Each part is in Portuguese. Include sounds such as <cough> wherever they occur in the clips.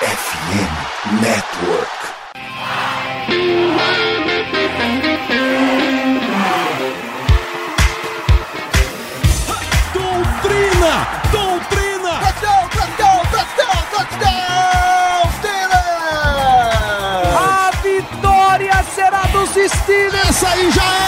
FM Network. Doutrina! Doutrina! Touchdown, touchdown, touchdown, touchdown, Steelers! A vitória será dos Steelers! Essa aí já era!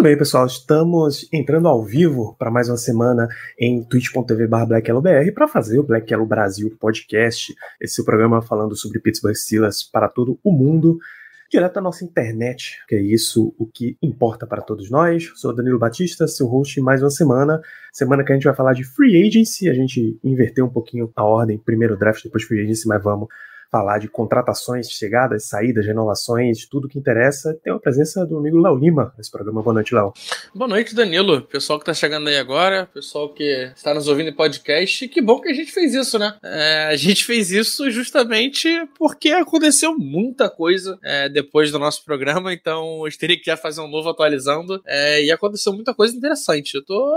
Muito bem, pessoal, estamos entrando ao vivo para mais uma semana em twitch.tv blackyellowbr para fazer o Black Yellow Brasil Podcast, esse é programa falando sobre Pittsburgh Steelers para todo o mundo, direto da nossa internet, que é isso o que importa para todos nós. Sou Danilo Batista, seu host mais uma semana, semana que a gente vai falar de Free Agency, a gente inverteu um pouquinho a ordem, primeiro draft, depois Free Agency, mas vamos falar de contratações, chegadas, saídas, renovações, tudo que interessa. Tem a presença do amigo Léo Lima nesse programa. Boa noite, Léo. Boa noite, Danilo. Pessoal que tá chegando aí agora, pessoal que está nos ouvindo em podcast. Que bom que a gente fez isso, né? É, a gente fez isso justamente porque aconteceu muita coisa é, depois do nosso programa, então eu teria que já fazer um novo atualizando. É, e aconteceu muita coisa interessante. Eu tô.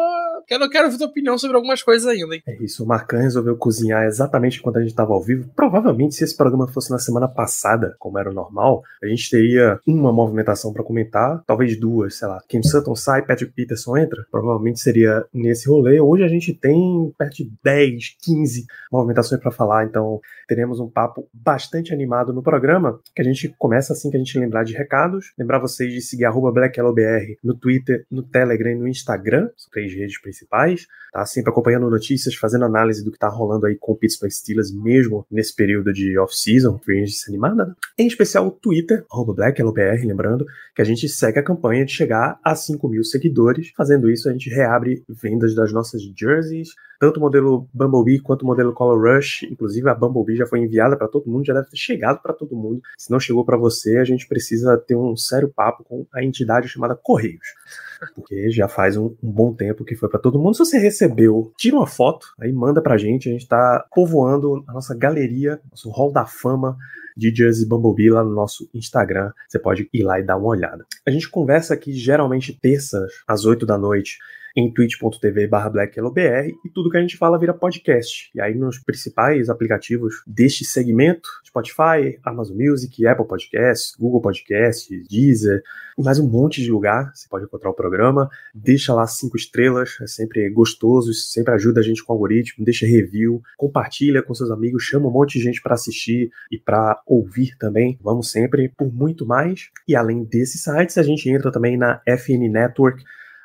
Quero, quero ouvir tua opinião sobre algumas coisas ainda, hein? É isso, o Marcan resolveu cozinhar exatamente enquanto a gente estava ao vivo. Provavelmente, se esse programa fosse na semana passada, como era o normal, a gente teria uma movimentação para comentar, talvez duas, sei lá. Kim Sutton sai, Patrick Peterson entra, provavelmente seria nesse rolê. Hoje a gente tem perto de 10, 15 movimentações para falar, então teremos um papo bastante animado no programa, que a gente começa assim que a gente lembrar de recados. Lembrar vocês de seguir BlackYellowBR no Twitter, no Telegram e no Instagram, as três redes principais, tá? Sempre acompanhando notícias, fazendo análise do que tá rolando aí com o Pittsburgh Steelers, mesmo nesse período de off-season, free agency animada, né? Em especial o Twitter, BlackYellowBR, lembrando que a gente segue a campanha de chegar a 5 mil seguidores. Fazendo isso, a gente reabre vendas das nossas jerseys, tanto o modelo Bumblebee quanto o modelo Color Rush. Inclusive, a Bumblebee já foi enviada para todo mundo, já deve ter chegado para todo mundo. Se não chegou para você, a gente precisa ter um sério papo com a entidade chamada Correios. Porque já faz um, um bom tempo que foi para todo mundo. Se você recebeu, tira uma foto, aí manda pra gente. A gente tá povoando a nossa galeria, nosso hall da fama de Jersey Bumblebee lá no nosso Instagram. Você pode ir lá e dar uma olhada. A gente conversa aqui geralmente terças às 8 da noite em twitch.tv blackyellowbr e tudo que a gente fala vira podcast. E aí nos principais aplicativos deste segmento, Spotify, Amazon Music, Apple Podcasts, Google Podcasts, Deezer, mais um monte de lugar, você pode encontrar o programa, deixa lá cinco estrelas, é sempre gostoso, isso sempre ajuda a gente com o algoritmo, deixa review, compartilha com seus amigos, chama um monte de gente para assistir e para ouvir também. Vamos sempre por muito mais. E além desses sites, a gente entra também na FN Network,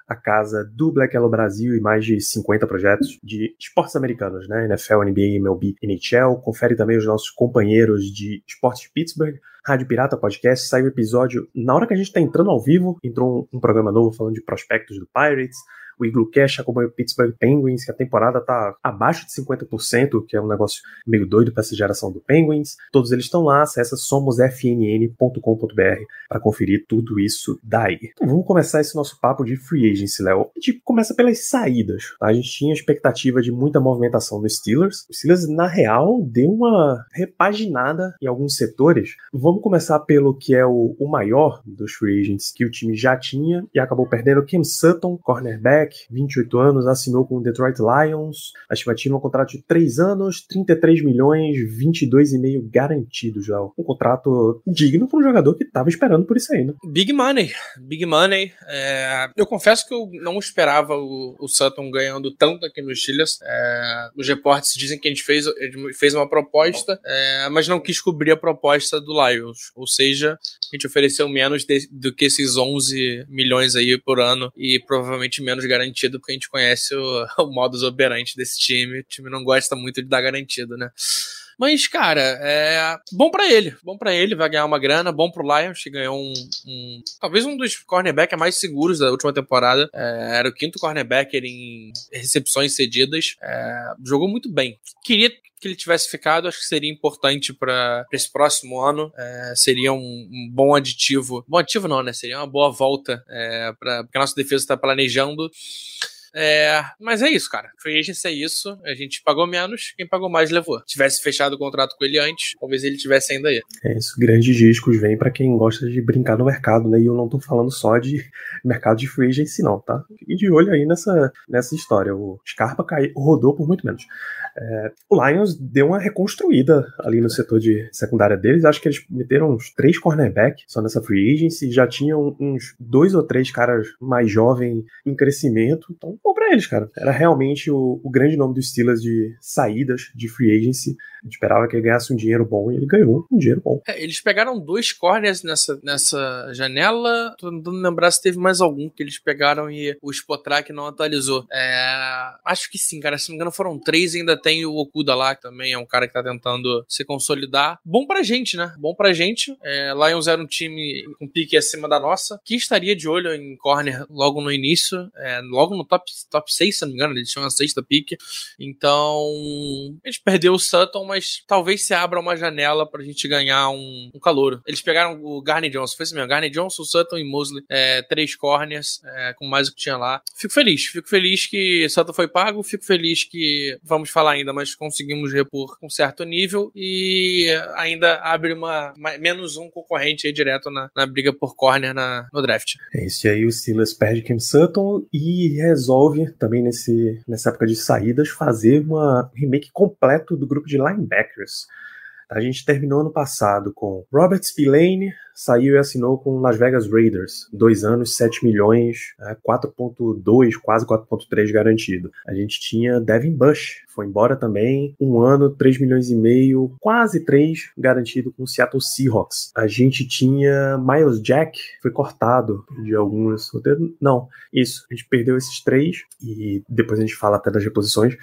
a casa do Black Yellow Brasil e mais de 50 projetos de esportes americanos, né? NFL, NBA, MLB, NHL. Confere também os nossos companheiros de esportes de Pittsburgh, Rádio Pirata Podcast. Sai o episódio na hora que a gente tá entrando ao vivo. Entrou um, um programa novo falando de prospectos do Pirates o Igloo Cash acompanha o Pittsburgh Penguins, que a temporada tá abaixo de 50%, que é um negócio meio doido para essa geração do Penguins. Todos eles estão lá, acessa somosfnn.com.br para conferir tudo isso daí. Então vamos começar esse nosso papo de free agency, Léo. A gente começa pelas saídas. Tá? A gente tinha expectativa de muita movimentação no Steelers. O Steelers, na real, deu uma repaginada em alguns setores. Vamos começar pelo que é o, o maior dos free agents que o time já tinha e acabou perdendo Kim Sutton, cornerback, 28 anos, assinou com o Detroit Lions. A estimativa é um contrato de 3 anos, 33 milhões, 22,5 garantidos já. Um contrato digno para um jogador que estava esperando por isso aí, né? Big money, big money. É, eu confesso que eu não esperava o, o Sutton ganhando tanto aqui nos Steelers. É, os reportes dizem que a gente fez, fez uma proposta, é, mas não quis cobrir a proposta do Lions. Ou seja, a gente ofereceu menos de, do que esses 11 milhões aí por ano e provavelmente menos garantido, porque a gente conhece o, <laughs> o modus operandi desse time. O time não gosta muito de dar garantido, né? Mas, cara, é bom para ele. Bom para ele, vai ganhar uma grana. Bom pro Lions, que ganhou um. um talvez um dos cornerbacks mais seguros da última temporada. É, era o quinto cornerback em recepções cedidas. É, jogou muito bem. Queria que ele tivesse ficado, acho que seria importante para esse próximo ano. É, seria um, um, bom aditivo. Bom aditivo não, né? Seria uma boa volta é, para porque a nossa defesa está planejando. É, mas é isso, cara. Free agency é isso. A gente pagou menos, quem pagou mais levou. Tivesse fechado o contrato com ele antes, talvez ele tivesse ainda aí. É isso. Grandes discos vêm para quem gosta de brincar no mercado, né? E eu não tô falando só de <laughs> mercado de free agency, não, tá? Fique de olho aí nessa, nessa história. O Scarpa caiu, rodou por muito menos. É, o Lions deu uma reconstruída ali no setor de secundária deles. Acho que eles meteram uns três cornerbacks só nessa free agency. Já tinham uns dois ou três caras mais jovens em crescimento. Então, bom pra eles, cara. Era realmente o, o grande nome dos Steelers de saídas de free agency. A gente esperava que ele ganhasse um dinheiro bom e ele ganhou um dinheiro bom. É, eles pegaram dois corners nessa, nessa janela. Tô tentando lembrar se teve mais algum que eles pegaram e o Spotrak não atualizou. É, acho que sim, cara. Se não me engano, foram três ainda tem o Okuda lá, que também é um cara que tá tentando se consolidar. Bom pra gente, né? Bom pra gente. É, Lions era um time com pique acima da nossa, que estaria de olho em corner logo no início, é, logo no top, top 6, se não me engano, eles tinham a sexta pique. Então, a gente perdeu o Sutton, mas talvez se abra uma janela pra gente ganhar um, um calor. Eles pegaram o Garney Johnson, foi isso mesmo, Garney Johnson, Sutton e Mosley, é, três corners, é, com mais o que tinha lá. Fico feliz, fico feliz que Sutton foi pago, fico feliz que, vamos falar ainda, mas conseguimos repor com certo nível e ainda abre uma, menos um concorrente aí direto na, na briga por corner na, no draft. É isso, aí o Silas perde Kim Sutton e resolve também nesse, nessa época de saídas fazer uma remake completo do grupo de linebackers. A gente terminou ano passado com Robert Spillane, saiu e assinou com Las Vegas Raiders. Dois anos, 7 milhões, 4.2, quase 4.3 garantido. A gente tinha Devin Bush, foi embora também. Um ano, 3 milhões e meio, quase 3 garantido com Seattle Seahawks. A gente tinha Miles Jack, foi cortado de alguns. Não, isso. A gente perdeu esses três e depois a gente fala até das reposições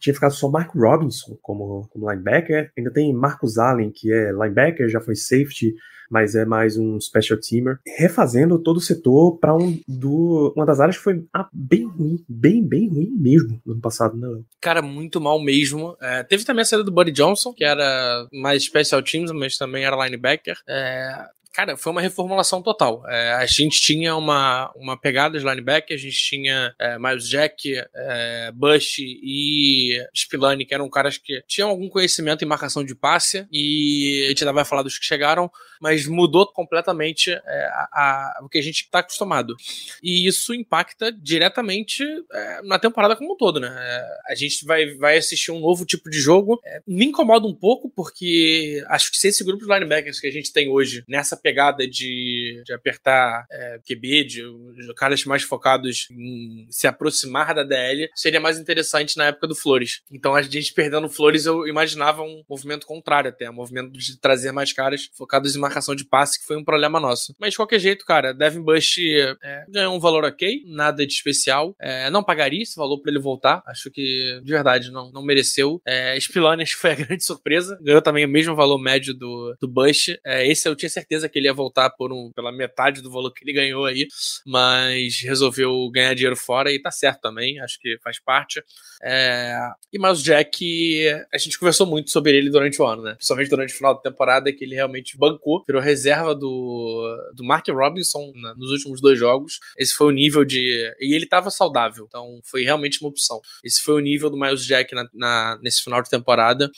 tinha ficado só Mark Robinson como, como linebacker. Ainda tem Marcus Allen, que é linebacker, já foi safety, mas é mais um special teamer. Refazendo todo o setor para um do, uma das áreas que foi ah, bem ruim, bem, bem ruim mesmo no ano passado, né? Cara, muito mal mesmo. É, teve também a saída do Buddy Johnson, que era mais special teams, mas também era linebacker. É, cara, foi uma reformulação total. É, a gente tinha uma, uma pegada de linebacker, a gente tinha é, Miles Jack, é, Bush e Spillane, que eram caras que tinham algum conhecimento em marcação de passe, e a gente ainda vai falar dos que chegaram, mas mudou completamente é, a, a, o que a gente está acostumado. E isso impacta diretamente é, na temporada como um todo, né? É, a gente vai, vai assistir um novo tipo de jogo. me incomoda um pouco, porque acho que se esse grupo de linebackers que a gente tem hoje, nessa pegada de, de apertar é, QB, de, de caras mais focados em se aproximar da DL, seria mais interessante na época do Flores. Então a gente perdendo Flores, eu imaginava um movimento contrário até, um movimento de trazer mais caras focados em marcação de passe, que foi um problema nosso. Mas de qualquer jeito, cara, Devin Bush é, ganhou um valor ok, nada de especial. É, não pagaria esse valor para ele voltar, acho que de verdade não, não mereceu. É, Spillane foi a <laughs> grande surpresa, ganhou também o mesmo valor médio do, do Bush. É, esse eu tinha certeza que ele ia voltar por um, pela metade do valor que ele ganhou aí, mas resolveu ganhar dinheiro fora e tá certo também, acho que faz parte. É, e o Jack, a gente conversou muito sobre ele durante o ano, né? Principalmente durante o final da temporada, que ele realmente bancou, virou reserva do, do Mark Robinson nos últimos dois jogos. Esse foi o nível de. E ele tava saudável, então foi realmente uma opção. Esse foi o nível do Miles Jack na, na nesse final de temporada.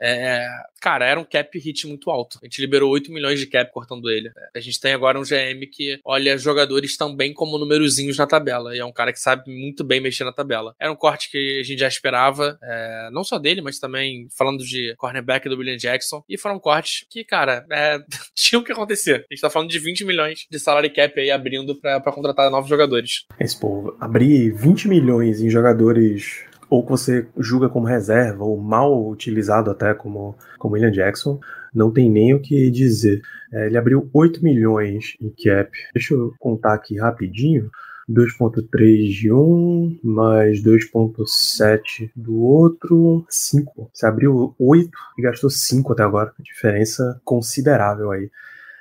É, cara, era um cap hit muito alto. A gente liberou 8 milhões de cap cortando cortando ele. A gente tem agora um GM que olha jogadores também como numerozinhos na tabela. E é um cara que sabe muito bem mexer na tabela. Era um corte que a gente já esperava, é, não só dele, mas também falando de cornerback do William Jackson. E foram cortes que, cara, é, <laughs> tinham que acontecer. A gente tá falando de 20 milhões de salary cap aí abrindo para contratar novos jogadores. Esse povo, abrir 20 milhões em jogadores ou que você julga como reserva, ou mal utilizado até como, como William Jackson, não tem nem o que dizer. É, ele abriu 8 milhões em cap. Deixa eu contar aqui rapidinho. 2.3 de um, mais 2.7 do outro, 5. Você abriu 8 e gastou 5 até agora. Diferença considerável aí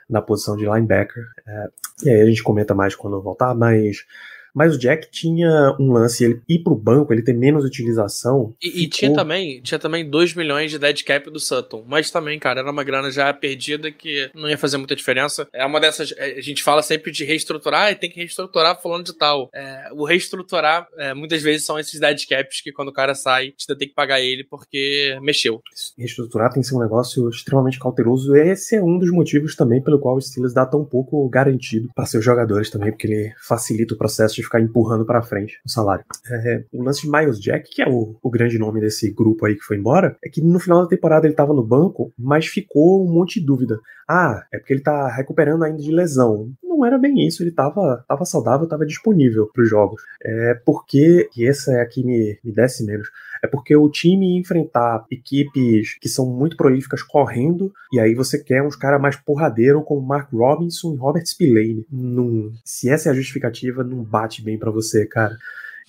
na posição de linebacker. É, e aí a gente comenta mais quando voltar, mas Mas o Jack tinha um lance, ele ir pro banco, ele ter menos utilização. E, e tinha também tinha também 2 milhões de dead cap do Sutton. Mas também, cara, era uma grana já perdida que não ia fazer muita diferença. É uma dessas. É, a gente fala sempre de reestruturar e tem que reestruturar falando de tal. É, o reestruturar, é, muitas vezes, são esses dead caps que quando o cara sai, você tem que pagar ele porque mexeu. Reestruturar tem que ser um negócio extremamente cauteloso. Esse é um dos motivos também pelo qual o Steelers dá tão pouco garantido para seus jogadores também, porque ele facilita o processo de ficar empurrando para frente o salário. É, o lance de Miles Jack, que é o, o, grande nome desse grupo aí que foi embora, é que no final da temporada ele tava no banco, mas ficou um monte de dúvida. Ah, é porque ele tá recuperando ainda de lesão. Não era bem isso, ele tava, tava saudável, tava disponível para os jogos. É porque, e essa é a que me, me desce menos, é porque o time enfrentar equipes que são muito prolíficas correndo, e aí você quer uns caras mais porradeiro como Mark Robinson e Robert Spillane. Num, se essa é a justificativa, não bate bem para você, cara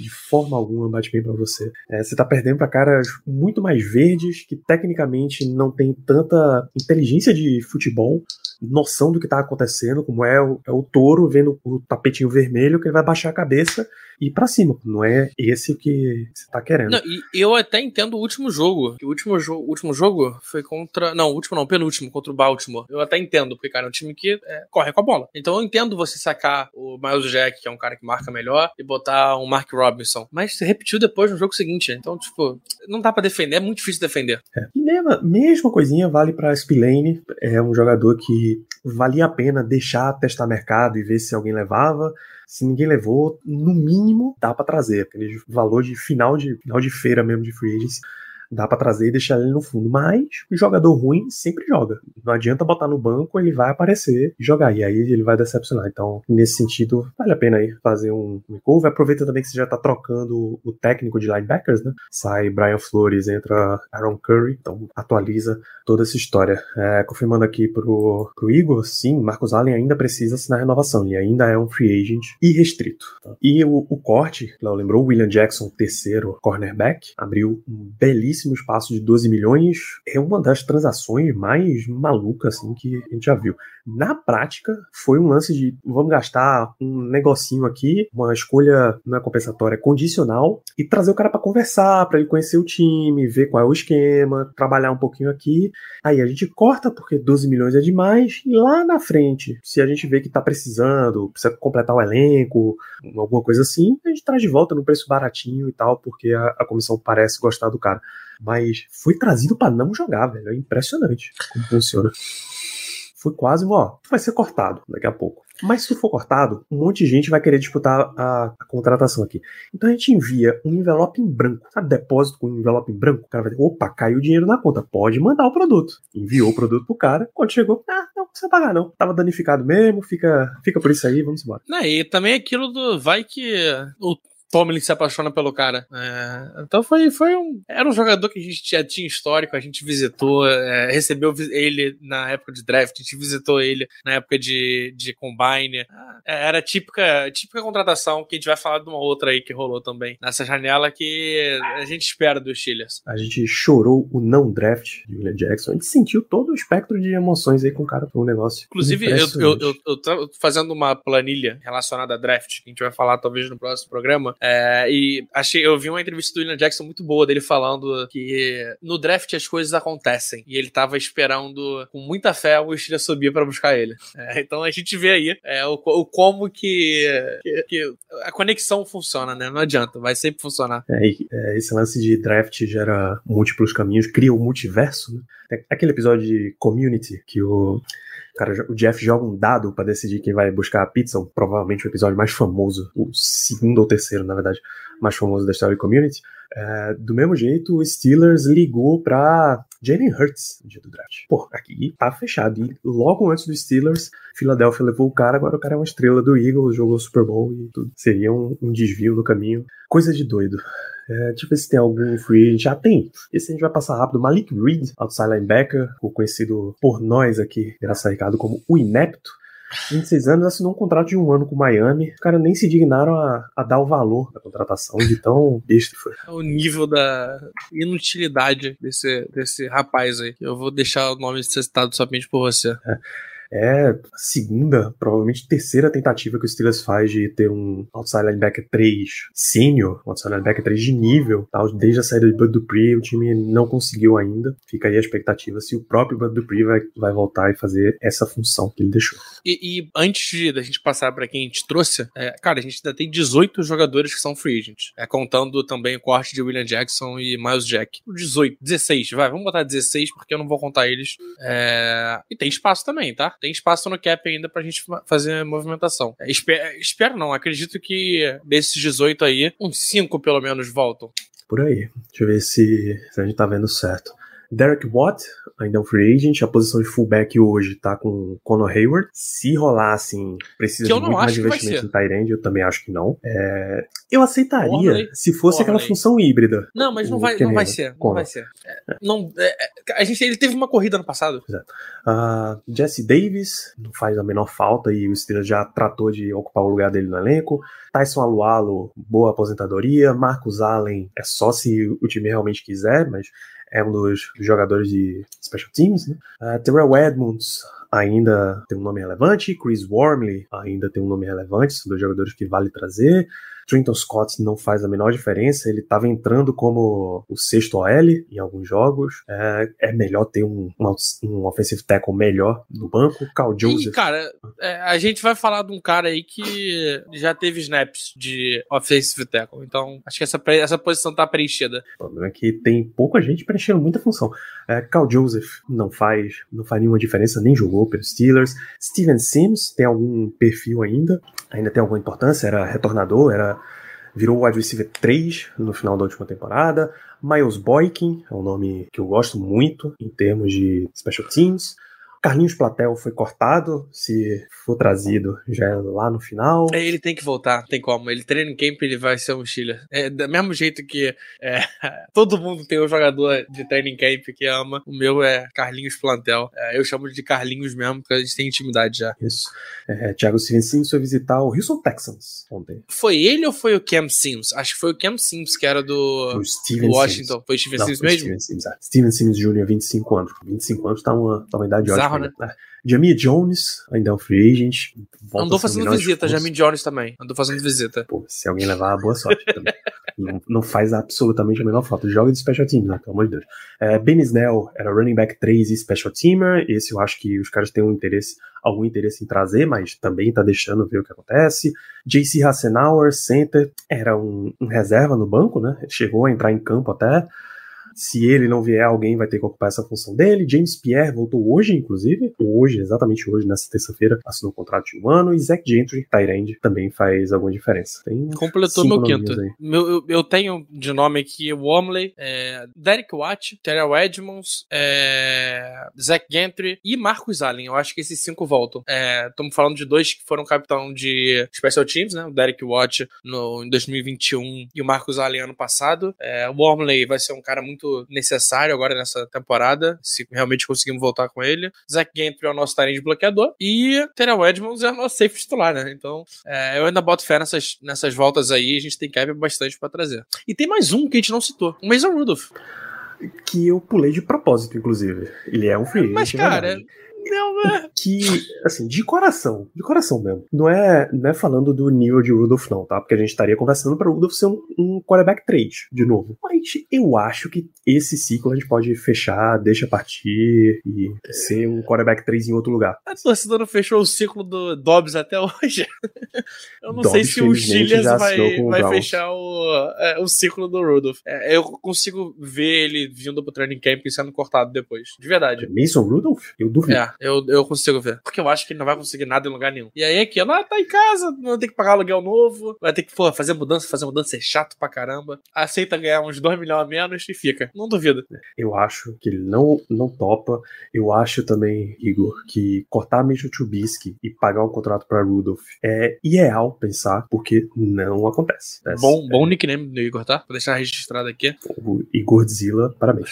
de forma alguma bate bem para você. É, você tá perdendo para caras muito mais verdes, que tecnicamente não tem tanta inteligência de futebol, noção do que tá acontecendo, como é o, é o touro vendo o tapetinho vermelho, que ele vai baixar a cabeça ir para cima. Não é esse que você tá querendo. Não, e eu até entendo o último jogo. O último, jo último jogo foi contra. Não, o último não, o penúltimo, contra o Baltimore. Eu até entendo, porque, cara, é um time que é, corre com a bola. Então eu entendo você sacar o Miles Jack, que é um cara que marca melhor, e botar um Mark Robinson. Mas você repetiu depois no jogo seguinte. Então, tipo, não dá para defender, é muito difícil defender. É. Mesma, mesma coisinha vale pra Spillane. É um jogador que valia a pena deixar testar mercado e ver se alguém levava. Se ninguém levou, no mínimo dá para trazer aquele valor de final de final de feira mesmo de free agency dá para trazer e deixar ele no fundo. Mas o jogador ruim sempre joga. Não adianta botar no banco, ele vai aparecer e jogar. E aí ele vai decepcionar. Então, nesse sentido, vale a pena aí fazer um makeover. Aproveita também que você já tá trocando o técnico de linebackers, né? Sai Brian Flores, entra Aaron Curry. Então, atualiza toda essa história. É, confirmando aqui pro, pro Igor, sim, Marcos Allen ainda precisa assinar renovação. Ele ainda é um free agent irrestrito. E o, o corte, Léo lembrou, William Jackson, terceiro cornerback, abriu um belíssimo belíssimo espaço de 12 milhões, é uma das transações mais malucas assim, que a gente já viu. Na prática, foi um lance de vamos gastar um negocinho aqui, uma escolha não é compensatória, é condicional, e trazer o cara para conversar, para ele conhecer o time, ver qual é o esquema, trabalhar um pouquinho aqui. Aí a gente corta, porque 12 milhões é demais, e lá na frente, se a gente vê que tá precisando, precisa completar o elenco, alguma coisa assim, a gente traz de volta no preço baratinho e tal, porque a, a comissão parece gostar do cara. Mas foi trazido para não jogar, velho. É impressionante como funciona. Foi quase, ó, vai ser cortado daqui a pouco. Mas se for cortado, um monte de gente vai querer disputar a, a, contratação aqui. Então a gente envia um envelope em branco, sabe? Depósito com um envelope em branco. O cara vai dizer, opa, caiu o dinheiro na conta, pode mandar o produto. Enviou o produto pro cara, quando chegou, ah, não, precisa pagar não. Tava danificado mesmo, fica, fica por isso aí, vamos embora. Não, e também aquilo do, vai que o Tomlin se apaixona pelo cara. É, então foi, foi um. Era um jogador que a gente já tinha histórico, a gente visitou, é, recebeu ele na época de draft, a gente visitou ele na época de, de combine. É, era típica, típica contratação que a gente vai falar de uma outra aí que rolou também nessa janela que a gente espera dos Steelers. A gente chorou o não draft de William Jackson, a gente sentiu todo o espectro de emoções aí com o cara, foi um negócio. Inclusive, eu, eu, eu, eu tô fazendo uma planilha relacionada a draft, que a gente vai falar talvez no próximo programa. É, e achei, eu vi uma entrevista do William Jackson muito boa dele falando que no draft as coisas acontecem. E ele tava esperando com muita fé o Steelers subir para buscar ele. É, então a gente vê aí é, o, o como que, que, que, a conexão funciona, né? Não adianta, vai sempre funcionar. É, é esse lance de draft gera múltiplos caminhos, cria o um multiverso, né? Aquele episódio de Community que o cara, o Jeff joga um dado para decidir quem vai buscar a pizza, provavelmente o episódio mais famoso, o segundo ou terceiro, na verdade, mais famoso da história de Community. É, do mesmo jeito, o Steelers ligou pra Jalen Hurts no dia do draft. Pô, aqui tá fechado. E logo antes do Steelers, Philadelphia levou o cara, agora o cara é uma estrela do Eagles, jogou Super Bowl e tudo. Seria um, um desvio no caminho. Coisa de doido. É, deixa eu ver se tem algum free Já tem. Esse a gente vai passar rápido. Malik Reed, outside linebacker, conhecido por nós aqui, graças a Ricardo, como o Inepto. 26 anos, assinou um contrato de um ano com o Miami. Os caras nem se dignaram a, a, dar o valor da contratação de tão besta foi. É o nível da inutilidade desse, desse rapaz aí. Eu vou deixar o nome citado somente por você. É. É a segunda, provavelmente terceira tentativa que o Steelers faz de ter um outside linebacker 3 sênior, um outside linebacker 3 de nível, tá? desde a saída de Bud Dupree, o time não conseguiu ainda. Fica aí a expectativa se o próprio Bud Dupree vai, vai voltar e fazer essa função que ele deixou. E, e antes de da gente passar para quem a gente trouxe, é, cara, a gente ainda tem 18 jogadores que são free agents, é, contando também o corte de William Jackson e Miles Jack. 18, 16, vai, vamos botar 16 porque eu não vou contar eles. É, e tem espaço também, tá? Tem espaço no cap ainda pra gente fazer movimentação. É, espero, espero não, acredito que desses 18 aí, uns 5 pelo menos voltam. Por aí. Deixa eu ver se, se a gente tá vendo certo. Derek Watt, ainda é um free agent. A posição de fullback hoje tá com Conor Hayward. Se rolar, assim, precisa de muito mais investimento em Tyrande, eu também acho que não. É... Eu aceitaria Orley. se fosse Orley. aquela função híbrida. Não, mas não vai, não vai ser. Não vai ser. É, não, é, a gente, ele teve uma corrida no passado. Exato. Uh, Jesse Davis não faz a menor falta e o Steelers já tratou de ocupar o lugar dele no elenco. Tyson Alualo, boa aposentadoria. Marcus Allen é só se o time realmente quiser, mas é um dos jogadores de special teams. Né? Uh, Terrell Edmonds ainda tem um nome relevante, Chris Wormley ainda tem um nome relevante, são dois jogadores que vale trazer. Trenton Scott não faz a menor diferença, ele estava entrando como o sexto OL em alguns jogos. É, é melhor ter um, um, um, offensive tackle melhor no banco. Cal Joseph. E, cara, é, a gente vai falar de um cara aí que já teve snaps de offensive tackle, então acho que essa, essa posição tá preenchida. O problema é que tem pouca gente preenchendo muita função. É, Cal Joseph não faz, não faz nenhuma diferença, nem jogou pelos Steelers. Steven Sims tem algum perfil ainda, ainda tem alguma importância, era retornador, era virou o wide receiver 3 no final da última temporada. Miles Boykin é um nome que eu gosto muito em termos de special teams. Carlinhos Platel foi cortado, se for trazido já é lá no final. É, ele tem que voltar, tem como. Ele treina em camp, ele vai ser um Steeler. É do mesmo jeito que é, <laughs> todo mundo tem um jogador de training camp que ama. O meu é Carlinhos Plantel. É, eu chamo de Carlinhos mesmo, porque a gente tem intimidade já. Isso. É, Thiago Sims foi visitar o Houston Texans ontem. Foi ele ou foi o Cam Sims? Acho que foi o Cam Sims que era do, do Washington. Sims. Foi Steven Não, Sims foi mesmo? Steven Sims, é. Steven Sims Jr., 25 anos. 25 anos tá uma, tá uma idade ótima. Né? É. Jamie Jones, ainda é um free agent. Andou fazendo visita, Jamie Jones também. Andou fazendo visita. Pô, se alguém levar, boa sorte também. <laughs> não, não, faz absolutamente a menor falta. Joga de special teams, né? Pelo amor de Deus. É, ben Snell era running back 3 e special teamer. Esse eu acho que os caras têm um interesse, algum interesse em trazer, mas também tá deixando ver o que acontece. JC Hassenauer, center, era um, um reserva no banco, né? chegou a entrar em campo até. Se ele não vier, alguém vai ter que ocupar essa função dele. James Pierre voltou hoje, inclusive. Hoje, exatamente hoje, nessa terça-feira, assinou um contrato de um ano. E Zach Gentry, Tyrande, também faz alguma diferença. Tem Completou meu quinto. Meu, eu, eu, tenho de nome aqui Wormley, é, Derek Watt, Terrell Edmonds, é, Zach Gentry e Marcus Allen. Eu acho que esses cinco voltam. Estamos é, falando de dois que foram capitão de Special Teams, né? O Derek Watt no, em 2021 e o Marcus Allen ano passado. É, o Wormley vai ser um cara muito muito necessário agora nessa temporada, se realmente conseguimos voltar com ele. Zach Gentry é o nosso de bloqueador e Terrell Edmonds é o nosso safe titular, né? Então, é, eu ainda boto fé nessas, nessas voltas aí, a gente tem cap bastante para trazer. E tem mais um que a gente não citou, o Mason Rudolph. Que eu pulei de propósito, inclusive. Ele é um free Mas, cara, não, é. Que, assim, de coração, de coração mesmo. Não é, não é falando do nível de Rudolph, não, tá? Porque a gente estaria conversando para Rudolph ser um, um quarterback 3, de novo. Mas eu acho que esse ciclo a gente pode fechar, deixa partir e ser um quarterback 3 em outro lugar. A torcida não fechou o ciclo do Dobbs até hoje. <laughs> eu não Dobbs, sei se o Gillias vai, vai fechar o, é, o ciclo do Rudolph. É, eu consigo ver ele vindo pro training camp e sendo cortado depois. De verdade. Mason Rudolph? Eu duvido. É, eu, eu consigo ver. Porque eu acho que ele não vai conseguir nada em lugar nenhum. E aí aqui, ela tá em casa, não vai ter que pagar aluguel novo, vai ter que pô, fazer mudança, fazer mudança é chato pra caramba. Aceita ganhar uns 2 milhões a menos e fica. Não duvido. Eu acho que ele não, não topa. Eu acho também, Igor, que cortar Mitchell Trubisky e pagar um contrato pra Rudolph é irreal pensar, porque não acontece. Bom, bom nickname do Igor, tá? Vou deixar registrado aqui. O Igor Zilla, parabéns.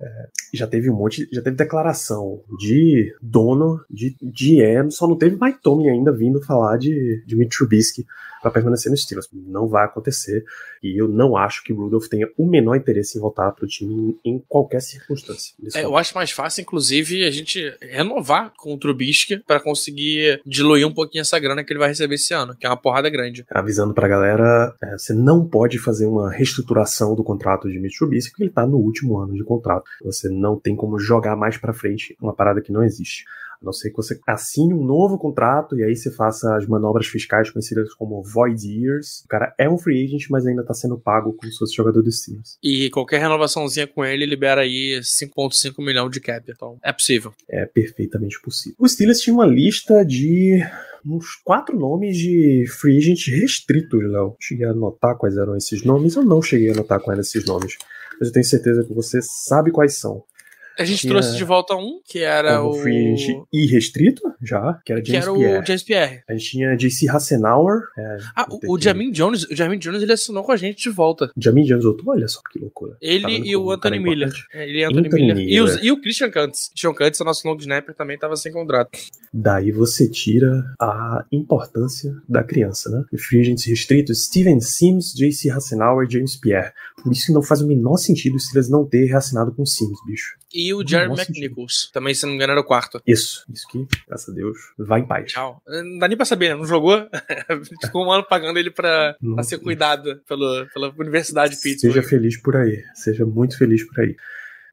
É, já teve um monte, já teve declaração de dono, de GM, só não teve Mike Tomlin ainda vindo falar de, de Mitch Trubisky para permanecer no Steelers. Não vai acontecer. E eu não acho que Rudolph tenha o menor interesse em voltar para o time em, qualquer circunstância. É, eu acho mais fácil, inclusive, a gente renovar com o Trubisky para conseguir diluir um pouquinho essa grana que ele vai receber esse ano, que é uma porrada grande. Avisando pra galera, é, você não pode fazer uma reestruturação do contrato de Mitch Trubisky, porque ele tá no último ano de contrato. Você não tem como jogar mais para frente uma parada que não existe. A não ser que você assine um novo contrato e aí você faça as manobras fiscais conhecidas como void years. O cara é um free agent, mas ainda tá sendo pago como se fosse jogador do Steelers. E qualquer renovaçãozinha com ele libera aí 5.5 milhão de cap. Então, é possível. É perfeitamente possível. O Steelers tinha uma lista de uns quatro nomes de free agent restritos, Léo. Cheguei a anotar quais eram esses nomes. Eu não cheguei a anotar quais eram esses nomes. Mas eu tenho certeza que você sabe quais são. A gente trouxe de volta um, que era o. Free irrestrito, já, que era James que era Pierre. o James Pierre. A gente tinha JC Hassenauer. É, ah, o, o Jamin Jones, o Jamin Jones ele assinou com a gente de volta. Jamin Jones voltou? Olha só que loucura. Ele tá e o Anthony Miller. É, ele e Anthony, Anthony Miller. Miller. E, o, e o Christian Kantz. Christian Kantz, o nosso long snapper, também estava sem contrato. Daí você tira a importância da criança, né? Free agents restritos, Steven Sims, JC Hassenauer, James Pierre. Por isso que não faz o menor sentido se eles não terem reassinado com Sims, bicho. E o Jerry McNichols. Também, se não me engano, era o quarto. Isso. Isso que, graças a Deus, vai em paz. Tchau. Não dá nem pra saber, né? Não jogou? <laughs> Ficou um ano pagando ele pra, pra ser cuidado pelo, pela Universidade de Pittsburgh. Seja feliz por aí. Seja muito feliz por aí.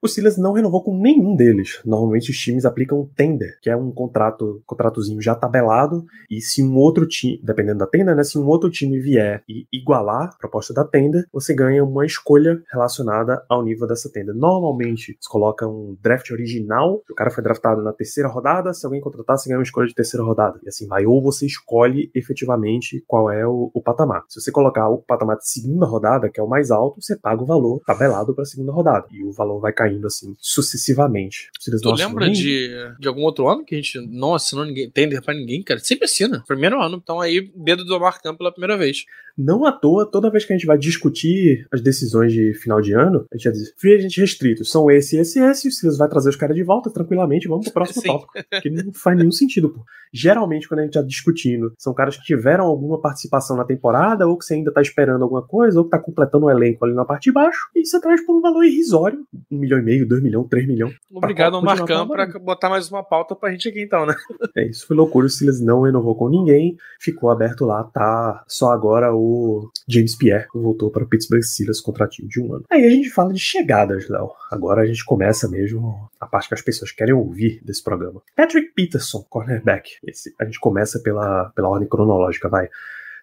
O Steelers não renovou com nenhum deles. Normalmente os times aplicam tender, que é um contrato, contratozinho já tabelado, e se um outro time, dependendo da tenda, né, se um outro time vier e igualar a proposta da tenda, você ganha uma escolha relacionada ao nível dessa tenda. Normalmente, se coloca um draft original, o cara foi draftado na terceira rodada, se alguém contratar, você ganha uma escolha de terceira rodada. E assim vai, ou você escolhe efetivamente qual é o, o patamar. Se você colocar o patamar de segunda rodada, que é o mais alto, você paga o valor tabelado para a segunda rodada. E o valor vai cair caindo assim, sucessivamente. Tu lembra de, de algum outro ano que a gente não assinou ninguém, tender pra ninguém, cara? Sempre assina. Primeiro ano. Então aí, dedo do Omar pela primeira vez. Não à toa, toda vez que a gente vai discutir as decisões de final de ano, a gente vai dizer, free agent restritos, são esse, esse, esse, o Silas vai trazer os caras de volta tranquilamente, vamos pro próximo <laughs> tópico. Que não faz nenhum sentido, pô. Geralmente, quando a gente tá discutindo, são caras que tiveram alguma participação na temporada, ou que você ainda tá esperando alguma coisa, ou que tá completando o um elenco ali na parte de baixo, e você traz por um valor irrisório, um milhão e meio, dois milhões, três milhões. Obrigado ao Marcão pra botar mais uma pauta pra gente aqui então, né? <laughs> É, isso foi loucura, o Silas não renovou com ninguém, ficou aberto lá, tá só agora o James Pierre voltou para o Pittsburgh Steelers, contratinho de um ano. Aí a gente fala de chegadas, Léo. Agora a gente começa mesmo a parte que as pessoas querem ouvir desse programa. Patrick Peterson, cornerback. Esse, a gente começa pela, pela ordem cronológica, vai.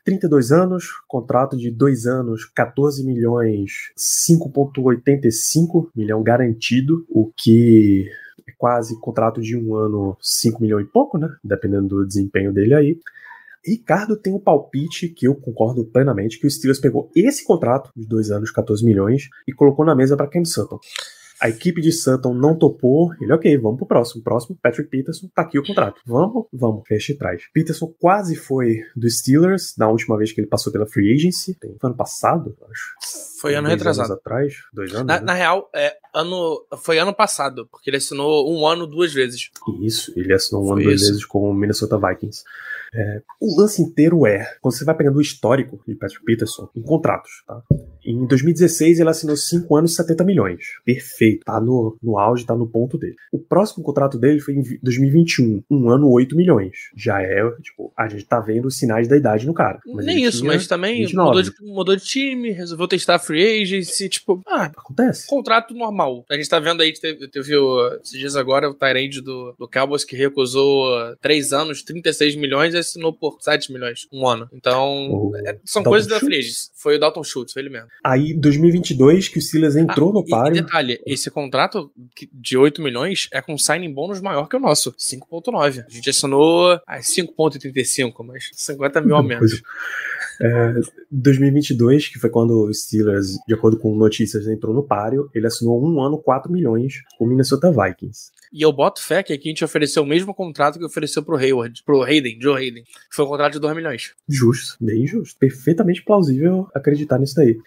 32 anos, contrato de 2 anos, 14 milhões, 5,85 milhão garantido, o que é quase contrato de um ano, 5 milhões e pouco, né? Dependendo do desempenho dele aí. Ricardo tem um palpite que eu concordo plenamente, que o Steelers pegou esse contrato de dois anos, 14 milhões, e colocou na mesa para Cam Sutton. A equipe de Sutton não topou. Ele, ok, vamos pro próximo. Próximo, Patrick Peterson, tá aqui o contrato. Vamos? Vamos. Fecha e traz. Peterson quase foi do Steelers na última vez que ele passou pela free agency. Foi ano passado, acho. Foi ano dois retrasado. Anos atrás? Dois anos? Na, né? na, real, é, ano, foi ano passado, porque ele assinou um ano duas vezes. Isso, ele assinou um foi ano duas vezes com o Minnesota Vikings. É, o lance inteiro é, quando você vai pegando o histórico de Patrick Peterson em contratos, tá? Em 2016 ele assinou 5 anos e 70 milhões. Perfeito, tá no, no auge, tá no ponto dele. O próximo contrato dele foi em 2021, um ano 8 milhões. Já é, tipo, a gente tá vendo os sinais da idade no cara. Nem isso, mas também mudou de, mudou de, time, resolveu testar free agency, tipo, ah, acontece. Contrato normal. A gente tá vendo aí, teve, teve esses dias agora o Tyrande do, do Cowboys que recusou 3 anos, 36 milhões assinou por 7 milhões um ano. Então, é, são Dalton coisas da Free Foi o Dalton Schultz, foi ele mesmo. Aí, 2022, que o Silas entrou ah, no páreo. E detalhe, esse contrato de 8 milhões é com signing bônus maior que o nosso, 5.9. A gente assinou a 5.35, mas 50 mil a menos. É, 2022, que foi quando o Steelers, de acordo com notícias, entrou no páreo, ele assinou um ano 4 milhões com o Minnesota Vikings. E eu boto fé que aqui a gente ofereceu o mesmo contrato que ofereceu pro Hayward, pro Hayden, Joe Hayden. Que foi um contrato de 2 milhões. Justo, bem justo. Perfeitamente plausível acreditar nisso daí.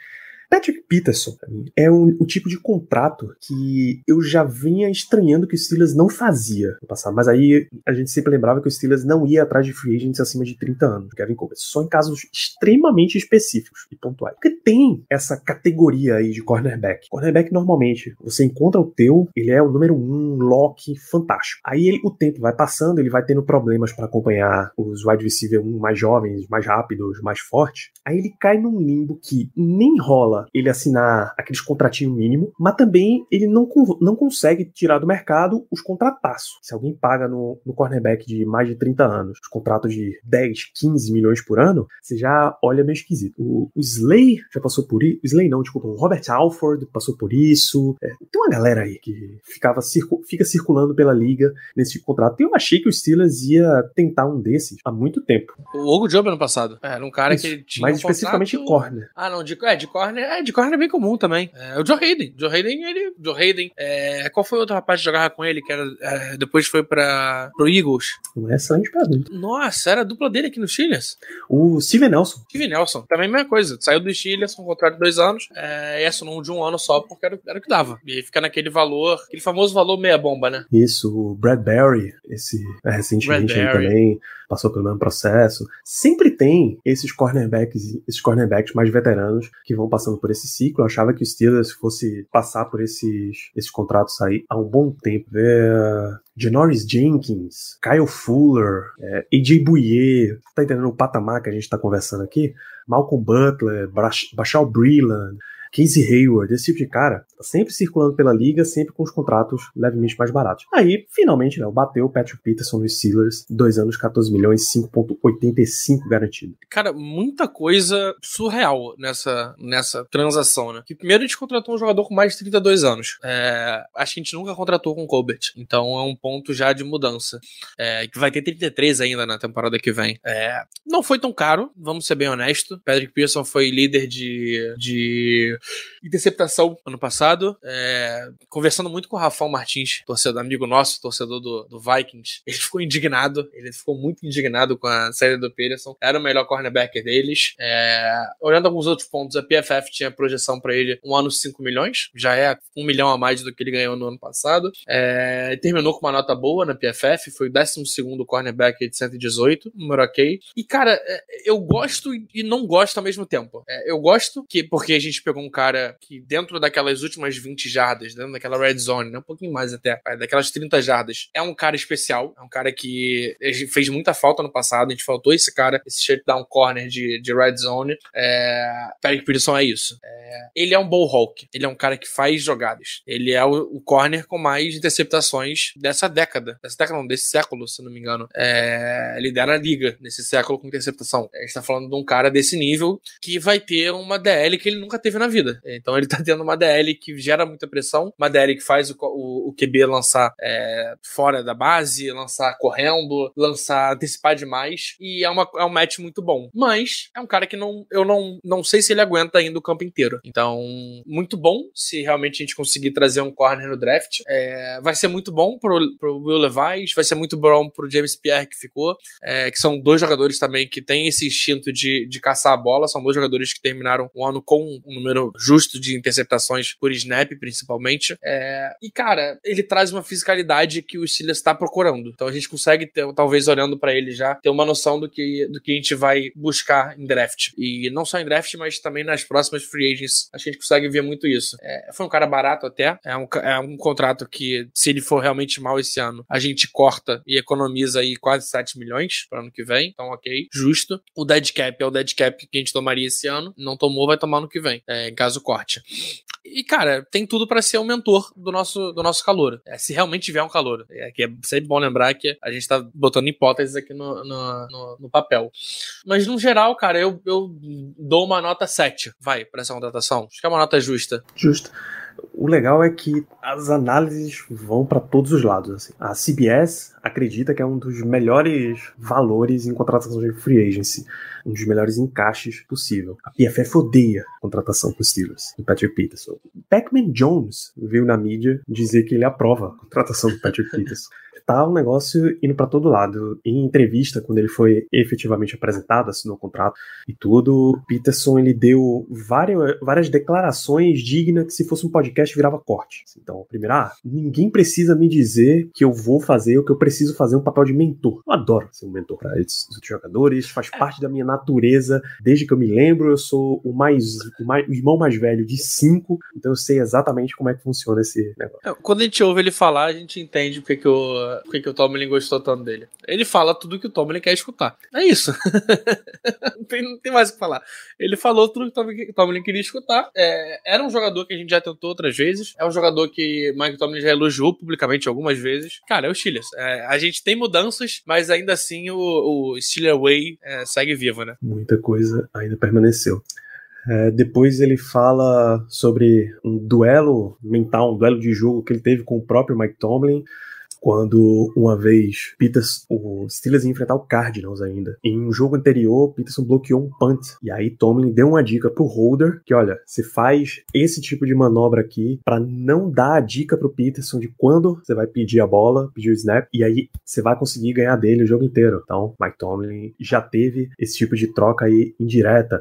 Patrick Peterson é um, o tipo de contrato que eu já vinha estranhando que o Steelers não fazia no passado. Mas aí a gente sempre lembrava que o Steelers não ia atrás de free agents acima de 30 anos, Kevin Colbert, só em casos extremamente específicos e pontuais. Porque tem essa categoria aí de cornerback. Cornerback normalmente você encontra o teu, ele é o número um, lock, fantástico. Aí ele, o tempo vai passando, ele vai tendo problemas para acompanhar os wide receiver 1 mais jovens, mais rápidos, mais fortes. Aí ele cai num limbo que nem rola ele assinar aqueles contratinhos mínimo, mas também ele não, não consegue tirar do mercado os contrataços. Se alguém paga no, no cornerback de mais de 30 anos, os contratos de 10, 15 milhões por ano, você já olha meio esquisito. O, o Slay já passou por isso. Slay não, desculpa. O Robert Alford passou por isso. É, tem uma galera aí que ficava circu fica circulando pela liga nesse tipo contrato. E eu achei que o Steelers ia tentar um desses há muito tempo. O Hugo Job ano passado. Era um cara isso, que tinha. Mas um especificamente contrato... corner. Ah, não, de, é, de corner. É, de corner é bem comum também. É, o Joe Hayden. Joe Hayden, ele. Joe Hayden. É, qual foi o outro rapaz que jogava com ele, que era. É, depois foi para pro Eagles? Uma excelente pergunta. Nossa, era a dupla dele aqui no Steelers. O Steven Nelson. Steven Nelson. Também a mesma coisa. Saiu do Steelers com um contrato de dois anos. É, e assinou de um ano só, porque era, era o que dava. E aí fica naquele valor, aquele famoso valor meia bomba, né? Isso, o Bradbury, esse é, recentemente também passou pelo mesmo processo. Sempre tem esses cornerbacks, esses cornerbacks mais veteranos que vão passando por esse ciclo. Eu achava que o Steelers fosse passar por esses, esses contratos aí há um bom tempo. É, Janoris Jenkins, Kyle Fuller, é, AJ Bouye, tá entendendo o patamar que a gente tá conversando aqui? Malcolm Butler, Bashal Breland, Casey Hayward, esse tipo de cara, tá sempre circulando pela liga, sempre com os contratos levemente mais baratos. Aí, finalmente, né, bateu o Patrick Peterson nos Steelers, dois anos, 14 milhões, 5.85 garantido. Cara, muita coisa surreal nessa, nessa transação, né? Que primeiro a gente contratou um jogador com mais de 32 anos. É, acho que a gente nunca contratou com o Colbert, então é um ponto já de mudança. É, que vai ter 33 ainda na temporada que vem. É, não foi tão caro, vamos ser bem honestos. Patrick Peterson foi líder de, de interceptação ano passado. É, conversando muito com o Rafael Martins, torcedor amigo nosso, torcedor do, do, Vikings. Ele ficou indignado, ele ficou muito indignado com a saída do Peterson. Era o melhor cornerback deles. É, olhando alguns outros pontos, a PFF tinha projeção para ele um ano 5 milhões, já é um milhão a mais do que ele ganhou no ano passado. É, terminou com uma nota boa na PFF, foi o 12 cornerback de 118, número ok. E cara, é, eu gosto e não gosto ao mesmo tempo. É, eu gosto que, porque a gente pegou um cara que dentro daquelas últimas 20 jardas, dentro daquela red zone, né, um pouquinho mais até, daquelas 30 jardas, é um cara especial, é um cara que fez muita falta no passado, a gente faltou esse cara, esse shutdown corner de, de red zone. É, Patrick Peterson é isso. É, ele é um ball hawk, ele é um cara que faz jogadas. Ele é o, o corner com mais interceptações dessa década, dessa década não, desse século, se não me engano. É, lidera a liga nesse século com interceptação. A gente tá falando de um cara desse nível que vai ter uma DL que ele nunca teve na vida vida. Então ele tá <laughs> tendo uma DL que gera muita pressão, uma DL que faz o, o, o QB lançar é, fora da base, lançar correndo, lançar antecipar demais, e é, uma, é um match muito bom. Mas é um cara que não, eu não, não sei se ele aguenta ainda o campo inteiro. Então, muito bom se realmente a gente conseguir trazer um corner no draft. É, vai ser muito bom pro, pro Will Levis, vai ser muito bom pro James Pierre que ficou, é, que são dois jogadores também que têm esse instinto de, de caçar a bola, são dois jogadores que terminaram o ano com um número justo de interceptações por snap, principalmente. É, e, cara, ele traz uma fisicalidade que o Steelers está procurando. Então a gente consegue, ter, talvez olhando para ele já, ter uma noção do que, do que a gente vai buscar em draft. E não só em draft, mas também nas próximas free agents. A gente consegue ver muito isso. É, foi um cara barato até. É um, é um contrato que, se ele for realmente mal esse ano, a gente corta e economiza aí quase 7 milhões para ano que vem. Então, ok, justo. O dead cap é o dead cap que a gente tomaria esse ano. Não tomou, vai tomar no que vem. É, caso corte. E, cara, tem tudo para ser o mentor do nosso, do nosso calor. É, se realmente tiver um calor. É, que é sempre bom lembrar que a gente tá botando hipóteses aqui no, no, no, no papel. Mas, no geral, cara, eu, eu dou uma nota 7, vai, pra essa contratação. Acho que é uma nota justa. Justa o legal é que as análises vão para todos os lados. Assim. A CBS acredita que é um dos melhores valores em contratação de free agency, um dos melhores encaixes possível. A PFF odeia a contratação com Steelers, do Patrick Peterson. Pac-Man Jones veio na mídia dizer que ele aprova a contratação do Patrick Peterson. Tá um negócio indo para todo lado. Em entrevista, quando ele foi efetivamente apresentado, assinou o contrato e tudo, Peterson ele deu várias, várias declarações dignas que se fosse um podcast virava corte. Então, primeiro, ah, ninguém precisa me dizer que eu vou fazer o que eu preciso fazer um papel de mentor. Eu adoro ser um mentor para esses jogadores, faz parte da minha natureza. Desde que eu me lembro, eu sou o mais, o, mais, o irmão mais velho de cinco, então eu sei exatamente como é que funciona esse negócio. É, quando a gente ouve ele falar, a gente entende porque que o, porque que o Tomlin gostou tanto dele. Ele fala tudo que o Tomlin quer escutar. É isso. <laughs> não, tem, não, tem, mais o que falar. Ele falou tudo que o Tomlin queria escutar. É, era um jogador que a gente já tentou outras vezes. É um jogador que Mike Tomlin já elogiou publicamente algumas vezes. Cara, é o Steelers. É, a gente tem mudanças, mas ainda assim o, o Steeler Way é, segue vivo, né? Muita coisa ainda permaneceu. É, depois ele fala sobre um duelo mental, um duelo de jogo que ele teve com o próprio Mike Tomlin quando uma vez Peters, o Steelers ia enfrentar o Cardinals ainda. Em um jogo anterior, Peterson bloqueou um punt. E aí Tomlin deu uma dica pro holder que, olha, você faz esse tipo de manobra aqui para não dar a dica pro Peterson de quando você vai pedir a bola, pedir o snap, e aí você vai conseguir ganhar dele o jogo inteiro. Então, Mike Tomlin já teve esse tipo de troca aí indireta.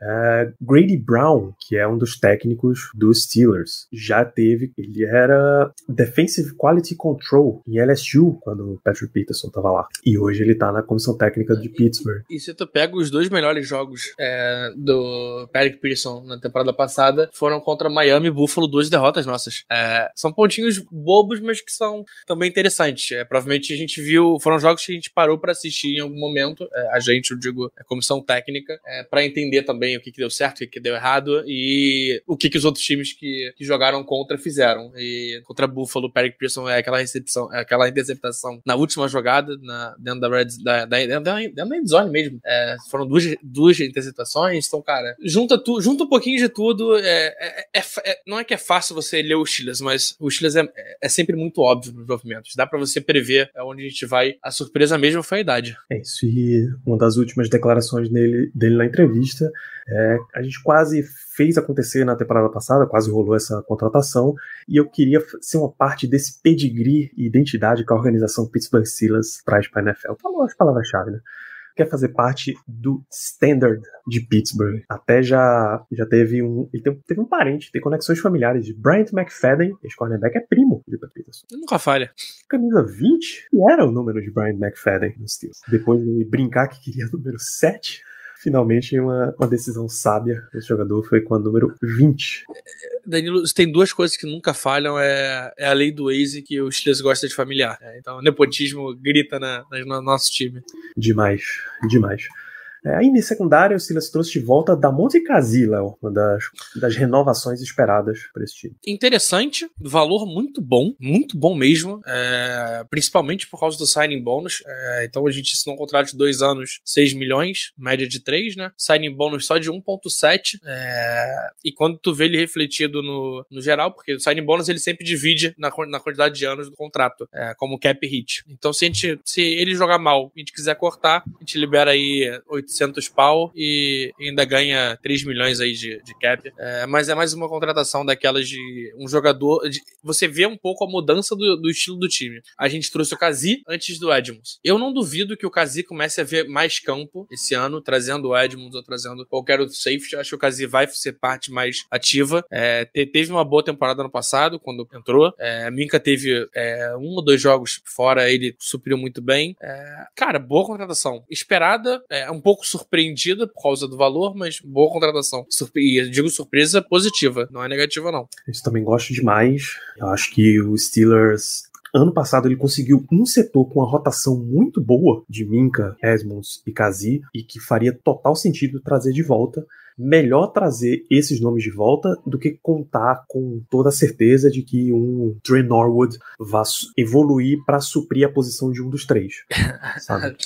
Uh, Grady Brown, que é um dos técnicos dos Steelers, já teve, ele era Defensive Quality Control em LSU quando o Patrick Peterson estava lá. E hoje ele está na comissão técnica de Pittsburgh. E, e se tu pega os dois melhores jogos é, do Patrick Peterson na temporada passada, foram contra Miami e Buffalo, duas derrotas nossas. É, são pontinhos bobos, mas que são também interessantes. É, provavelmente a gente viu, foram jogos que a gente parou para assistir em algum momento, é, a gente, eu digo, a comissão técnica, é, para entender também bem o que, que deu certo, o que, que deu errado e o que, que os outros times que, que jogaram contra fizeram. E contra Buffalo, Perry Pearson é aquela recepção, é aquela interceptação na última jogada, na, dentro da red, da, da, dentro da, dentro da zone mesmo. É, foram duas, duas interceptações, então, cara, junta, tu, junta um pouquinho de tudo. É, é, é, é não é que é fácil você ler o Steelers, mas o Steelers é, é sempre muito óbvio nos movimentos. Dá para você prever onde a gente vai. A surpresa mesmo foi a idade. É isso. E uma das últimas declarações dele, dele na entrevista é, a gente quase fez acontecer na temporada passada, quase rolou essa contratação, e eu queria ser uma parte desse pedigree e identidade que a organização Pittsburgh Steelers traz para a NFL. Falou as palavras-chave, né? Quer fazer parte do standard de Pittsburgh. Até já, já teve um. Ele tem, teve um parente, tem conexões familiares de Bryant McFadden, esse cornerback é primo de Peterson. Nunca falha. Camisa 20, que era o número de Bryant McFadden nos Steelers. Depois de brincar que queria <laughs> número 7, finalmente uma, uma decisão sábia desse jogador foi com a número 20. Danilo, tem duas coisas que nunca falham, é, é a lei do Waze que o Steelers gosta de familiar. É, então o nepotismo grita na, na, no nosso time. Demais, demais. É, aí na secundária, o Silas trouxe de volta da Léo, uma das, das renovações esperadas para esse time. Interessante, valor muito bom, muito bom mesmo, é, principalmente por causa do signing bônus. É, então a gente assinou um contrato de dois anos, 6 milhões, média de 3, né? Signing bônus só de 1,7. É, e quando tu vê ele refletido no, no geral, porque o signing bônus ele sempre divide na, na quantidade de anos do contrato, é, como cap hit. Então se, a gente, se ele jogar mal e a gente quiser cortar, a gente libera aí 8 800 pau e ainda ganha 3 milhões aí de, de cap. É, mas é mais uma contratação daquelas de um jogador. De, você vê um pouco a mudança do, do, estilo do time. A gente trouxe o Kazi antes do Edmonds. Eu não duvido que o Kazi comece a ver mais campo esse ano, trazendo o Edmonds ou trazendo qualquer outro safety. Acho que o Kazi vai ser parte mais ativa. É, teve uma boa temporada no passado, quando entrou. É, a Minka teve é, um ou dois jogos fora, ele supriu muito bem. É, cara, boa contratação. Esperada, é, um pouco pouco surpreendida por causa do valor, mas boa contratação. Surpre e digo surpresa positiva, não é negativa, não. Isso também gosto demais. Eu acho que o Steelers Ano passado ele conseguiu um setor com uma rotação muito boa de Minka, Esmonds e Kazi e que faria total sentido trazer de volta melhor trazer esses nomes de volta do que contar com toda a certeza de que um Trey Norwood vá evoluir para suprir a posição de um dos três. <laughs> Sabe?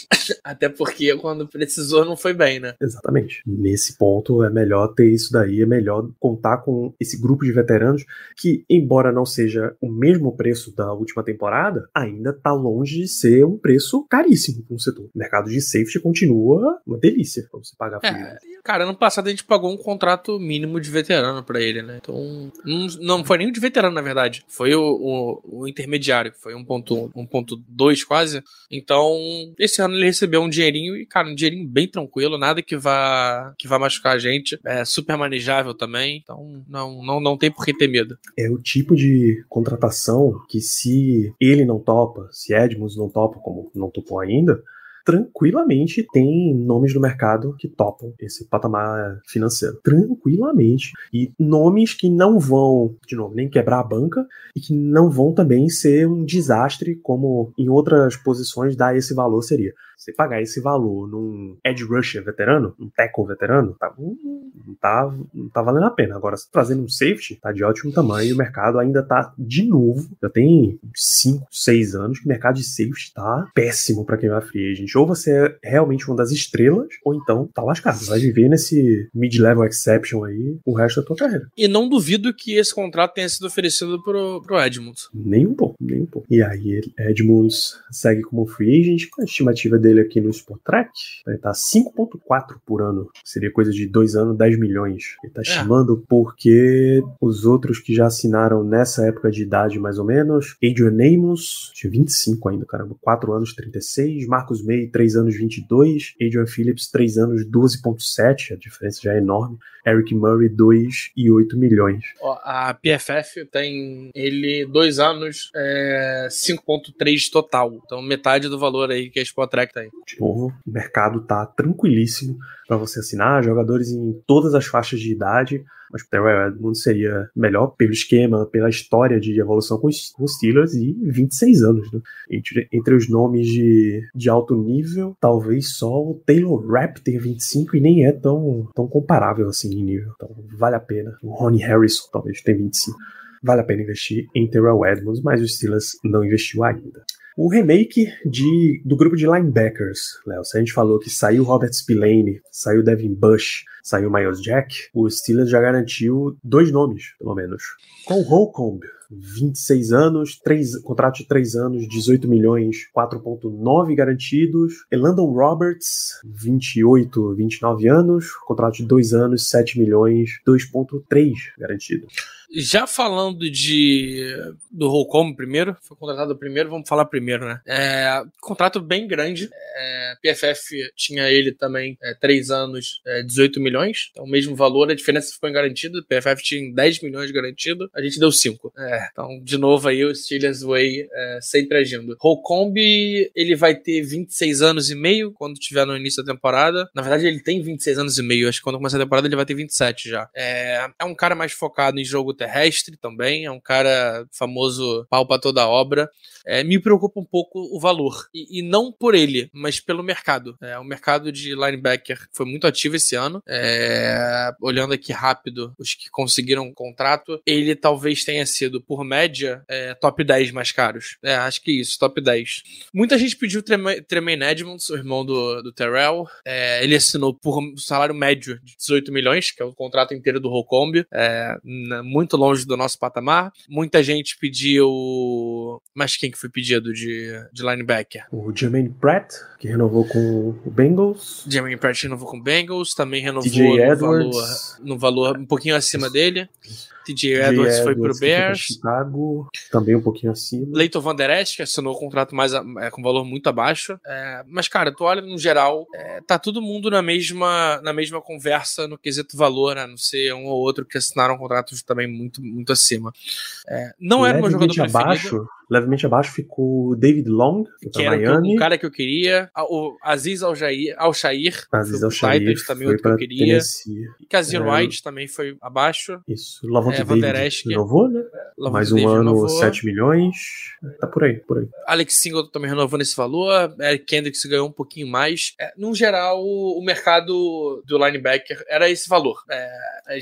Até porque quando precisou não foi bem, né? Exatamente. Nesse ponto é melhor ter isso daí, é melhor contar com esse grupo de veteranos que, embora não seja o mesmo preço da última temporada, ainda tá longe de ser um preço caríssimo para um setor. O mercado de safety continua uma delícia para você pagar. É, Cara, ano passado a gente pagou um contrato mínimo de veterano para ele, né? Então, não, não foi nem de veterano, na verdade. Foi o, o, o intermediário, foi 1.2 quase. Então, esse ano ele recebeu um dinheirinho e, cara, um dinheirinho bem tranquilo, nada que vá, que vá machucar a gente. É super manejável também. Então, não, não, não tem por que ter medo. É o tipo de contratação que se ele não topa, se Edmonds não topa, como não topou ainda, tranquilamente tem nomes no mercado que topam esse patamar financeiro. Tranquilamente. E nomes que não vão, de novo, nem quebrar a banca e que não vão também ser um desastre, como em outras posições dar esse valor seria. Você pagar esse valor num edge rusher veterano, um tackle veterano, tá, não, tá, não tá valendo a pena. Agora, trazendo um safety, tá de ótimo tamanho e o mercado ainda tá de novo. Já tem 5, 6 anos que o mercado de safety tá péssimo para quem vai free agent. Ou você é realmente uma das estrelas, ou então tá lascado. Você vai viver nesse mid-level exception aí o resto da tua carreira. E não duvido que esse contrato tenha sido oferecido pro, pro Edmunds. Nem um pouco, nem um pouco. E aí, Edmunds segue como free agent, com a estimativa dele dele aqui no Spotrack, ele tá 5,4 por ano. Seria coisa de dois anos, 10 milhões. Ele tá é. estimando porque os outros que já assinaram nessa época de idade, mais ou menos, Adrian Amos, tinha 25 ainda, caramba, 4 anos, 36. Marcos May, 3 anos, 22. Adrian Phillips, 3 anos, 12,7. A diferença já é enorme. Eric Murray, 2 e 8 milhões. A PFF tem ele 2 anos, é, 5,3 total. Então metade do valor aí que a Spotrack De novo, o mercado tá tranquilíssimo para você assinar, jogadores em todas as faixas de idade. Mas o Terrell Edmonds seria melhor pelo esquema, pela história de evolução com os, Steelers e 26 anos. Né? Entre, entre os nomes de, de alto nível, talvez só o Taylor Rapp tenha 25 e nem é tão, tão comparável assim em nível. Então vale a pena. O Ronnie Harrison talvez tenha 25 vale a pena investir em Terrell Edmonds, mas o Steelers não investiu ainda. O remake de, do grupo de linebackers, Léo. Se a gente falou que saiu Robert Spillane, saiu Devin Bush, saiu Miles Jack, o Steelers já garantiu dois nomes, pelo menos. Com o Holcomb, 26 anos, 3, contrato de 3 anos, 18 milhões, 4.9 garantidos. Elandon Roberts, 28, 29 anos, contrato de 2 anos, 7 milhões, 2.3 garantido. Já falando de do Holcomb primeiro, foi contratado primeiro, vamos falar primeiro, né? É, contrato bem grande. É, PFF tinha ele também é, 3 anos, é, 18 milhões. Então, o mesmo valor, a diferença ficou em garantido. PFF tinha 10 milhões garantido, a gente deu 5. É, então, de novo aí, o Steelers Way é, sempre agindo. Holcomb, ele vai ter 26 anos e meio quando tiver no início da temporada. Na verdade, ele tem 26 anos e meio. Acho que quando começar a temporada ele vai ter 27 já. É, é um cara mais focado em jogo terrestre também, é um cara famoso pau pra toda obra. É, me preocupa um pouco o valor. E, e, não por ele, mas pelo mercado. É, o mercado de linebacker foi muito ativo esse ano. É, olhando aqui rápido, os que conseguiram contrato, ele talvez tenha sido, por média, é, top 10 mais caros. É, acho que isso, top 10. Muita gente pediu Tremaine Edmonds, o irmão do, do Terrell. É, ele assinou por um salário médio de 18 milhões, que é o contrato inteiro do Holcomb. É, muito longe do nosso patamar. Muita gente pediu. Mas quem que foi pedido de, de linebacker? O Jermaine Pratt, que renovou com o Bengals. Jermaine Pratt renovou com o Bengals, também renovou no valor, no valor um pouquinho acima dele. TJ Edwards, foi pro Bears. Chicago, também um pouquinho acima. Leighton Van Der Esch, que assinou um contrato mais é, com valor muito abaixo. É, mas, cara, tu olha no geral, é, tá todo mundo na mesma, na mesma conversa no quesito valor, a não ser um ou outro que assinaram contratos também muito, muito acima. É, não era um jogador preferido. abaixo, levemente abaixo ficou David Long, que, que era Miami. o cara que eu queria. O Aziz Al-Shair. Al Aziz Al-Shair também outro que eu queria. E Kazir é, White também foi abaixo. Isso. Lavonte é, David renovou, né? Mais um David ano, renovou. 7 milhões. Tá por aí, por aí. Alex Singleton também renovou nesse valor. Eric Kendricks ganhou um pouquinho mais. É, no geral, o mercado do linebacker era esse valor. É,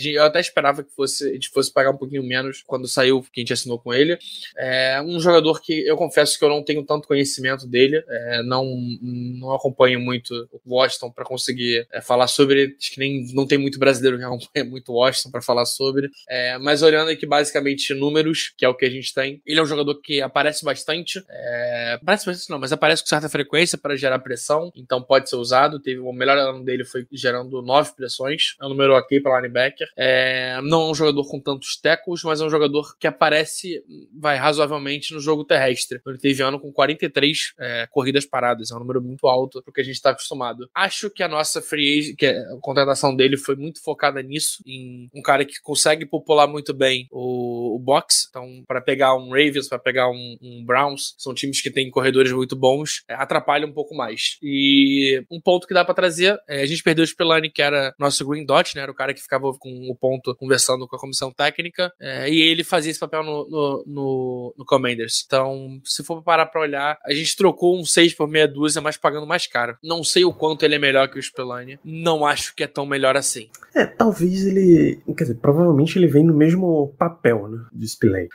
eu até esperava que fosse, a gente fosse pagar um pouquinho menos quando saiu, que a gente assinou com ele. É, um jogador jogador que eu confesso que eu não tenho tanto conhecimento dele, é, não, não acompanho muito o Washington para conseguir é, falar sobre. Acho que nem não tem muito brasileiro que acompanha muito o Washington para falar sobre. É, mas olhando aqui basicamente números, que é o que a gente tem, ele é um jogador que aparece bastante. É, aparece bastante não, mas aparece com certa frequência para gerar pressão, então pode ser usado. Teve o melhor ano dele foi gerando nove pressões, é um número ok para linebacker. É, não é um jogador com tantos tackles, mas é um jogador que aparece, vai razoavelmente no jogo terrestre. Ele teve ano com 43 é, corridas paradas, é um número muito alto para o que a gente está acostumado. Acho que a nossa free agent, que a contratação dele foi muito focada nisso, em um cara que consegue popular muito bem o, o box. Então, para pegar um Ravens, para pegar um, um, Browns, são times que têm corredores muito bons, é, atrapalha um pouco mais. E um ponto que dá para trazer, é, a gente perdeu o Spillane, que era nosso Green Dot, né? Era o cara que ficava com o ponto conversando com a comissão técnica, é, e ele fazia esse papel no, no, no, no Commanders. Então, se for parar pra olhar, a gente trocou um 6 por meia dúzia, mas pagando mais caro. Não sei o quanto ele é melhor que o Spillane. Não acho que é tão melhor assim. É, talvez ele. Quer dizer, provavelmente ele vem no mesmo papel, né? De Spillane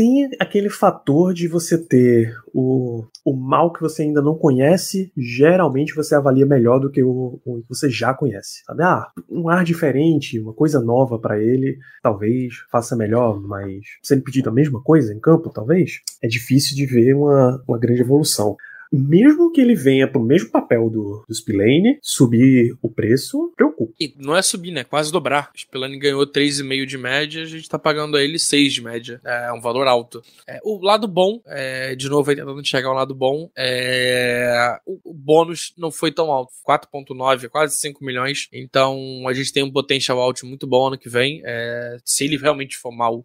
tem aquele fator de você ter o, o mal que você ainda não conhece, geralmente você avalia melhor do que o, o que você já conhece. Sabe? Ah, um ar diferente, uma coisa nova para ele, talvez faça melhor, mas sendo pedido a mesma coisa em campo, talvez, é difícil de ver uma, uma grande evolução mesmo que ele venha pro mesmo papel do, do Spillane, subir o preço, preocupa. E não é subir, né? Quase dobrar. O Spillane ganhou 3,5 de média, a gente tá pagando a ele 6 de média. É um valor alto. É, o lado bom, é, de novo aí tentando chegar ao lado bom, é, o, o bônus não foi tão alto. 4,9, quase 5 milhões. Então a gente tem um potencial alto muito bom ano que vem. É, se ele realmente for mal,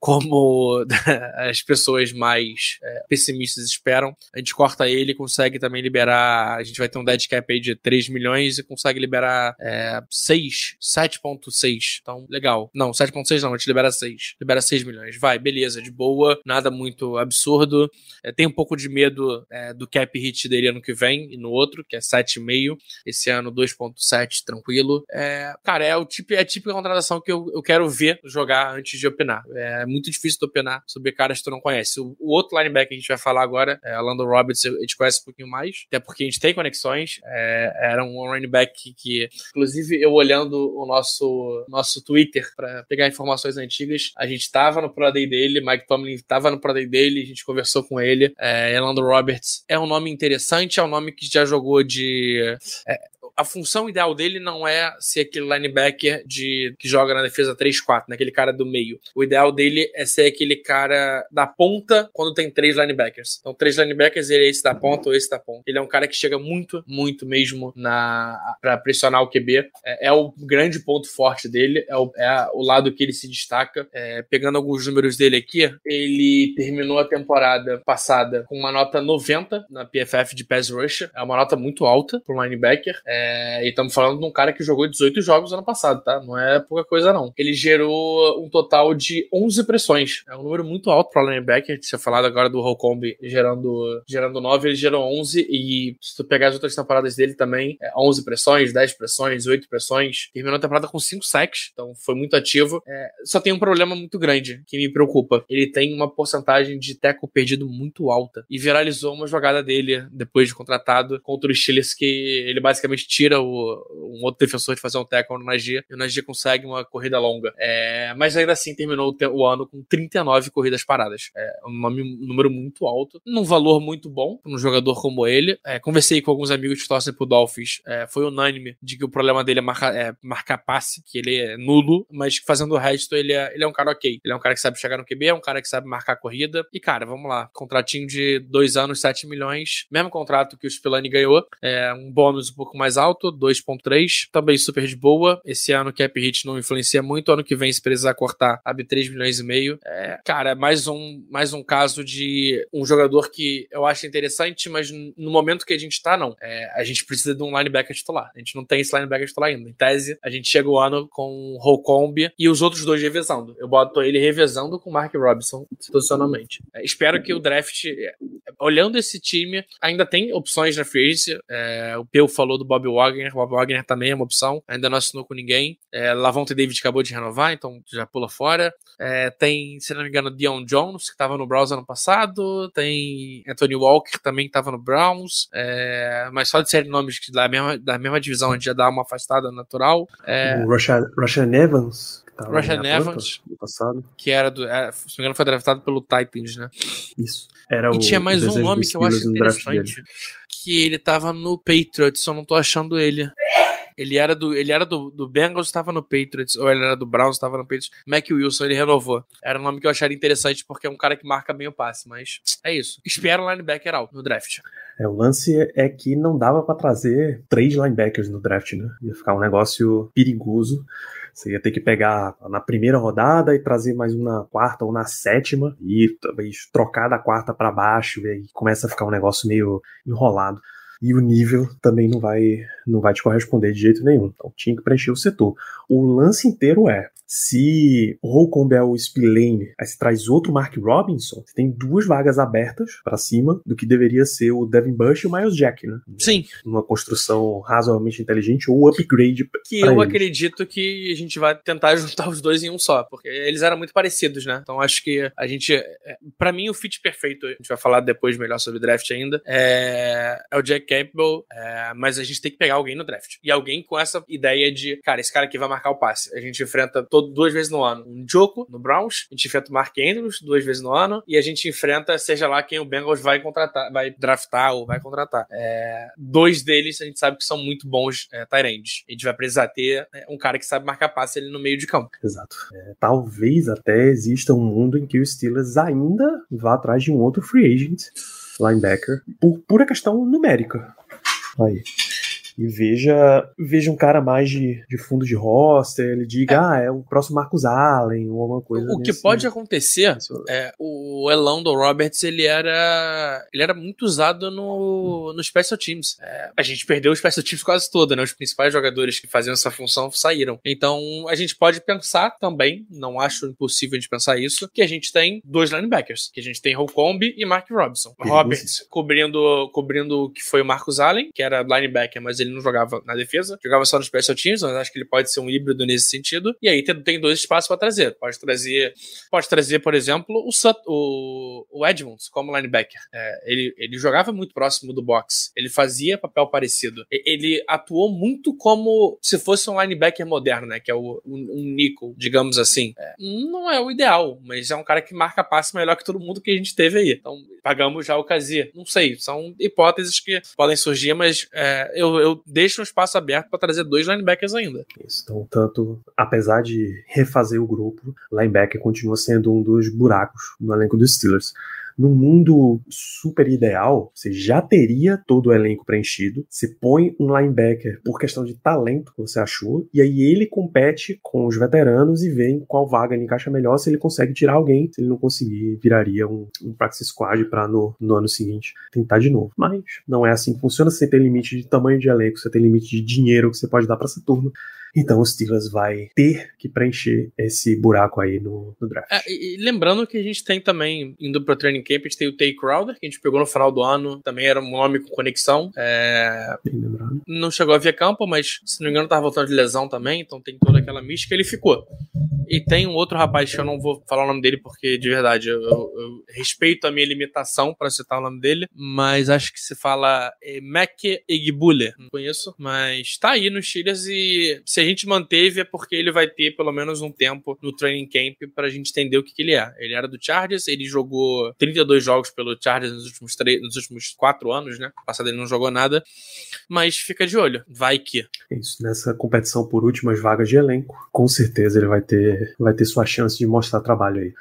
como <laughs> as pessoas mais é, pessimistas esperam, a gente corta ele ele consegue também liberar. A gente vai ter um dead cap aí de 3 milhões e consegue liberar é, 6, 7,6. Então, legal. Não, 7,6 não, a gente libera 6. Libera 6 milhões. Vai, beleza, de boa, nada muito absurdo. É, tem um pouco de medo é, do cap hit dele ano que vem e no outro, que é 7,5. Esse ano, 2,7, tranquilo. É, cara, é o tipo, é a típica contratação que eu, eu quero ver jogar antes de opinar. É muito difícil de opinar sobre caras que tu não conhece. O, o outro linebacker que a gente vai falar agora, é Lando Roberts, a gente gente conhece um pouquinho mais, até porque a gente tem conexões. É, era um running back que, inclusive, eu olhando o nosso, nosso Twitter para pegar informações antigas, a gente tava no Pro Day dele, Mike Tomlin tava no Pro Day dele, a gente conversou com ele. É, Elando Roberts é um nome interessante, é um nome que já jogou de. É, a função ideal dele não é ser aquele linebacker de, que joga na defesa 3-4, né? aquele cara do meio. O ideal dele é ser aquele cara da ponta quando tem três linebackers. Então, três linebackers, ele é esse da ponta ou esse da ponta. Ele é um cara que chega muito, muito mesmo na para pressionar o QB. É, é, o grande ponto forte dele, é o, é o lado que ele se destaca. É, pegando alguns números dele aqui, ele terminou a temporada passada com uma nota 90 na PFF de pass rusher. É uma nota muito alta para um linebacker. É, é, e estamos falando de um cara que jogou 18 jogos ano passado, tá? Não é pouca coisa, não. Ele gerou um total de 11 pressões. É um número muito alto para o linebacker. Tinha falado agora do Holcomb gerando, gerando 9, ele gerou 11. E se tu pegar as outras temporadas dele também, é 11 pressões, 10 pressões, 8 pressões. Terminou a temporada com 5 sacks, então foi muito ativo. É, só tem um problema muito grande que me preocupa. Ele tem uma porcentagem de teco perdido muito alta. E viralizou uma jogada dele depois de contratado contra o Steelers que ele basicamente tira o, um outro defensor de fazer um tackle no Najee e o Najee consegue uma corrida longa. É, mas ainda assim terminou o, o, ano com 39 corridas paradas. É um, um número muito alto, num valor muito bom para um jogador como ele. É, conversei com alguns amigos que torcem pro Dolphins, é, foi unânime de que o problema dele é, marca, é, marcar passe, que ele é nulo, mas fazendo o resto ele é, ele é um cara ok. Ele é um cara que sabe chegar no QB, é um cara que sabe marcar corrida. E cara, vamos lá, contratinho de dois anos, 7 milhões, mesmo contrato que o Spillane ganhou, é um bônus um pouco mais alto alto, 2.3, também super de boa. Esse ano o cap hit não influencia muito, ano que vem se precisar cortar, abre 3 milhões e meio. É, cara, é mais um, mais um caso de um jogador que eu acho interessante, mas no momento que a gente tá, não. É, a gente precisa de um linebacker titular. A gente não tem esse linebacker titular ainda. Em tese, a gente chega o ano com o Holcomb e os outros dois revezando. Eu boto ele revezando com o Mark Robinson, institucionalmente. É, espero que o draft, é, olhando esse time, ainda tem opções na free agency. É, o Peu falou do Bob Wagner. O Wagner também é uma opção. Ainda não assinou com ninguém. É, Lavonte David acabou de renovar, então já pula fora. É, tem, se não me engano, Dion Jones, que estava no Browns ano passado. Tem Anthony Walker, que também estava no Browns. É, mas só de série nomes da mesma, da mesma divisão, a gente já dá uma afastada natural. É, o Rashan Evans. Tá Russian Evans, passado. que era do. É, se não me engano, foi draftado pelo Titans, né? Isso. Era e o, tinha mais um nome que eu acho interessante. Que ele tava no Patriots, só não tô achando ele. Ele era do, ele era do, do Bengals, estava no Patriots, ou ele era do Browns, estava no Patriots. Mac Wilson, ele renovou. Era um nome que eu acharia interessante porque é um cara que marca bem o passe, mas é isso. Espera o linebacker alto no draft. É, o lance é que não dava para trazer três linebackers no draft, né? Ia ficar um negócio perigoso. Você ia ter que pegar na primeira rodada e trazer mais um na quarta ou na sétima e talvez trocar da quarta para baixo e aí começa a ficar um negócio meio enrolado e o nível também não vai não vai te corresponder de jeito nenhum. Então tinha que preencher o setor. O lance inteiro é se o Holcomb é o Spillane, aí você traz outro Mark Robinson, você tem duas vagas abertas para cima do que deveria ser o Devin Bush e o Miles Jack, né? Sim. Uma construção razoavelmente inteligente ou upgrade. Que eu eles. acredito que a gente vai tentar <laughs> juntar os dois em um só, porque eles eram muito parecidos, né? Então acho que a gente. É, para mim, o fit perfeito, a gente vai falar depois melhor sobre draft ainda, é, é o Jack Campbell, é, mas a gente tem que pegar alguém no draft. E alguém com essa ideia de, cara, esse cara aqui vai marcar o passe. A gente enfrenta todo, duas vezes no ano um Joko no Browns, a gente enfrenta o Mark Andrews duas vezes no ano, e a gente enfrenta, seja lá quem o Bengals vai contratar, vai draftar ou vai contratar. É, dois deles a gente sabe que são muito bons é, Tyrands. A gente vai precisar ter é, um cara que sabe marcar passe ali no meio de campo. Exato. É, talvez até exista um mundo em que o Steelers ainda vá atrás de um outro free agent linebacker por pura questão numérica. Aí e veja, veja um cara mais de, de fundo de roster, ele diga, é. ah, é o próximo Marcus Allen ou alguma coisa. O que pode acontecer é o Elando Roberts, ele era ele era muito usado no, no Special Teams. É, a gente perdeu o Special Teams quase todo, né? Os principais jogadores que faziam essa função saíram. Então, a gente pode pensar também, não acho impossível a gente pensar isso, que a gente tem dois linebackers, que a gente tem Holcomb e Mark Robinson. Roberts cobrindo cobrindo o que foi o Marcus Allen, que era linebacker, mas ele não jogava na defesa, jogava só no special teams, mas acho que ele pode ser um híbrido nesse sentido. E aí tem, dois espaços para trazer. Pode trazer, pode trazer, por exemplo, o, Sut, o, o Edmonds como linebacker. É, ele, ele jogava muito próximo do box. Ele fazia papel parecido. Ele atuou muito como se fosse um linebacker moderno, né? Que é o, um, um nickel, digamos assim. É, não é o ideal, mas é um cara que marca passe melhor que todo mundo que a gente teve aí. Então, pagamos já o Kazi. Não sei, são hipóteses que podem surgir, mas é, eu, eu deixa um espaço aberto para trazer dois linebackers ainda. Isso, então, tanto, apesar de refazer o grupo, linebacker continua sendo um dos buracos no elenco dos Steelers. No mundo super ideal, você já teria todo o elenco preenchido. Você põe um linebacker por questão de talento que você achou, e aí ele compete com os veteranos e vê em qual vaga ele encaixa melhor. Se ele consegue tirar alguém, se ele não conseguir, viraria um, um practice squad para no, no ano seguinte tentar de novo. Mas não é assim que funciona. Você tem limite de tamanho de elenco, você tem limite de dinheiro que você pode dar para essa turma. Então o Steelers vai ter que preencher esse buraco aí no, no draft. É, e, lembrando que a gente tem também, indo pro training camp, a gente tem o Tay Crowder, que a gente pegou no final do ano, também era um nome com conexão. É... Não chegou a ver campo, mas se não me engano tava voltando de lesão também, então tem toda aquela mística, ele ficou. E tem um outro rapaz que eu não vou falar o nome dele porque, de verdade, eu, eu, respeito a minha limitação para citar o nome dele, mas acho que se fala é, Mac Egbule. Não conheço, mas tá aí nos Steelers e se a gente manteve é porque ele vai ter pelo menos um tempo no training camp pra gente entender o que, que ele é. Ele era do Chargers, ele jogou 32 jogos pelo Chargers nos últimos, três, nos últimos quatro anos, né? Passado ele não jogou nada, mas fica de olho. Vai que. Isso, nessa competição por últimas vagas de elenco, com certeza ele vai ter, vai ter sua chance de mostrar trabalho aí.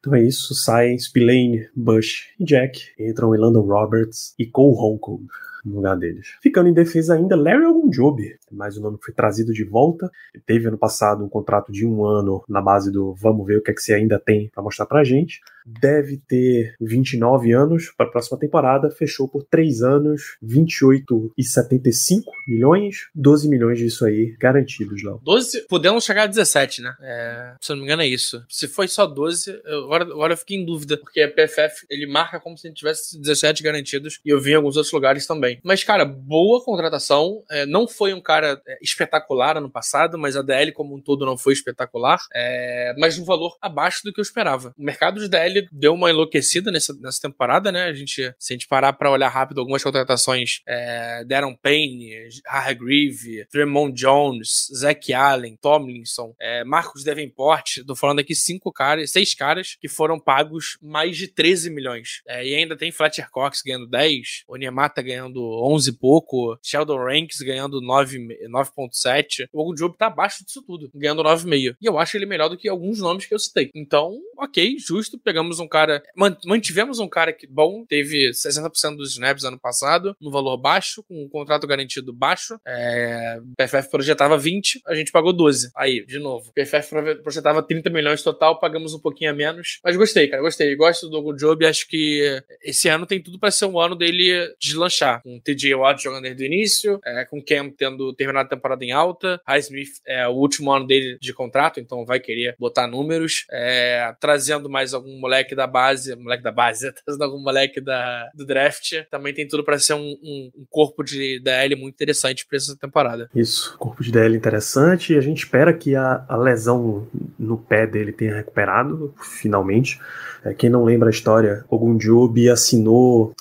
Então é isso, saem Spillane, Bush e Jack, entram Elandon Roberts e Cole Holcomb. No lugar deles. Ficando em defesa ainda, Larry Ogunjobi, mais um nome que foi trazido de volta. Ele teve ano passado um contrato de um ano na base do vamos ver o que é que você ainda tem para mostrar pra gente. Deve ter 29 anos para a próxima temporada, fechou por 3 anos, 28,75 milhões, 12 milhões disso aí garantidos, Léo. 12, podemos chegar a 17, né? É, se eu não me engano é isso. Se foi só 12, eu, agora, agora eu fiquei em dúvida, porque a PFF ele marca como se ele tivesse 17 garantidos e eu vi em alguns outros lugares também. Mas, cara, boa contratação. É, não foi um cara é, espetacular ano passado, mas a DL como um todo não foi espetacular, é, mas um valor abaixo do que eu esperava. O mercado de DL deu uma enlouquecida nessa, nessa temporada, né? A gente, se a gente parar para olhar rápido, algumas contratações é, deram Payne, Hargreave, Tremont Jones, Zach Allen, Tomlinson, é, Marcos Davenport. Tô falando aqui cinco caras, seis caras que foram pagos mais de 13 milhões. É, e ainda tem Fletcher Cox ganhando 10, Onyemata ganhando 11 e pouco, Sheldon Ranks ganhando 9.7. O Ogunjobi tá abaixo disso tudo, ganhando 9,5. E eu acho ele melhor do que alguns nomes que eu citei. Então, ok, justo. Pegamos um cara, mantivemos um cara que bom, teve 60% dos snaps ano passado, no valor baixo, com um contrato garantido baixo. É, o PFF projetava 20, a gente pagou 12. Aí, de novo, o PFF projetava 30 milhões total, pagamos um pouquinho a menos. Mas gostei, cara, gostei. Gosto do Dogo Job, acho que esse ano tem tudo para ser um ano dele deslanchar. Com TJ Watt jogando desde o início, é, com Cam tendo terminado a temporada em alta, High Smith é o último ano dele de contrato, então vai querer botar números, é, trazendo mais algum moleque da base, moleque da base, <laughs> trazendo algum moleque da, do draft, também tem tudo para ser um, um, um, corpo de DL muito interessante para essa temporada. Isso, corpo de DL interessante, a gente espera que a, a lesão no pé dele tenha recuperado, finalmente. É, quem não lembra a história, Ogunjobi assinou,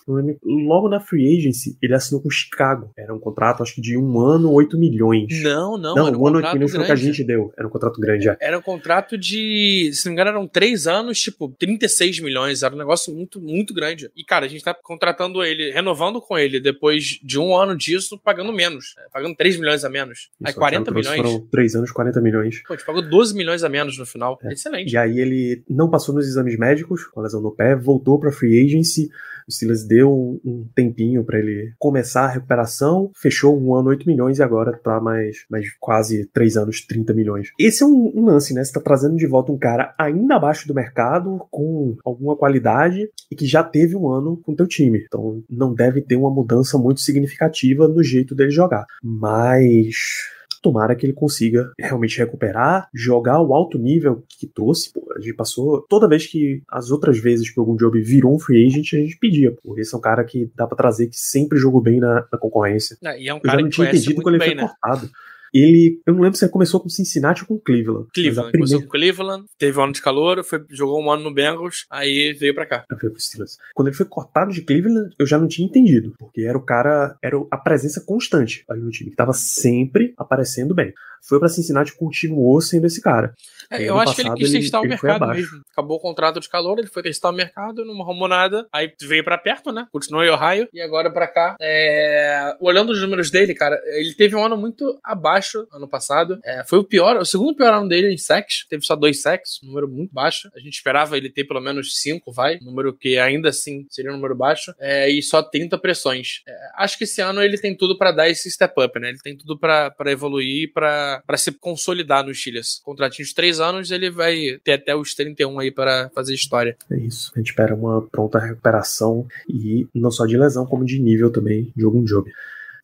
logo na free agency, ele assinou com Chicago. Era um contrato, acho que de um ano, 8 milhões. Não, não, não um, um ano que foi o que a gente deu. Era um contrato grande, já. Era um contrato de, se não me engano, eram três anos, tipo, 36 milhões. Era um negócio muito, muito grande. E, cara, a gente tá contratando ele, renovando com ele depois de um ano disso, pagando menos. Né? Pagando 3 milhões a menos. Isso, aí 40 milhões. Foram 3 anos, 40 milhões. Pô, a gente pagou 12 milhões a menos no final. É. Excelente. E aí ele não passou nos exames médicos, com a lesão no pé, voltou pra free agency. O Steelers deu um tempinho para ele começar a recuperação, fechou um ano 8 milhões e agora tá mais, mais quase 3 anos 30 milhões. Esse é um, um lance, né? Você tá trazendo de volta um cara ainda abaixo do mercado, com alguma qualidade e que já teve um ano com teu time. Então não deve ter uma mudança muito significativa no jeito dele jogar. Mas Tomara que ele consiga realmente recuperar, jogar o alto nível que trouxe. Pô, a gente passou toda vez que as outras vezes que algum job virou um free agent, a gente pedia. Pô, esse é um cara que dá para trazer que sempre jogou bem na, na concorrência. E é um cara Eu já não tinha entendido quando ele bem, foi né? cortado. Ele, eu não lembro se ele começou com Cincinnati ou com Cleveland. Cleveland, primeira... começou com Cleveland, teve um ano de calor, foi, jogou um ano no Bengals, aí veio pra cá. Veio pro Steelers. Quando ele foi cortado de Cleveland, eu já não tinha entendido, porque era o cara, era a presença constante ali no time, que tava sempre aparecendo bem. Foi pra Cincinnati e continuou sendo esse cara. É, eu acho que ele quis testar ele, o mercado mesmo. Acabou o contrato de calor, ele foi testar o mercado, não arrumou nada. Aí veio pra perto, né? Continuou em Ohio. E agora pra cá. É... Olhando os números dele, cara, ele teve um ano muito abaixo ano passado. É, foi o pior, o segundo pior ano dele em sacks. Teve só dois sacks, um número muito baixo. A gente esperava ele ter pelo menos cinco, vai. Número que ainda assim seria um número baixo. É, e só 30 pressões. É, acho que esse ano ele tem tudo para dar esse step up, né? Ele tem tudo para evoluir, para se consolidar no Steelers. Contratinho de três anos, ele vai ter até os 31 aí para fazer história. É isso. A gente espera uma pronta recuperação e não só de lesão, como de nível também de algum job.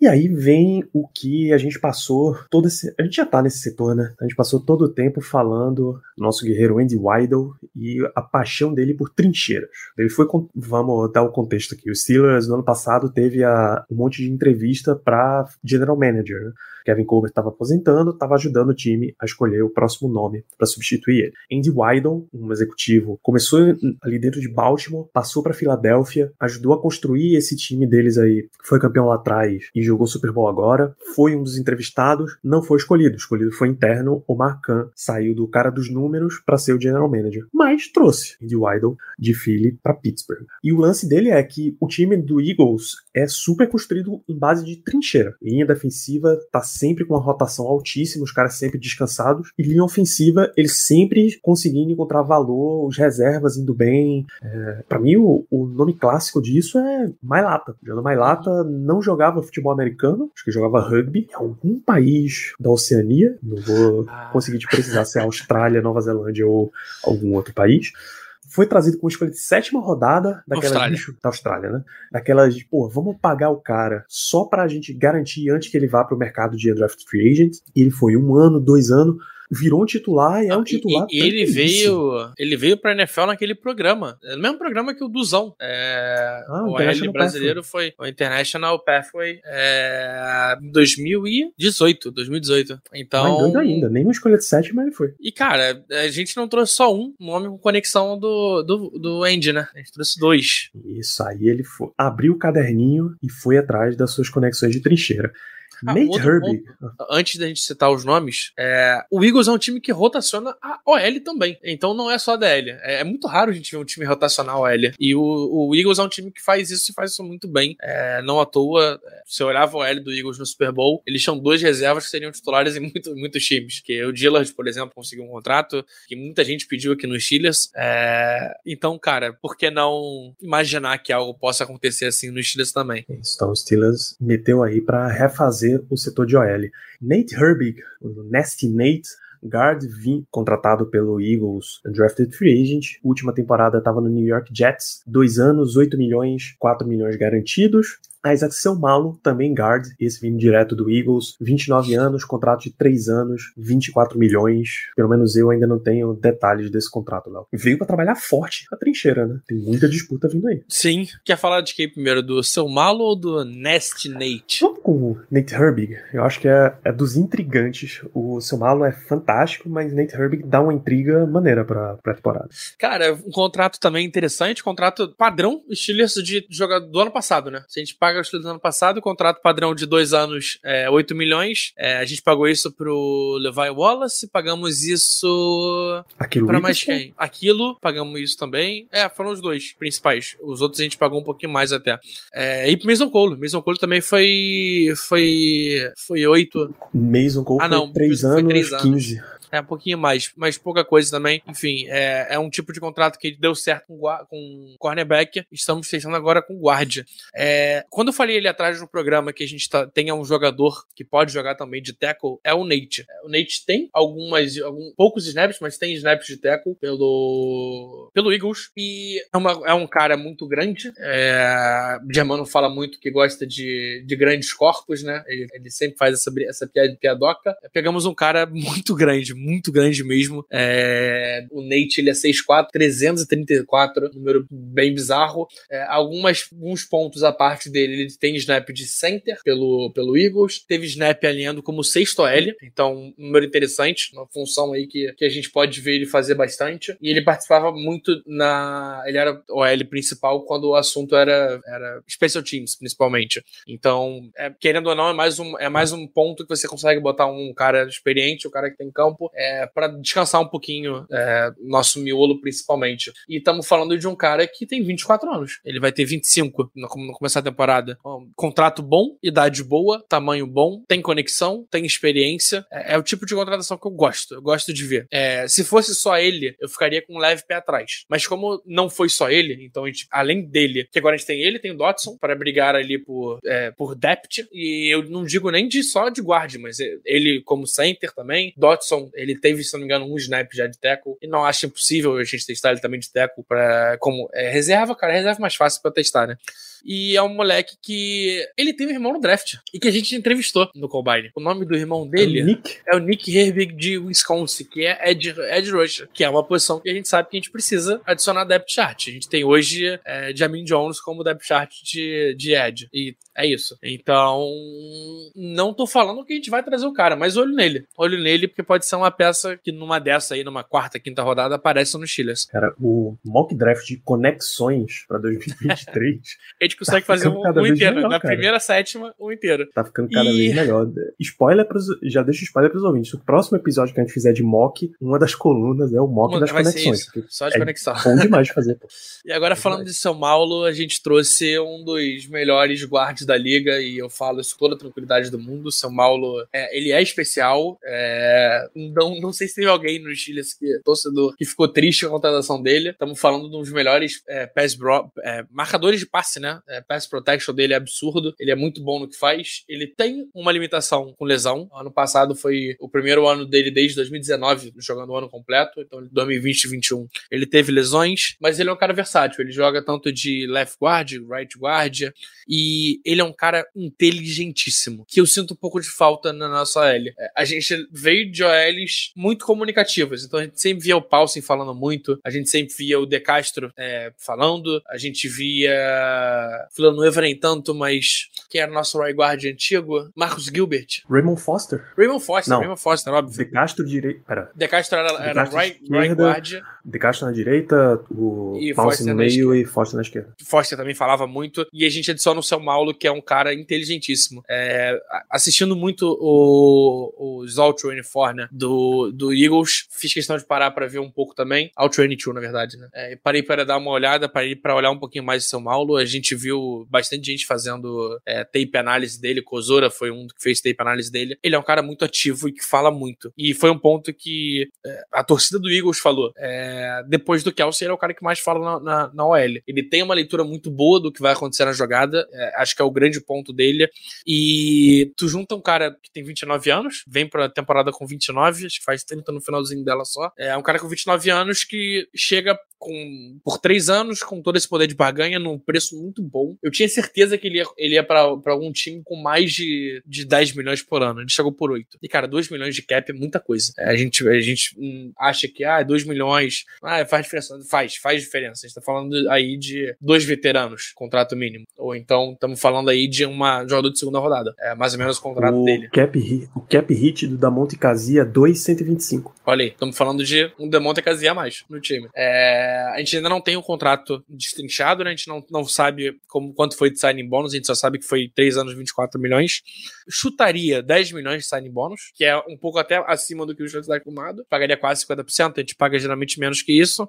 E aí vem o que a gente passou todo esse. A gente já tá nesse setor, né? A gente passou todo o tempo falando do nosso guerreiro Andy Weidel e a paixão dele por trincheiras. Ele foi. Vamos dar o contexto aqui. O Steelers no ano passado teve a, um monte de entrevista para General Manager, né? Kevin Colbert estava aposentando, estava ajudando o time a escolher o próximo nome para substituir ele. Andy Weidel, um executivo, começou ali dentro de Baltimore, passou para Filadélfia, ajudou a construir esse time deles aí, foi campeão lá atrás e jogou Super Bowl agora, foi um dos entrevistados, não foi escolhido, escolhido foi interno, o Marcan saiu do cara dos números para ser o general manager, mas trouxe Andy Weidel de Philly para Pittsburgh. E o lance dele é que o time do Eagles é super construído em base de trincheira. Linha defensiva tá sempre com uma rotação altíssima, os caras sempre descansados. E linha ofensiva, eles sempre conseguindo encontrar valor, os reservas indo bem. É, para mim, o, o, nome clássico disso é Mailata. O Mailata não jogava futebol americano, acho que jogava rugby em algum país da Oceania. Não vou ah. conseguir te precisar se é Austrália, Nova Zelândia ou algum outro país foi trazido com uma escolha de sétima rodada daquela Austrália. Bicho, da Austrália, né? Daquelas de, pô, vamos pagar o cara só pra gente garantir antes que ele vá pro mercado de draft free agent. E ele foi um ano, dois anos virou um titular e é um titular. E, e ele veio, ele veio para NFL naquele programa, é o mesmo programa que o Duzão. É, ah, o L brasileiro Pathway. foi o International Pathway é, 2018, 2018. Então, doido ainda, nem uma escolha de sétima ele foi. E cara, a gente não trouxe só um nome com conexão do, do, do Andy, né? A gente trouxe dois. Isso aí ele foi, abriu o caderninho e foi atrás das suas conexões de trincheira. Ah, Nate Herbig. antes da gente citar os nomes, é, o Eagles é um time que rotaciona a OL também. Então não é só a DL. É, é muito raro a gente ver um time rotacionar a OL. E o, o, Eagles é um time que faz isso e faz isso muito bem. É, não à toa, se eu olhava a OL do Eagles no Super Bowl, eles tinham duas reservas que seriam titulares <laughs> em muito, muitos times. Que o Dillard, por exemplo, conseguiu um contrato que muita gente pediu aqui nos Steelers. É, então, cara, por que não imaginar que algo possa acontecer assim nos Steelers também? Então, o Steelers meteu aí para refazer fazer o setor de OL. Nate Herbig, o Nasty Nate, guard vim, contratado pelo Eagles, drafted free agent. Última temporada estava no New York Jets, dois anos, 8 milhões, 4 milhões garantidos. Isaac Malo, também guard, esse vindo direto do Eagles, 29 anos, contrato de 3 anos, 24 milhões. Pelo menos eu ainda não tenho detalhes desse contrato, Léo. Veio para trabalhar forte a trincheira, né? Tem muita disputa vindo aí. Sim. Quer falar de quem primeiro? Do seu Malo ou do Nest Nate? Vamos com o Nate Herbig. Eu acho que é, é dos intrigantes. O seu Malo é fantástico, mas Nate Herbig dá uma intriga maneira pra, pra temporada. Cara, um contrato também interessante, contrato padrão, estilo de jogador do ano passado, né? Se a gente paga paga do ano passado, contrato padrão de dois anos, é, 8 milhões. É, a gente pagou isso pro Levi Wallace, pagamos isso. Aquilo pra mais quem? Aquilo, pagamos isso também. É, foram os dois principais. Os outros a gente pagou um pouquinho mais até. É, e pro Mason Cole. Mason Cole também foi. Foi. Foi 8. Mason Cole ah, não, foi 3 anos, foi 3 anos, 15. É, um pouquinho mais, mas pouca coisa também. Enfim, é, é um tipo de contrato que deu certo com, com cornerback. Estamos testando agora com guardia. É, quando eu falei ali atrás no programa que a gente tá, tenha um jogador que pode jogar também de tackle, é o Nate. O Nate tem algumas, algum, poucos snaps, mas tem snaps de tackle pelo, pelo Eagles. E é, uma, é um cara muito grande. É, Germano fala muito que gosta de, de grandes corpos, né? Ele, ele sempre faz essa, essa piadoca. Pegamos um cara <laughs> muito grande, muito grande mesmo. É, o Nate ele é 6'4, 334, número bem bizarro. É, algumas, alguns pontos à parte dele, ele tem snap de center pelo, pelo Eagles, teve snap alinhando como sexto L, então um número interessante, uma função aí que, que a gente pode ver ele fazer bastante. E ele participava muito na. Ele era o L principal quando o assunto era, era Special Teams, principalmente. Então, é, querendo ou não, é mais, um, é mais um ponto que você consegue botar um cara experiente, um cara que tem campo, é, para descansar um pouquinho é, nosso miolo, principalmente. E estamos falando de um cara que tem 24 anos. Ele vai ter 25 no, no começar a temporada. Um, contrato bom, idade boa, tamanho bom, tem conexão, tem experiência. É, é, o tipo de contratação que eu gosto. Eu gosto de ver. É, se fosse só ele, eu ficaria com um leve pé atrás. Mas como não foi só ele, então gente, além dele, que agora a gente tem ele, tem o Dotson para brigar ali por, é, por depth. E eu não digo nem de só de guarda, mas ele como center também. Dotson, ele teve, se não me engano, um snap já de tackle. E não acho impossível a gente testar ele também de tackle para como é, reserva, cara. Reserva mais fácil para testar, né? E é um moleque que. Ele tem um irmão no draft. E que a gente entrevistou no Combine. O nome do irmão dele é o Nick, é o Nick Herbig de Wisconsin, que é Ed, Ed Rusher, que é uma posição que a gente sabe que a gente precisa adicionar depth chart. A gente tem hoje é, Jamin Jones como depth chart de, de Ed. E é isso. Então, não tô falando que a gente vai trazer o cara, mas olho nele. Olho nele, porque pode ser uma peça que numa dessa aí, numa quarta, quinta rodada, aparece no Steelers. Cara, o mock draft de conexões pra 2023. <laughs> a gente consegue tá fazer um, um inteiro. Melhor, Na cara. primeira sétima, um inteiro. Tá ficando cada e... vez melhor. Spoiler pros, já deixa spoiler pros ouvintes. O próximo episódio que a gente fizer de mock, uma das colunas é o mock uma, das conexões. Só de é conexão. Bom demais de fazer, pô. <laughs> E agora, é falando demais. de São Paulo, a gente trouxe um dos melhores guardas da liga e eu falo isso com toda a tranquilidade do mundo. São Paulo, é, ele é especial. É, não, não sei se teve alguém no Chile que torcedor que ficou triste com a contratação dele. Estamos falando de um dos melhores é, pass bro, é, marcadores de passe, né? É, pass protection dele é absurdo. Ele é muito bom no que faz. Ele tem uma limitação com lesão. Ano passado foi o primeiro ano dele desde 2019 jogando o ano completo. Então, 2020 e 2021 ele teve lesões, mas ele é um cara versátil. Ele joga tanto de left guard, right guard, e ele é um cara inteligentíssimo, que eu sinto um pouco de falta na nossa L. É, a gente veio de OLs muito comunicativas, então a gente sempre via o Paulsen falando muito, a gente sempre via o De Castro é, falando, a gente via Villanueva nem tanto, mas quem era o nosso right guard antigo? Marcos Gilbert. Raymond Foster. Raymond Foster, Não. Raymond Foster, óbvio. De Castro direito. Pera. De Castro era, era Castro right, right guard. De Castro na direita, o Paulsen no meio e Foster na esquerda. Foster também falava muito, e a gente adiciona o seu Paulo, que é um cara inteligentíssimo. É, assistindo muito o, o Zalt Uniforme do, do Eagles, fiz questão de parar pra ver um pouco também. Out 22, na verdade, né? É, parei para dar uma olhada, parei para olhar um pouquinho mais do seu Paulo. A gente viu bastante gente fazendo é, tape análise dele. Kozora foi um que fez tape análise dele. Ele é um cara muito ativo e que fala muito. E foi um ponto que é, a torcida do Eagles falou. É, depois do Kelsey, ele é o cara que mais fala na, na, na OL. Ele tem uma leitura muito boa do que vai acontecer na jogada. É, acho que é o grande ponto dele. E tu junta um cara que tem 29 anos, vem pra temporada com 29, acho que faz 30 no finalzinho dela só. É um cara com 29 anos que chega com, por três anos com todo esse poder de barganha num preço muito bom. Eu tinha certeza que ele ia, ele ia pra, pra algum time com mais de, de 10 milhões por ano. Ele chegou por 8. E, cara, 2 milhões de cap é muita coisa. É, a gente, a gente hum, acha que, ah, 2 milhões, ah, faz diferença. Faz, faz diferença. A gente tá falando aí de dois veteranos, contrato mínimo. Ou então, estamos falando aí de uma jogador de segunda rodada. É mais ou menos o contrato o, dele. cap, hit- o cap hit do Damonte Casia é 2,125. Olha aí, estamos falando de um Demonte Casia a mais no time. É, a gente ainda não tem o contrato destrinchado, né? A gente não, não sabe como, quanto foi de signing bônus, a gente só sabe que foi 3 anos, 24 milhões. Chutaria 10 milhões de signing bônus, que é um pouco até acima do que o Steelers está acostumado. Pagaria quase 50%, a gente paga geralmente menos que isso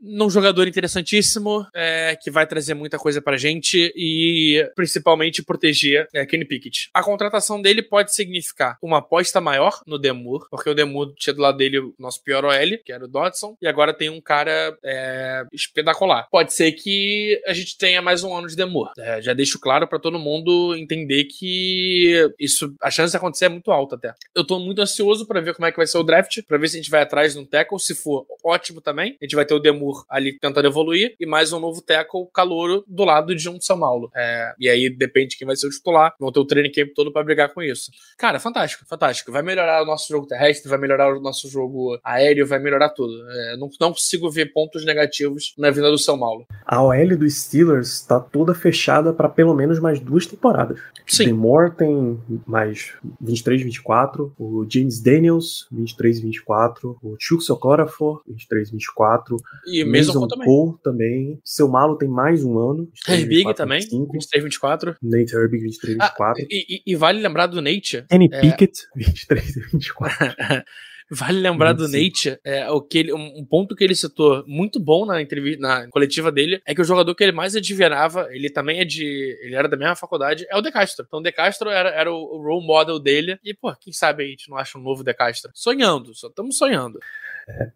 num jogador interessantíssimo, é, que vai trazer muita coisa pra gente e principalmente proteger é, Kenny Pickett. A contratação dele pode significar uma aposta maior no Demur, porque o Demur tinha do lado dele o nosso pior OL, que era o Dodson, e agora tem um cara é, espetacular. Pode ser que a gente tenha mais um ano de Demur. É, já deixo claro pra todo mundo entender que isso, a chance de acontecer é muito alta até. Eu tô muito ansioso pra ver como é que vai ser o draft, pra ver se a gente vai atrás de um tackle, se for ótimo também. A gente vai ter o Demur ali tentando evoluir e mais um novo tackle calouro do lado de um São Paulo. É, e aí depende de quem vai ser o titular. Vão ter o training camp todo pra brigar com isso. Cara, fantástico, fantástico. Vai melhorar o nosso jogo terrestre, vai melhorar o nosso jogo aéreo, vai melhorar tudo. É, não, não consigo ver pontos negativos na vinda do São Paulo. A OL dos Steelers tá toda fechada para pelo menos mais duas temporadas. Sim. Demore tem mais 23, 24. O James Daniels, 23, 24. O Chuck Socorafor, 23, 24. E mesmo Mason também. Cole também. Seu Malo tem mais um ano. 23, Herbig 24, também, 25. 23, 24. Nate Herbig, 23, Ah, 24. e, e- e vale lembrar do Nate. Kenny é- Pickett, <laughs> 23 e 24. <laughs> Vale lembrar do 25. Nate, é, o que ele, um, ponto que ele citou muito bom na entrevista, na coletiva dele, é que o jogador que ele mais admirava, ele também é de. Ele era da mesma faculdade, é o De Castro. Então o De Castro era, era o, o role model dele. E, pô, quem sabe a gente não acha um novo De Castro? Sonhando, só estamos sonhando.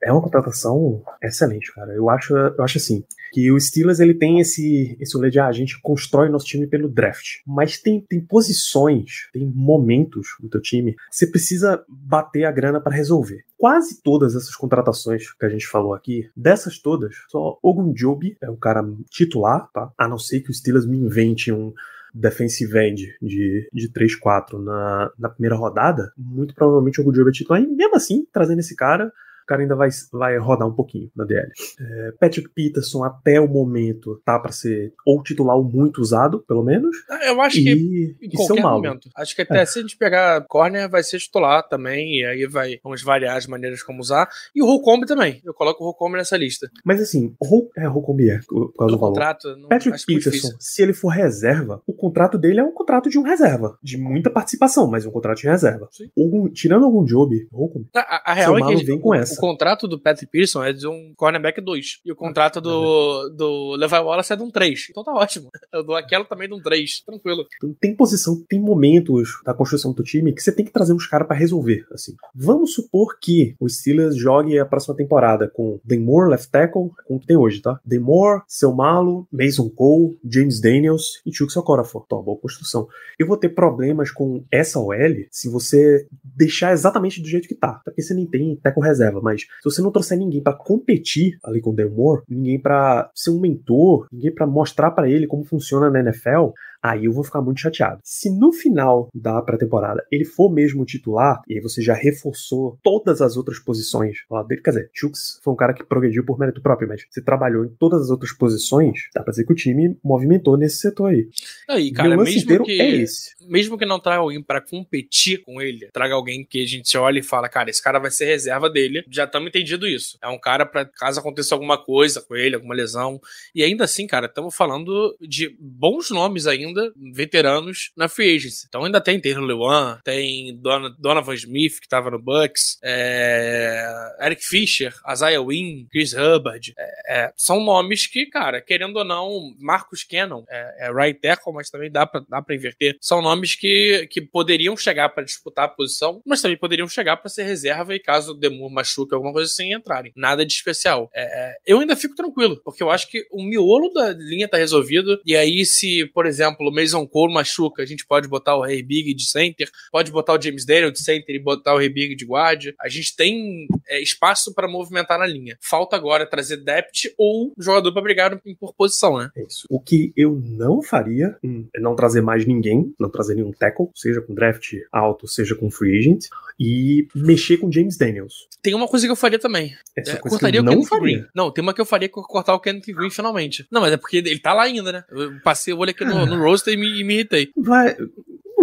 É uma contratação excelente, cara. Eu acho, eu acho assim, que o Steelers ele tem esse, esse rolê de ah, a gente constrói nosso time pelo draft. Mas tem, tem posições, tem momentos do teu time, você precisa bater a grana para resolver. Quase todas essas contratações que a gente falou aqui, dessas todas, só Ogunjobi é o cara titular, tá? A não ser que o Steelers me invente um defensive end de, de 3-4 na, na primeira rodada, muito provavelmente o Ogunjobi é titular. E mesmo assim, trazendo esse cara, cara ainda vai, vai rodar um pouquinho na DL. É, Patrick Peterson, até o momento, tá para ser ou titular ou muito usado, pelo menos. Ah, Eu acho que E, em e seu qualquer malo. momento. Acho que até É. se a gente pegar corner, vai ser titular também, e aí vai, vamos variar as maneiras como usar. E o Holcomb também. Eu coloco o Holcomb nessa lista. Mas assim, o é Holcomb é, por causa No do valor. contrato, não, Patrick Peterson, se ele for reserva, o contrato dele é um contrato de um reserva. De muita participação, mas um contrato de reserva. Algum- tirando algum job, Holcomb, A, a- a Seu real é que vem com o, essa. o contrato do Patrick Pearson é de um cornerback 2. E o contrato do, do Levi Wallace é de um 3. Então tá ótimo. <laughs> Eu dou aquela também de um 3. Tranquilo. Então, tem posição, tem momentos da construção do time que você tem que trazer uns caras para resolver. Assim, vamos supor que o Steelers jogue a próxima temporada com Demore, left tackle, com o que tem hoje, tá? Demore, Seu Malo, Mason Cole, James Daniels e Chuck Socorafor. Tá, boa construção. Eu vou ter problemas com essa OL se você deixar exatamente do jeito que tá. Porque você nem tem tackle reserva, mas se você não trouxer ninguém para competir ali com o Demore, ninguém para ser um mentor, ninguém para mostrar para ele como funciona na NFL, aí eu vou ficar muito chateado. Se no final da pré-temporada ele for mesmo titular, e aí você já reforçou todas as outras posições lá dele, quer dizer, Chux foi um cara que progrediu por mérito próprio, mas você trabalhou em todas as outras posições, dá pra dizer que o time movimentou nesse setor aí. Aí, cara, mesmo que, é esse. mesmo que não traga alguém para competir com ele, traga alguém que a gente olha e fala, cara, esse cara vai ser reserva dele, já estamos entendido isso. É um cara para caso aconteça alguma coisa com ele, alguma lesão. E ainda assim, cara, estamos falando de bons nomes ainda ainda veteranos na free agency. Então ainda tem Taylor Lewan, tem Donovan Smith, que estava no Bucks, é, Eric Fisher, Isaiah Wynn, Chris Hubbard. É, é, são nomes que, cara, querendo ou não, Marcus Cannon é, é right tackle, mas também dá pra, dá pra inverter. São nomes que, que poderiam chegar para disputar a posição, mas também poderiam chegar para ser reserva e caso o Demur machuque alguma coisa assim entrarem. Nada de especial. É, é, eu ainda fico tranquilo, porque eu acho que o miolo da linha tá resolvido. E aí, se, por exemplo, exemplo, o Mason Cole machuca, a gente pode botar o Ray Big de center, pode botar o James Daniel de center e botar o Ray Big de guard. A gente tem é, espaço para movimentar na linha. Falta agora trazer depth ou jogador para brigar por posição, né? É isso. O que eu não faria hum, é não trazer mais ninguém, não trazer nenhum tackle, seja com draft alto, seja com free agent, e mexer com James Daniels. Tem uma coisa que eu faria também. Essa é, coisa cortaria que eu não faria. Green. Não, tem uma que eu faria que eu cortar o Kenneth Green finalmente. Não, mas é porque ele tá lá ainda, né? Eu passei o olho aqui no, no roster e me, e me irritei. Vai,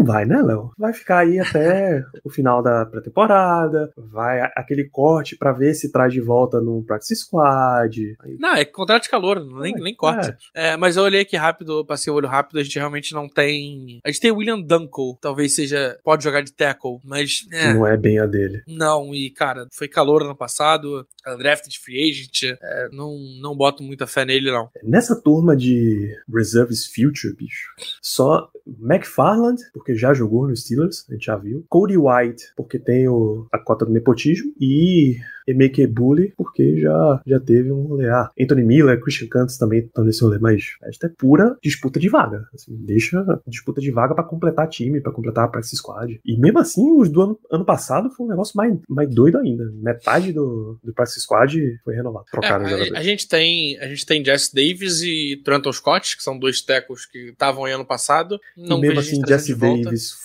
vai, né, Léo? Vai ficar aí até <laughs> o final da pré-temporada, vai aquele corte para ver se traz de volta no Practice Squad. Aí... Não, é contrato de calor, nem, nem corte. É. É, mas eu olhei aqui rápido, passei o olho rápido, a gente realmente não tem. A gente tem o William Dunkel, talvez seja. Pode jogar de tackle, mas. É, não é bem a dele. Não, e cara, foi calor ano passado, draft de free agent, é, não, não boto muita fé nele, não. Nessa turma de Reserves Future, bicho, só McFarland, porque já jogou no Steelers, a gente já viu. Cody White, porque tem o, a cota do nepotismo. E Emeke Bully, porque já, já teve um rolê. Ah, Anthony Miller, Christian Cantz também estão nesse rolê, mas esta é pura disputa de vaga. Assim, deixa disputa de vaga para completar time, para completar a practice squad. E mesmo assim, os do ano, ano passado foi um negócio mais, mais doido ainda. Metade do, do practice squad foi renovado. Trocaram é, a, a, gente tem a gente tem Jess Davis e Trenton Scott, que são dois tecos que estavam ano passado. Não e mesmo assim, Jesse Davis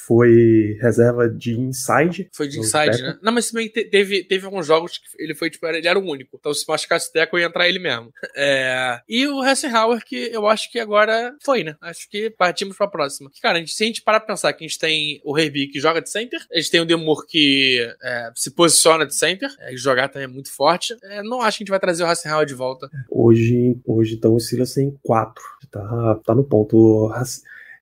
foi reserva de inside. Foi de inside, né? Não, mas também teve, teve alguns jogos que ele foi, tipo, ele era o único. Então se machucasse Teco ia entrar ele mesmo. <laughs> É... E o Hauer que eu acho que agora foi, né? Acho que partimos pra próxima. Cara, a gente, se a gente parar pra pensar que a gente tem o Herbie que joga de center, a gente tem o Demur que é, se posiciona de center, é, jogar também é muito forte. É, não acho que a gente vai trazer o Hauer de volta. Hoje, hoje então, o Silas tem quatro. Tá, tá no ponto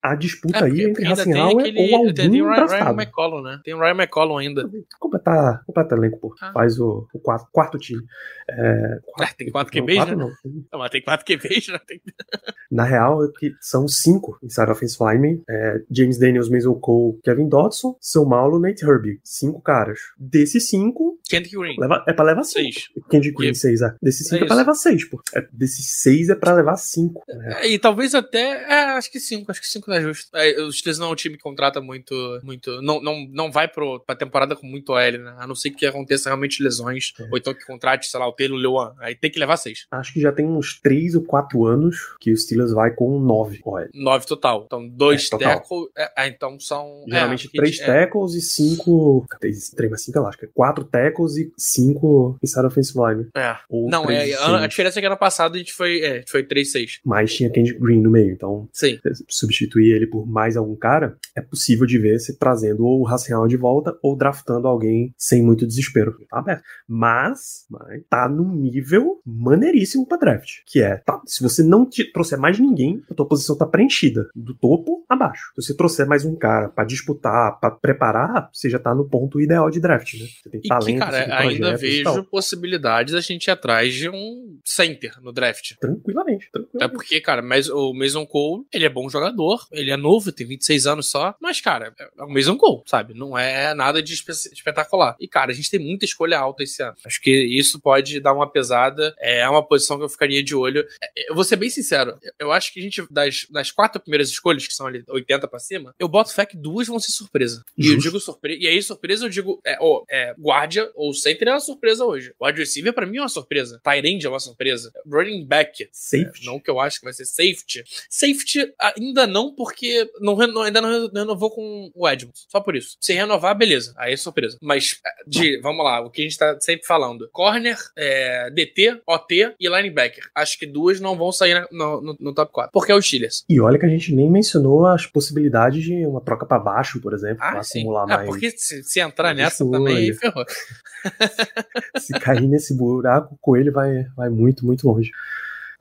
a disputa é, aí entre aquele, ou algum tem, o Ryan, McCollum, né? Tem o Ryan McCollum ainda. Completar, completar elenco, pô. Ah. Faz o, o quarto, quarto time. É, quatro, tem quatro QBs, né? Não. não, mas tem quatro QBs, já tem... <laughs> Na real, é que são cinco inside offensive linemen. É, James Daniels, Mason Cole, Kevin Dodson, São Paulo, Nate Herbie. Cinco caras. Desses cinco... Kendrick Green. Leva, é pra levar seis. Kendrick Green, seis, é. Desses cinco é, é pra levar seis, pô. É, desses seis é pra levar cinco. É, e talvez até... É, acho que cinco. Acho que cinco não é justo. É, os Steelers não é um time que contrata muito... muito não, não, não vai pro, pra temporada com muito OL, né? A não ser que aconteça realmente lesões. É. Ou então que contrate, sei lá, o Taylor Lewan. Aí tem que levar seis. Acho que já tem uns três ou quatro anos que o Steelers vai com nove OL. Nove total. Então, dois é, tackles. É, então são. É, Geralmente três é. tackles e cinco. Três, três mais cinco, eu acho que é quatro tackles e cinco inside offensive line. É. Ou não, é, a, a, diferença é que ano passado a gente foi, é, a gente foi 3-6. Mas tinha Candy Green no meio, então. Sim. Substituir ele por mais algum cara, é possível de ver se trazendo ou o Racial de volta ou draftando alguém sem muito desespero. Tá aberto. Mas, mas tá num nível maneiríssimo pra draft. Que é, tá, se você não te trouxer mais ninguém, a tua posição tá preenchida, do topo a baixo. Se você trouxer mais um cara para disputar, para preparar, você já tá no ponto ideal de draft, né? Você tem e talento, que, cara, ainda vejo possibilidades a gente ir atrás de um center no draft. Tranquilamente, tranquilamente. É porque, cara, mas o Mason Cole, ele é bom jogador, ele é novo, tem 26 anos só, mas, cara, é o Mason Cole, sabe? Não é nada de espe espetacular. E, cara, a gente tem muita escolha alta esse ano. Acho que isso pode dar uma pesada. É uma posição que eu ficaria de olho. É, eu vou ser bem sincero, eu acho que a gente, das, das quatro primeiras escolhas, que são ali 80 pra cima, eu boto fé que duas vão ser surpresa. E eu digo surpresa. E aí, surpresa, eu digo, é, oh, é, guardia ou center é uma surpresa hoje. O receiver, pra mim, é uma surpresa. Tyrande é uma surpresa. Running back. Safety. É, não que eu acho que vai ser safety. Safety ainda não, porque não, não, ainda não renovou com o Edmonds. Só por isso. Se renovar, beleza. Aí é surpresa. Mas, é, de, vamos lá, o que a gente tá sempre falando. Corner, é, DT, OT e linebacker. Acho que duas não vão sair no, no, no, top 4. Porque é o Steelers. E olha que a gente nem mencionou as possibilidades de uma troca para baixo, por exemplo, ah, pra acumular ah, mais. porque se, se entrar nessa também, ferrou. <laughs> se cair nesse buraco, o Coelho vai, vai muito, muito longe.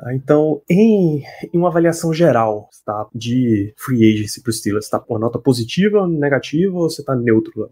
Ah, então, em, em, uma avaliação geral tá, de free agency para os Steelers, está uma nota positiva, negativa ou você está neutro?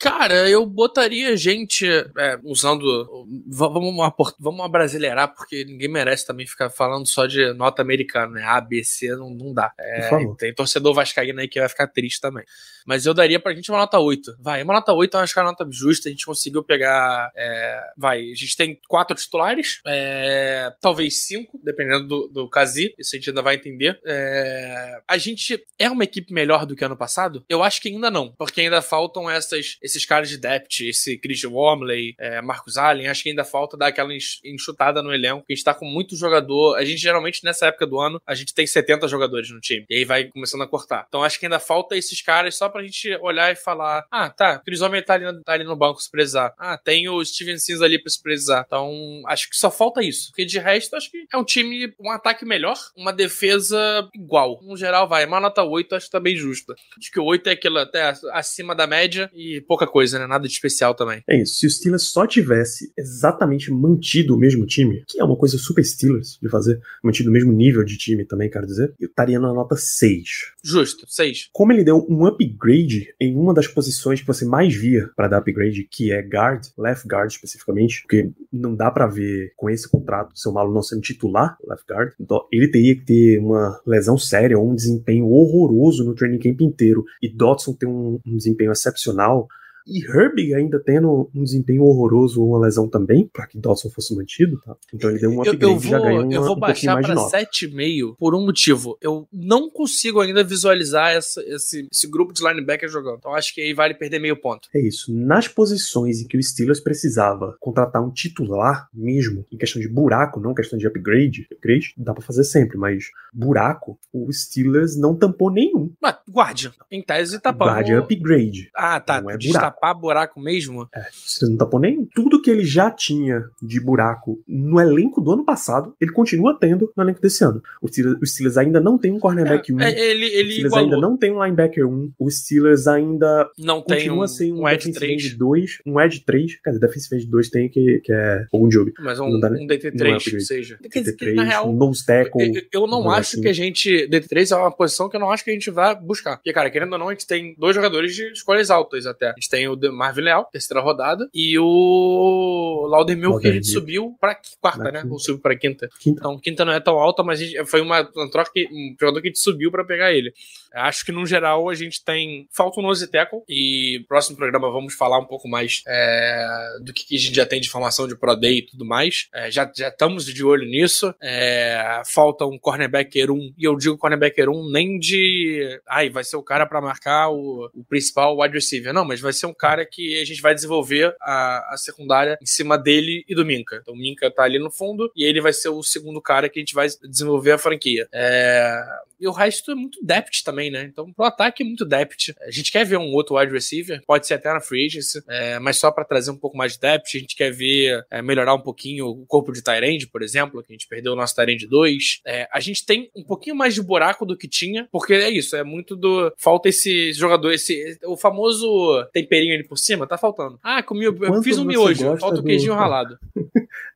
Cara, eu botaria gente é, usando. Vamos, vamos abrasileirar, porque ninguém merece também ficar falando só de nota americana, né? A, B, C não, não dá. É, tem torcedor vascaíno aí que vai ficar triste também. Mas eu daria pra gente uma nota 8. Vai, uma nota 8 eu acho que é uma nota justa. A gente conseguiu pegar. É, vai, a gente tem quatro titulares, é, talvez cinco, dependendo do, do Kazi. Isso a gente ainda vai entender. É, a gente é uma equipe melhor do que ano passado? Eu acho que ainda não, porque ainda faltam essas esses caras de depth, esse Chris Wormley, é, Marcos Allen, acho que ainda falta dar aquela enxutada no elenco. A gente tá com muito jogador. A gente geralmente, nessa época do ano, a gente tem 70 jogadores no time. E aí vai começando a cortar. Então acho que ainda falta esses caras só pra gente olhar e falar: ah, tá, Chris Wormley tá ali, tá ali no banco se precisar. Ah, tem o Steven Sims ali pra se precisar. Então acho que só falta isso. Porque de resto, acho que é um time, um ataque melhor, uma defesa igual. No geral, vai. Uma nota 8 acho que tá bem justa. Acho que o 8 é aquilo até acima da média e pouca pouca coisa, né? Nada de especial também. É isso. Se o Steelers só tivesse exatamente mantido o mesmo time, que é uma coisa super Steelers de fazer, mantido o mesmo nível de time também, quero dizer, eu estaria na nota 6. Justo, 6. Como ele deu um upgrade em uma das posições que você mais via para dar upgrade, que é guard, left guard especificamente, porque não dá para ver com esse contrato seu malo não sendo titular, left guard. Então ele teria que ter uma lesão séria ou um desempenho horroroso no training camp inteiro. E Dodson tem um, um desempenho excepcional e Herbig ainda tendo um desempenho horroroso ou uma lesão também, para que Dodson fosse mantido, tá? Então ele deu um upgrade eu, eu vou, já ganhou uma, Eu vou um baixar para 7,5 por um motivo. Eu não consigo ainda visualizar essa, esse, esse grupo de linebacker jogando. Então acho que aí vale perder meio ponto. É isso. Nas posições em que o Steelers precisava contratar um titular mesmo, em questão de buraco, não questão de upgrade, upgrade dá para fazer sempre, mas buraco, o Steelers não tampou nenhum. Mas guarde. Em tese tapamos. Guarde upgrade. Ah, tá. Não é buraco tapar buraco mesmo? É, você não tapou nem tudo que ele já tinha de buraco no elenco do ano passado, ele continua tendo no elenco desse ano. O Steelers, o Steelers ainda não tem um cornerback 1. É, ele, ele o Steelers ainda não tem um linebacker 1. O Steelers ainda não tem um, sem um, um edge 3. 2, um edge 3. Quer dizer, defensive edge 2 tem que, que é um job. Mas um, um DT3 é que seja. DT3, na real, um nose tackle. Eu, eu não acho assim. que a gente... DT3 é uma posição que eu não acho que a gente vai buscar. Porque, cara, querendo ou não, a gente tem dois jogadores de escolhas altas até. A gente tem o Marvin Leal, terceira rodada, e o Laudermill que a gente subiu pra quarta, Na né? Quinta. Ou subiu pra quinta. quinta. Então, quinta não é tão alta, mas foi uma, uma troca que um jogador que a gente subiu pra pegar ele. Acho que no geral a gente tem. Falta o nose tackle e próximo programa vamos falar um pouco mais é, do que, a gente já tem de informação de Pro Day e tudo mais. É, já, já estamos de olho nisso. É, falta um cornerbacker 1, e eu digo cornerbacker 1 nem de. Ai, vai ser o cara para marcar o, o principal wide receiver. Não, mas vai ser um cara que a gente vai desenvolver a, a secundária em cima dele e do Minka. Então o Minka tá ali no fundo e ele vai ser o segundo cara que a gente vai desenvolver a franquia. É, E o resto é muito depth também, né? Então, pro ataque é muito depth. A gente quer ver um outro wide receiver, pode ser até na free agency, é, mas só para trazer um pouco mais de depth. A gente quer ver é, melhorar um pouquinho o corpo de Tyrande, por exemplo, que a gente perdeu o nosso Tyrande 2. É, a gente tem um pouquinho mais de buraco do que tinha, porque é isso, é muito do. Falta esse jogador, esse. O famoso temperinho ali por cima, tá faltando. Ah, comi, eu fiz um miojo, falta o queijinho do... <laughs> ralado.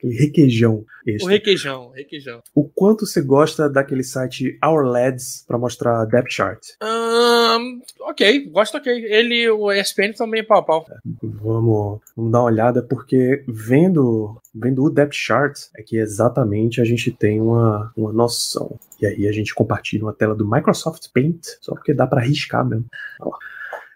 requeijão. Extra. O requeijão, requeijão. O quanto você gosta daquele site Our Lads pra mostrar depth chart? Um, ok, gosto ok. Ele e o ESPN também é pau pau. Vamos, vamos dar uma olhada, porque vendo, vendo o depth chart é que exatamente a gente tem uma, uma noção. E aí a gente compartilha uma tela do Microsoft Paint, só porque dá para riscar mesmo. Olha lá.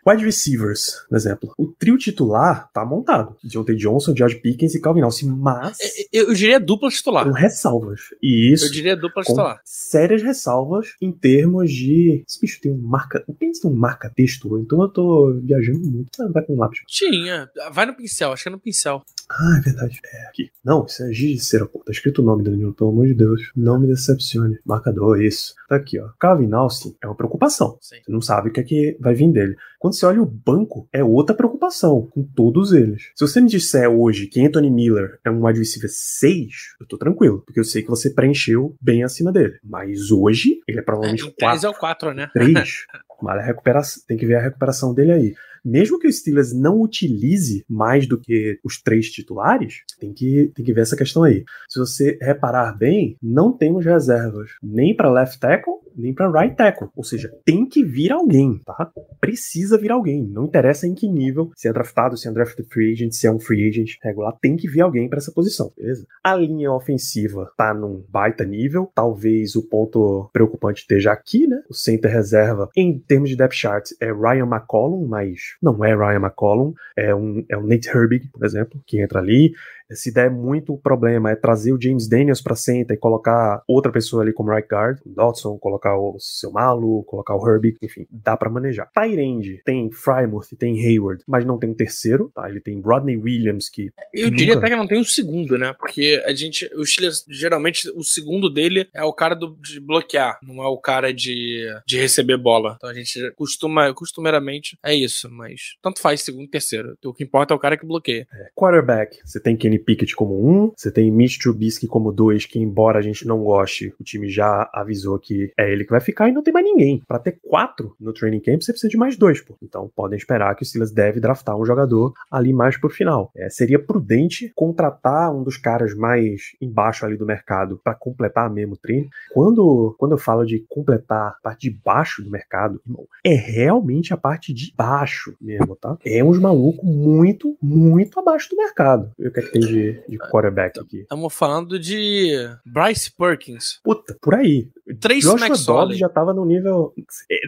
Wide receivers, por exemplo. O trio titular tá montado. Deontay Johnson, George Pickens e Calvin Austin, mas... Eu, eu diria dupla titular. Com ressalvas. E isso... Eu diria dupla titular. sérias ressalvas em termos de... Esse bicho tem um marca... O Pickens tem um marca-texto, então eu tô viajando muito. Ah, vai com um lápis. Tinha. Vai no pincel, acho que é no pincel. Ah, é verdade. É aqui. Não, isso é giz de cera, pô. Tá escrito o nome, Danilo, pelo amor de Deus. Não me decepcione. Marcador, isso. Tá aqui, ó. Calvin Austin é uma preocupação. Sim. Você não sabe o que é que vai vir dele. Quando você olha o banco, é outra preocupação, com todos eles. Se você me disser hoje que Anthony Miller é um wide receiver 6, eu tô tranquilo, porque eu sei que você preencheu bem acima dele. Mas hoje, ele é provavelmente é, 4. 3 é o 4, né? 3. <laughs> Mas a recuperação, tem que ver a recuperação dele aí mesmo que o Steelers não utilize mais do que os três titulares, tem que, tem que ver essa questão aí. Se você reparar bem, não temos reservas nem para left tackle nem para right tackle. Ou seja, tem que vir alguém, tá? Precisa vir alguém. Não interessa em que nível, se é draftado, se é drafted free agent, se é um free agent regular, tem que vir alguém para essa posição, beleza? A linha ofensiva tá num baita nível. Talvez o ponto preocupante esteja aqui, né? O center reserva, em termos de depth chart, é Ryan McCollum, mas não é Ryan McCollum, é um, é um Nate Herbig, por exemplo, que entra ali se der muito problema, é trazer o James Daniels para center e colocar outra pessoa ali como right guard, o Dodson, colocar o seu Malu, colocar o Herbie, enfim, dá para manejar. Tyrande tem Frymouth, tem Hayward, mas não tem um terceiro, tá? Ele tem Rodney Williams que Eu nunca... diria até que não tem um segundo, né? Porque a gente, o Steelers, geralmente o segundo dele é o cara do, de bloquear, não é o cara de, de receber bola. Então a gente costuma, costumeiramente é isso, mas tanto faz segundo e terceiro. O que importa é o cara que bloqueia. É. Quarterback, você tem Kenny Pickett como um, você tem Mitch Trubisky como dois, que embora a gente não goste, o time já avisou que é ele que vai ficar e não tem mais ninguém. Para ter quatro no training camp, você precisa de mais dois, pô. Então podem esperar que o Steelers deve draftar um jogador ali mais pro final. É, seria prudente contratar um dos caras mais embaixo ali do mercado para completar mesmo o treino. Quando, quando eu falo de completar a parte de baixo do mercado, irmão, é realmente a parte de baixo mesmo, tá? É uns malucos muito, muito abaixo do mercado. Eu quero que tem de, de quarterback aqui. Estamos falando de Bryce Perkins. Puta, por aí. Três Joshua Dobbs já tava no nível.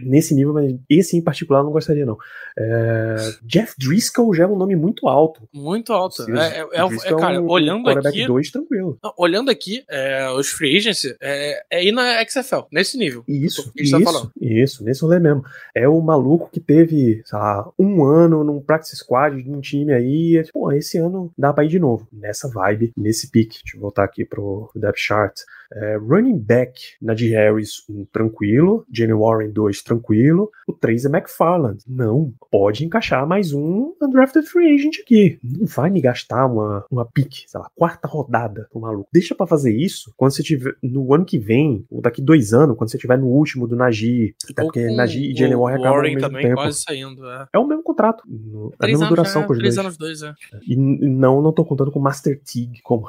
Nesse nível, mas esse em particular eu não gostaria, não. É, Jeff Driscoll já é um nome muito alto. Muito alto. É, é, é, é, cara, um, olhando um aqui. 2, tranquilo. Não, olhando aqui, é, os free agents é, é ir na XFL, nesse nível. Isso, isso, tá isso, nesse rolê mesmo. É o maluco que teve, sei lá, um ano num practice squad de um time aí. Pô, esse ano dá pra ir de novo nessa vibe, nesse pique. Deixa eu voltar aqui pro depth chart. É, running back, Najee Harris, um tranquilo. Jenny Warren, dois, tranquilo. O três é McFarland. Não, pode encaixar mais um undrafted free agent aqui. Não vai me gastar uma, uma pick, sei lá, quarta rodada pro maluco. Deixa para fazer isso quando você tiver no ano que vem, ou daqui dois anos, quando você tiver no último do Najee. Até porque Najee e Jenny Warren acabam mesmo também tempo. quase saindo, é. é o mesmo contrato. No, a mesma duração é, com os três dois. anos dois, é. E não, não tô contando com Master Teague como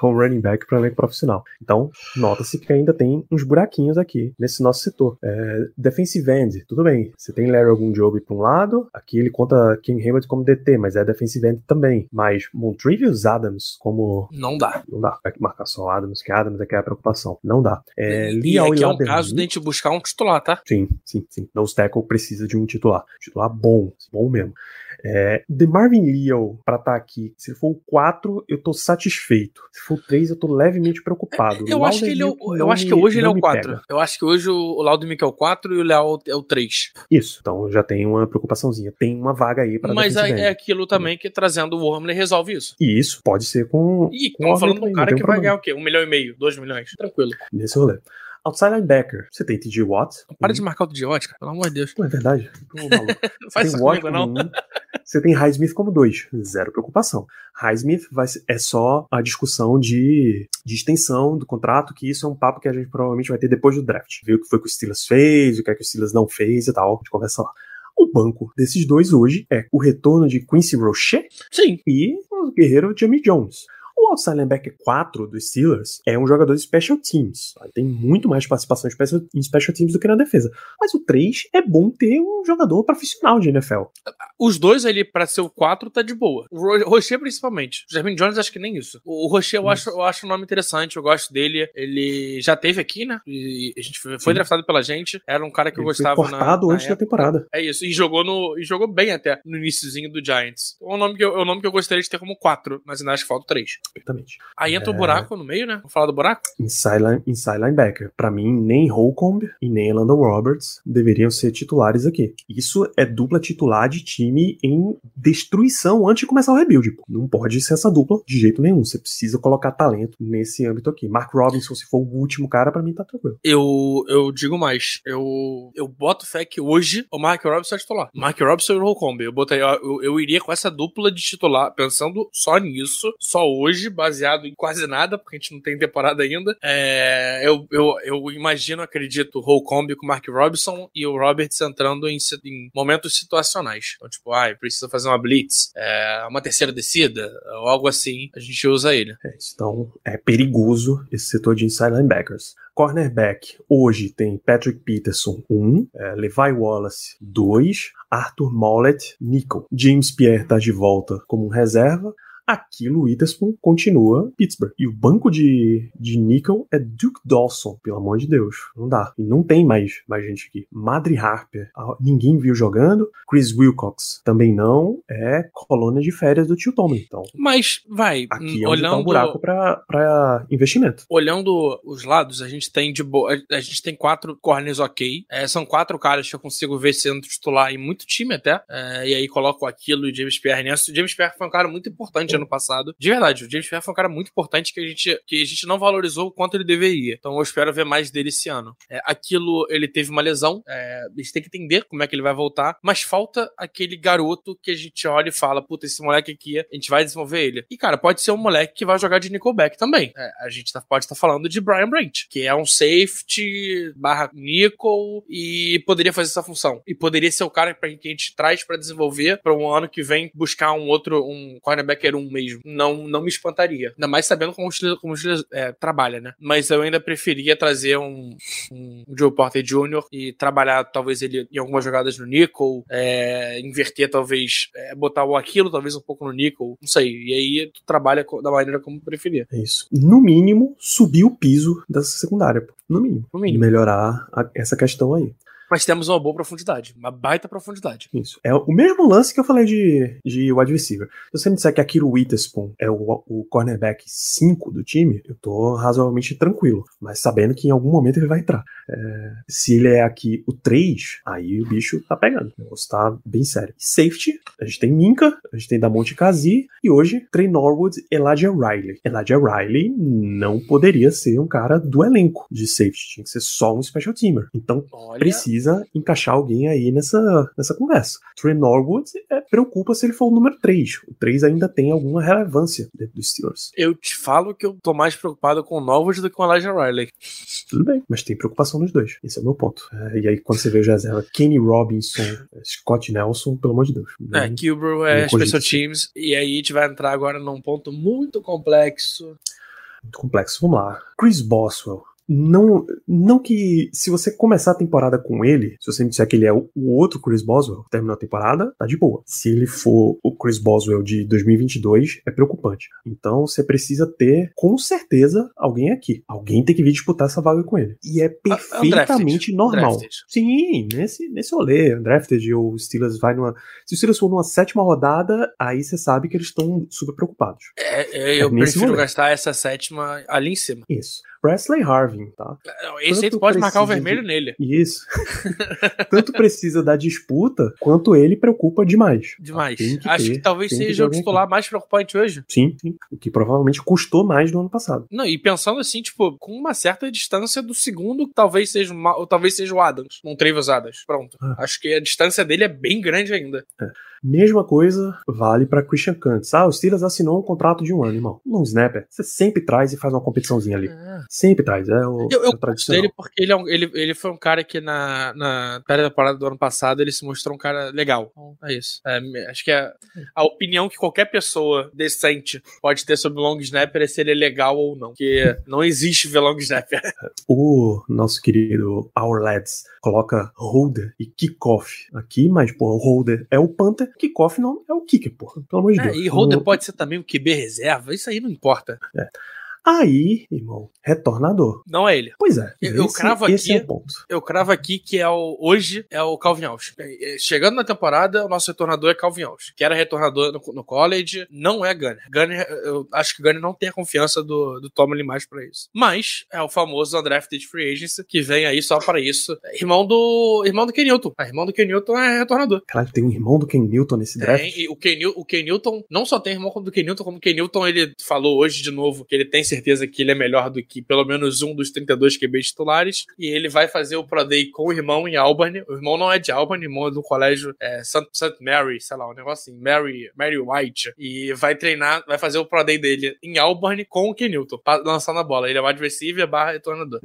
com running back para elenco profissional. Então, nota-se que ainda tem uns buraquinhos aqui nesse nosso setor. É, defensive end, tudo bem. Você tem Larry Ogunjobi para um lado, aqui ele conta King Hayward como DT, mas é defensive end também. Mas Montrevious Adams como... Não dá. Não dá. Vai marcar só Adams, que Adams é que é a preocupação. Não dá. É, e aqui é um caso de a gente buscar um titular, tá? Sim, sim, sim. Nose tackle precisa de um titular. Titular bom, bom mesmo. É, The Marvin Leo, pra estar tá aqui, se for o 4, eu tô satisfeito. Se for o 3, eu tô levemente preocupado. Eu acho que, ele é o, eu acho que hoje ele é o 4. Pega. Eu acho que hoje o Laudemick é o 4 e o Léo é o 3. Isso, então já tem uma preocupaçãozinha. Tem uma vaga aí pra Mas é, é aquilo também que trazendo o Wormley resolve isso. E isso pode ser com. E estamos falando de um cara que vai ganhar o quê? Um milhão e meio, dois milhões? Tranquilo. Nesse rolê. Outside linebacker, você tem TJ Watt. Para de marcar o TJ Watt, cara, pelo amor de Deus. Não é verdade. <laughs> Não faz isso Watt comigo, não. um, você tem Highsmith como dois. Zero preocupação. Highsmith vai, é só a discussão de, de extensão do contrato, que isso é um papo que a gente provavelmente vai ter depois do draft. Ver o que foi que o Steelers fez, o que é que o Steelers não fez e tal. A gente conversa lá. O banco desses dois hoje é o retorno de Quincy Roche Sim. e o guerreiro Jamie Jones. O outside linebacker 4 dos Steelers é um jogador de special teams. Ele Tem muito mais participação em special, em special teams do que na defesa. Mas o 3 é bom ter um jogador profissional de NFL. Os dois ali, pra ser o 4, tá de boa. O Ro- Rocher, principalmente. O Jermaine Jones, acho que nem isso. O Rocher, eu acho, eu acho um nome interessante, eu gosto dele. Ele já teve aqui, né? E a gente foi, foi Sim. draftado pela gente. Era um cara que eu Ele foi gostava na- cortado na antes da temporada. É isso. E jogou, no, e jogou bem até no iníciozinho do Giants. É um nome que eu, é um nome que eu gostaria de ter como 4, mas ainda acho que falta 3. Perfeitamente. Aí entra o É. buraco no meio, né? Vamos falar do buraco? Inside, line- inside linebacker. Pra mim, nem Holcomb e nem Landon Roberts deveriam ser titulares aqui. Isso é dupla titular de time em destruição antes de começar o rebuild. pô. Não pode ser essa dupla de jeito nenhum. Você precisa colocar talento nesse âmbito aqui. Mark Robinson, se for o último cara, pra mim tá tranquilo. Eu, eu digo mais. Eu, eu boto fé que hoje o Mark Robinson é titular. Mark Robinson e o Holcomb. Eu, botaria, eu, eu iria com essa dupla de titular, pensando só nisso, só hoje, baseado em quase nada, porque a gente não tem temporada ainda. É, eu, eu, eu imagino, acredito, o Holcomb com o Mark Robinson e o Roberts entrando em, em momentos situacionais. Então, tipo, ah, precisa fazer uma blitz, é, uma terceira descida, ou algo assim, a gente usa ele. É, então, é perigoso esse setor de inside linebackers. Cornerback, hoje tem Patrick Peterson, 1, um, é, Levi Wallace, 2, Arthur Mollett, Nickel. James Pierre tá de volta como reserva. Aquilo, Witherspoon continua Pittsburgh. E o banco de, de Nickel é Duke Dawson, pelo amor de Deus. Não dá. E não tem mais, mais gente aqui. Madre Harper, ah, ninguém viu jogando. Chris Wilcox, também não. É colônia de férias do tio Tomlin. Então, Mas, vai, aqui é tá um buraco pra investimento. olhando os lados, a gente tem de boa. A gente tem quatro corners ok. É, são quatro caras que eu consigo ver sendo titular em muito time até. É, e aí coloco aquilo e James Pierre nessa. O James Pierre foi um cara muito importante ano passado. De verdade, o James Pierre foi um cara muito importante que a gente, que a gente não valorizou o quanto ele deveria. Então eu espero ver mais dele esse ano. É, aquilo, ele teve uma lesão. É, a gente tem que entender como é que ele vai voltar. Mas falta aquele garoto que a gente olha e fala: puta, esse moleque aqui, a gente vai desenvolver ele. E cara, pode ser um moleque que vai jogar de Nickelback também. É, a gente tá- pode estar falando de Brian Branch, que é um safety barra nickel e poderia fazer essa função. E poderia ser o cara pra, que a gente traz pra desenvolver pra um ano que vem buscar um outro, um cornerbacker um mesmo. Não, não me espantaria. Ainda mais sabendo como o Steelers, como o Steelers, é, trabalha, né? Mas eu ainda preferia trazer um, um Joe Porter Jr. e trabalhar talvez ele em algumas jogadas no nickel, é, inverter talvez, é, botar o aquilo talvez um pouco no nickel, não sei. E aí tu trabalha da maneira como preferir. É isso. No mínimo, subir o piso dessa secundária. No mínimo. No mínimo. Melhorar a- essa questão aí. Mas temos uma boa profundidade, uma baita profundidade. Isso. É o mesmo lance que eu falei de, de wide receiver. Se você me disser que Akiro Witherspoon é o, o cornerback 5 do time, eu tô razoavelmente tranquilo. Mas sabendo que em algum momento ele vai entrar. É, se ele é aqui o 3, aí o bicho tá pegando. O negócio tá bem sério. Safety, a gente tem Minka, a gente tem Damonte Kazi e hoje Trey Norwood Elijah Riley. Elijah Riley não poderia ser um cara do elenco de safety. Tinha que ser só um special teamer. Então Olha, precisa encaixar alguém aí nessa, nessa conversa. Trey Norwood é, preocupa se ele for o número 3. O 3 ainda tem alguma relevância dentro dos Steelers. eu te falo que eu tô mais preocupado com o Novos do que com o Elijah Riley. Tudo bem, mas tem preocupação nos dois. Esse é o meu ponto. É, e aí, quando você vê o reserva, Kenny Robinson, Scott Nelson, pelo amor de Deus. É, Não- Kilbro é Special. Teams, e aí a gente vai entrar agora num ponto muito complexo. muito complexo. Vamos lá. Chris Boswell. Não, não que se você começar a temporada com ele, se você me disser que ele é o, outro Chris Boswell, que terminou a temporada, tá de boa. Se ele for o Chris Boswell de 2022, é preocupante. Então você precisa ter, com certeza, alguém aqui. Alguém tem que vir disputar essa vaga com ele. E é perfeitamente Undrafted. normal. Undrafted. Sim, nesse, nesse rolê, Undrafted ou o Steelers vai numa. Se o Steelers for numa sétima rodada, aí você sabe que eles estão super preocupados. É, é, eu É nesse prefiro rolê. gastar essa sétima ali em cima. Isso. Presley Harvin. Tá? Esse aí tu pode marcar o vermelho de... nele. Isso. <laughs> Tanto precisa da disputa, quanto ele preocupa demais. Demais. Que Acho ter, que talvez seja o titular mais preocupante hoje. Sim, sim. O que provavelmente custou mais no ano passado. Não, e pensando assim, tipo, com uma certa distância do segundo, talvez seja, uma, ou talvez seja o Adams, um Travis Adams. Pronto. Ah. Acho que a distância dele é bem grande ainda. É. Mesma coisa vale para Christian Kantz. Ah, o Steelers assinou um contrato de um ano, irmão. Num snapper, você sempre traz e faz uma competiçãozinha ali. É. Sempre traz, é o, eu, eu é gosto dele porque ele, é um, ele, ele foi um cara que na, na temporada do ano passado ele se mostrou um cara legal. Então, é isso. É, acho que é a opinião que qualquer pessoa decente pode ter sobre o long snapper é se ele é legal ou não. Porque não existe ver long snapper. <laughs> O nosso querido Our Lads coloca holder e kickoff aqui, mas, pô, o holder é o Kickoff não é o kicker, porra. Pelo amor de é, Deus. E holder pode ser também o QB reserva, isso aí não importa. É. Aí, irmão, retornador. Não é ele. Pois é. Eu, esse, cravo aqui. É eu cravo aqui que é o hoje é o Calvin Austin. É, é, chegando na temporada, o nosso retornador é Calvin Austin, que era retornador no, no college, não é Gunner. Gunner, eu acho que Gunner não tem a confiança do, do Tomlin mais para isso. Mas é o famoso undrafted free agency que vem aí só para isso. Irmão do irmão do Ken Newton. A irmão do Ken Newton é retornador. Caralho, tem um irmão do Ken Newton nesse draft. Tem, e o Ken, o Ken Newton não só tem irmão do Ken Newton, como o Ken Newton ele falou hoje de novo que ele tem certeza que ele é melhor do que pelo menos um dos 32 QB titulares. E ele vai fazer o Pro Day com o irmão em Albany. O irmão não é de Albany, o irmão é do colégio é, St. Mary, sei lá, um negócio assim, Mary, Mary White. E vai treinar, vai fazer o Pro Day dele em Albany com o Ken Newton, lançando a bola. Ele é wide receiver barra retornador.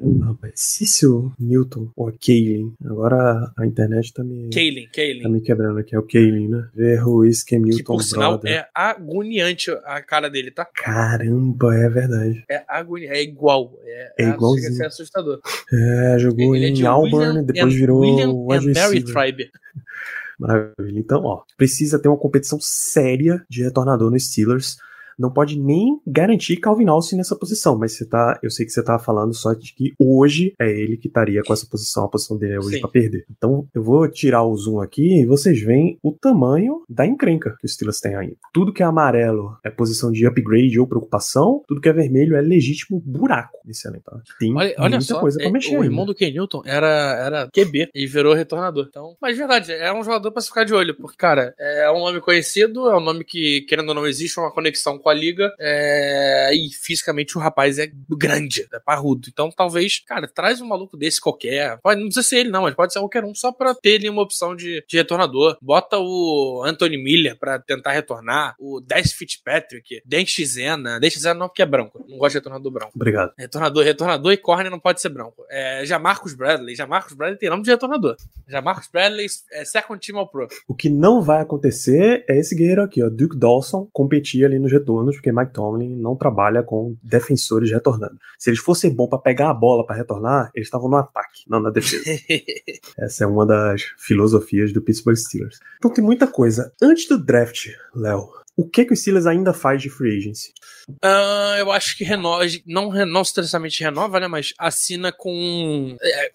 Cício Newton ou Kaylin. Agora a internet tá me. Kaylin, Kaylin. Tá me quebrando aqui. É o Kaylin, né? Ver Ruiz, Cam Newton. Que por sinal é agoniante a cara dele, tá? Caramba, é verdade. É agoniante é igual. É, é igualzinho. Chega a ser assustador. É, jogou ele é em Auburn, depois and, virou William and Mary Tribe. <laughs> Maravilha. Então, ó, precisa ter uma competição séria de retornador no Steelers não pode nem garantir Calvin Austin nessa posição, mas você tá, eu sei que você tá falando só de que hoje é ele que estaria com essa posição, a posição dele é hoje para perder. Então, eu vou tirar o zoom aqui e vocês veem o tamanho da encrenca que os Steelers têm aí. Tudo que é amarelo é posição de upgrade ou preocupação, tudo que é vermelho é legítimo buraco nesse elenco. Tá? Tem olha, olha muita só, coisa pra é, mexer. O irmão do Ken Newton era, era QB e virou retornador. Então, mas de verdade, é um jogador para se ficar de olho, porque, cara, é um nome conhecido, é um nome que, querendo ou não, existe uma conexão com a liga. É, e fisicamente o rapaz é grande, é parrudo. Então talvez, cara, traz um maluco desse qualquer. Pode, não precisa ser ele, não, mas pode ser qualquer um, só pra ter ali uma opção de, de retornador. Bota o Anthony Miller pra tentar retornar, o Des Fitzpatrick, Dente Zena. Dente Zena não, porque é branco. Não gosto de retornador branco. Obrigado. Retornador, retornador e corner não pode ser branco. É, já Marcus Bradley. Já Marcus Bradley tem nome de retornador. Já Marcus Bradley é second team all pro. O que não vai acontecer é esse guerreiro aqui, ó. Duke Dawson competir ali nos retornos, porque Mike Tomlin não trabalha com defensores retornando. Se eles fossem bons para pegar a bola para retornar, eles estavam no ataque, não na defesa. <laughs> Essa é uma das filosofias do Pittsburgh Steelers. Então tem muita coisa. Antes do draft, Léo, o que, que o Steelers ainda faz de free agency? Uh, eu acho que renova, não, não necessariamente renova, né? Mas assina com. É,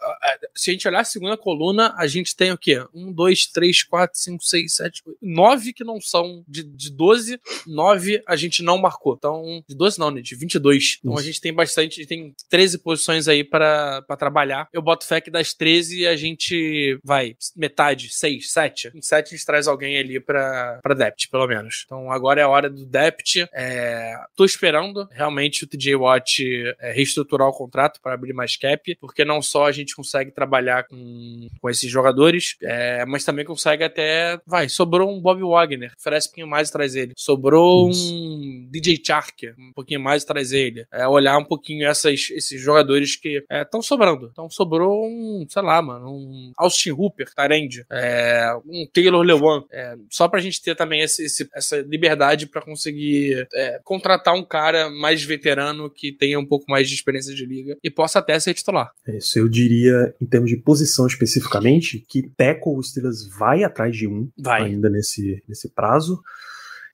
se a gente olhar a segunda coluna, a gente tem o quê? Um, dois, três, quatro, cinco, seis, sete, oito, nove que não são de, de 12, nove a gente não marcou. Então, de 12 não, né? De 22. Então Isso. a gente tem bastante, tem 13 posições aí para trabalhar. Eu boto fé que das 13 a gente vai metade, 6, 7. Em 7 a gente traz alguém ali pra, pra depth, pelo menos. Então agora é a hora do depth. É, tô esperando realmente o TJ Watt é, reestruturar o contrato para abrir mais cap, porque não só a gente consegue trabalhar com, com esses jogadores, é, mas também consegue até. Vai, sobrou um Bob Wagner, oferece um pouquinho mais traz ele. Sobrou Isso. um DJ Chark, um pouquinho mais traz ele. É, olhar um pouquinho essas, esses jogadores que estão é, sobrando. Então sobrou um, sei lá, mano, um Austin Hooper, Tarend, é, um Taylor Lewan. É, só pra gente ter também esse, esse, essa liberdade para conseguir contratar um cara mais veterano que tenha um pouco mais de experiência de liga e possa até ser titular. É isso, eu diria, em termos de posição especificamente, que Teco o Steelers vai atrás de um vai. ainda nesse, nesse prazo.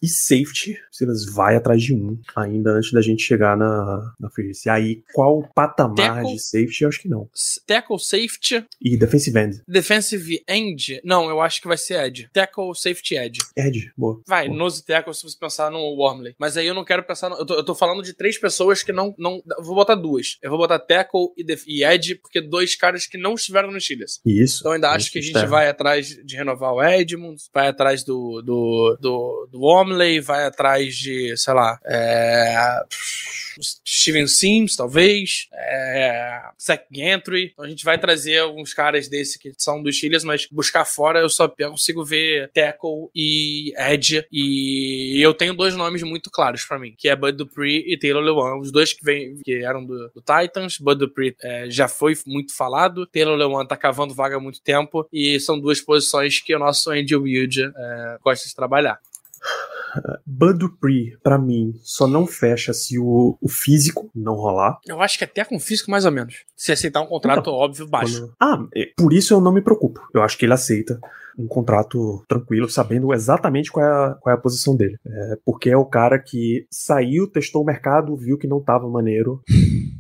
E safety, o Steelers vai atrás de um, ainda antes da gente chegar na, na free agency. Aí, qual patamar de safety? Eu acho que não. Tackle, safety, E defensive end. defensive end. Não, eu acho que vai ser edge. Tackle, safety, edge. Edge, boa. Vai, Boa. nose tackle se você pensar no Wormley. Mas aí eu não quero pensar. No, eu, tô, eu tô falando de três pessoas que não. não vou botar duas. Eu vou botar tackle e, def, e edge, porque dois caras que não estiveram no Steelers. Isso. Então ainda acho que a gente Externo. vai atrás de renovar o Edmunds, vai atrás do, do, do, do Wormley, vai atrás de, sei lá, é, Steven Sims, talvez, é, Zach Gantry. Então a gente vai trazer alguns caras desse que são dos Steelers, mas buscar fora eu só consigo ver tackle e edge. E eu tenho dois nomes muito claros pra mim, que é Bud Dupree e Taylor Lewan. Os dois que, vem, que eram do, do Titans. Bud Dupree é, já foi muito falado. Taylor Lewan tá cavando vaga há muito tempo. E são duas posições que o nosso Andy Wilde é, gosta de trabalhar. Bud Dupree, pra mim, só não fecha se o, o físico não rolar. Eu acho que até com físico, mais ou menos. Se aceitar um contrato Então, óbvio, baixo. Quando- Ah, é, por isso eu não me preocupo. Eu acho que ele aceita um contrato tranquilo, sabendo exatamente qual é a, qual é a posição dele. É, porque é o cara que saiu, testou o mercado, viu que não tava maneiro,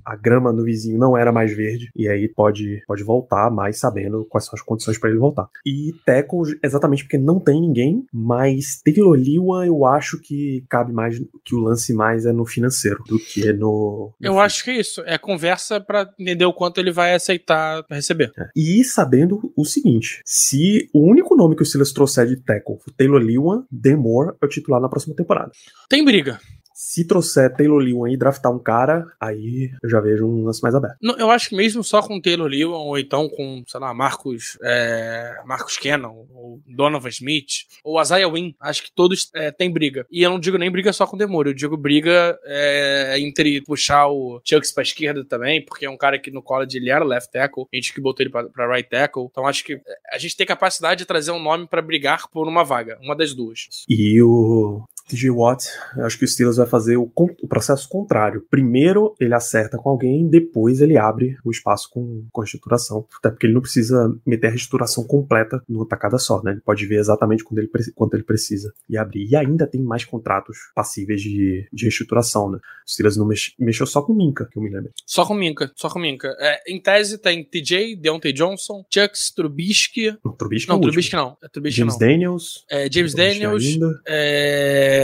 a grama no vizinho não era mais verde, e aí pode, pode voltar, mais sabendo quais são as condições pra ele voltar. E tackle, exatamente porque não tem ninguém, mas Taylor Lewan eu acho que cabe mais, que o lance mais é no financeiro do que no. no Eu acho que é isso. É conversa pra entender o quanto ele vai aceitar receber. E sabendo o seguinte: se o único nome que o Silas trouxer de tackle for Taylor Lewan, Demore é o titular na próxima temporada. Tem briga. Se trouxer Taylor Lewan e draftar um cara, aí eu já vejo um lance mais aberto. Não, eu acho que mesmo só com Taylor Lewan, ou então com, sei lá, Marcos, é, Marcos Cannon, ou Donovan Smith, ou Isaiah Wynn, acho que todos é, têm briga. E eu não digo nem briga só com o Demore, eu digo briga é, entre puxar o Chucks pra esquerda também, porque é um cara que no college ele era left tackle, a gente que botou ele pra, pra right tackle. Então acho que é, a gente tem capacidade de trazer um nome pra brigar por uma vaga, uma das duas. E o TJ Watt, acho que o Steelers vai fazer o, o processo contrário. Primeiro ele acerta com alguém, depois ele abre o espaço com, com a reestruturação. Até porque ele não precisa meter a reestruturação completa numa tacada só, né? Ele pode ver exatamente quando ele, quanto ele precisa e abrir. E ainda tem mais contratos passíveis de, de reestruturação, né? O Steelers não mex- mexeu só com o Minka, que eu me lembro. Só com Minka, só com Minka. É, em tese tem TJ, Deontay Johnson, Chucks, Trubisky. Não, Trubisky Não, é o último. Trubisky não. É Trubisky James não. Daniels. É, James Daniels, ainda. é,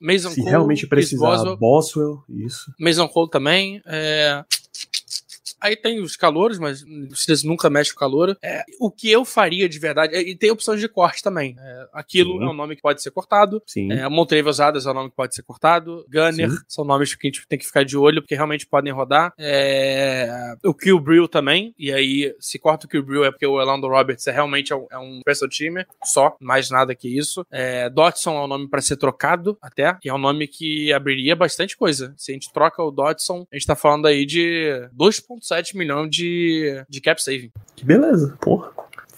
Mason Se Cole, realmente Chris precisar, Boswell, Boswell, isso. Mason Cole também. é, Aí tem os calouros, mas vocês nunca mexem com calouro. É, o que eu faria de verdade. E tem opções de corte também. É, aquilo Sim. é um nome que pode ser cortado. Sim. É, Montreve Osadas é um nome que pode ser cortado. Gunner Sim. são nomes que a gente tem que ficar de olho, porque realmente podem rodar. É, o Kill Brill também. E aí, se corta o Kill Brill é porque o Orlando Roberts é realmente é um, é um special teamer. Só, mais nada que isso. É, Dodson é um nome para ser trocado até. E é um nome que abriria bastante coisa. Se a gente troca o Dodson, a gente tá falando aí de 2,7 milhões de, de cap saving. Que beleza. Porra.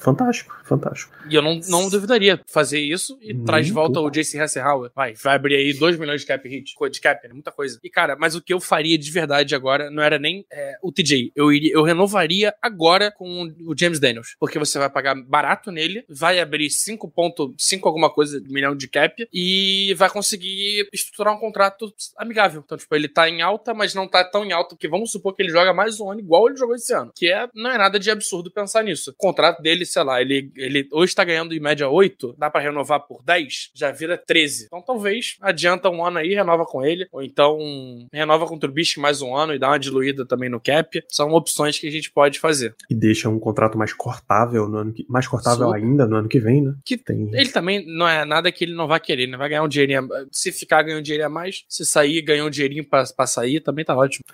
Fantástico, fantástico. E eu não, não duvidaria fazer isso e Nem traz de volta o Jason Hasselhauer. Vai, vai abrir aí 2 milhões de cap hit, de cap, né? muita coisa. E cara, mas o que eu faria de verdade agora não era nem é, o TJ. Eu, iria, eu renovaria agora com o James Daniels. Porque você vai pagar barato nele, vai abrir 5,5 alguma coisa de milhão de cap e vai conseguir estruturar um contrato amigável. Então, tipo, ele tá em alta, mas não tá tão em alta, porque vamos supor que ele joga mais um ano igual ele jogou esse ano. Que é, não é nada de absurdo pensar nisso. O contrato dele, sei lá, ele, ele hoje tá ganhando em média 8, dá pra renovar por 10, já vira 13. Então talvez adianta um ano aí, renova com ele, ou então renova com o Trubisky mais um ano e dá uma diluída também no cap. São opções que a gente pode fazer. E deixa um contrato mais cortável no ano que. Mais cortável Super. ainda no ano que vem, né? Que Tem. Ele também não é nada que ele não vai querer, né? Vai ganhar um dinheirinho. a- Se ficar ganhando dinheiro a mais, se sair, ganhar um dinheirinho pra, pra sair, também tá ótimo.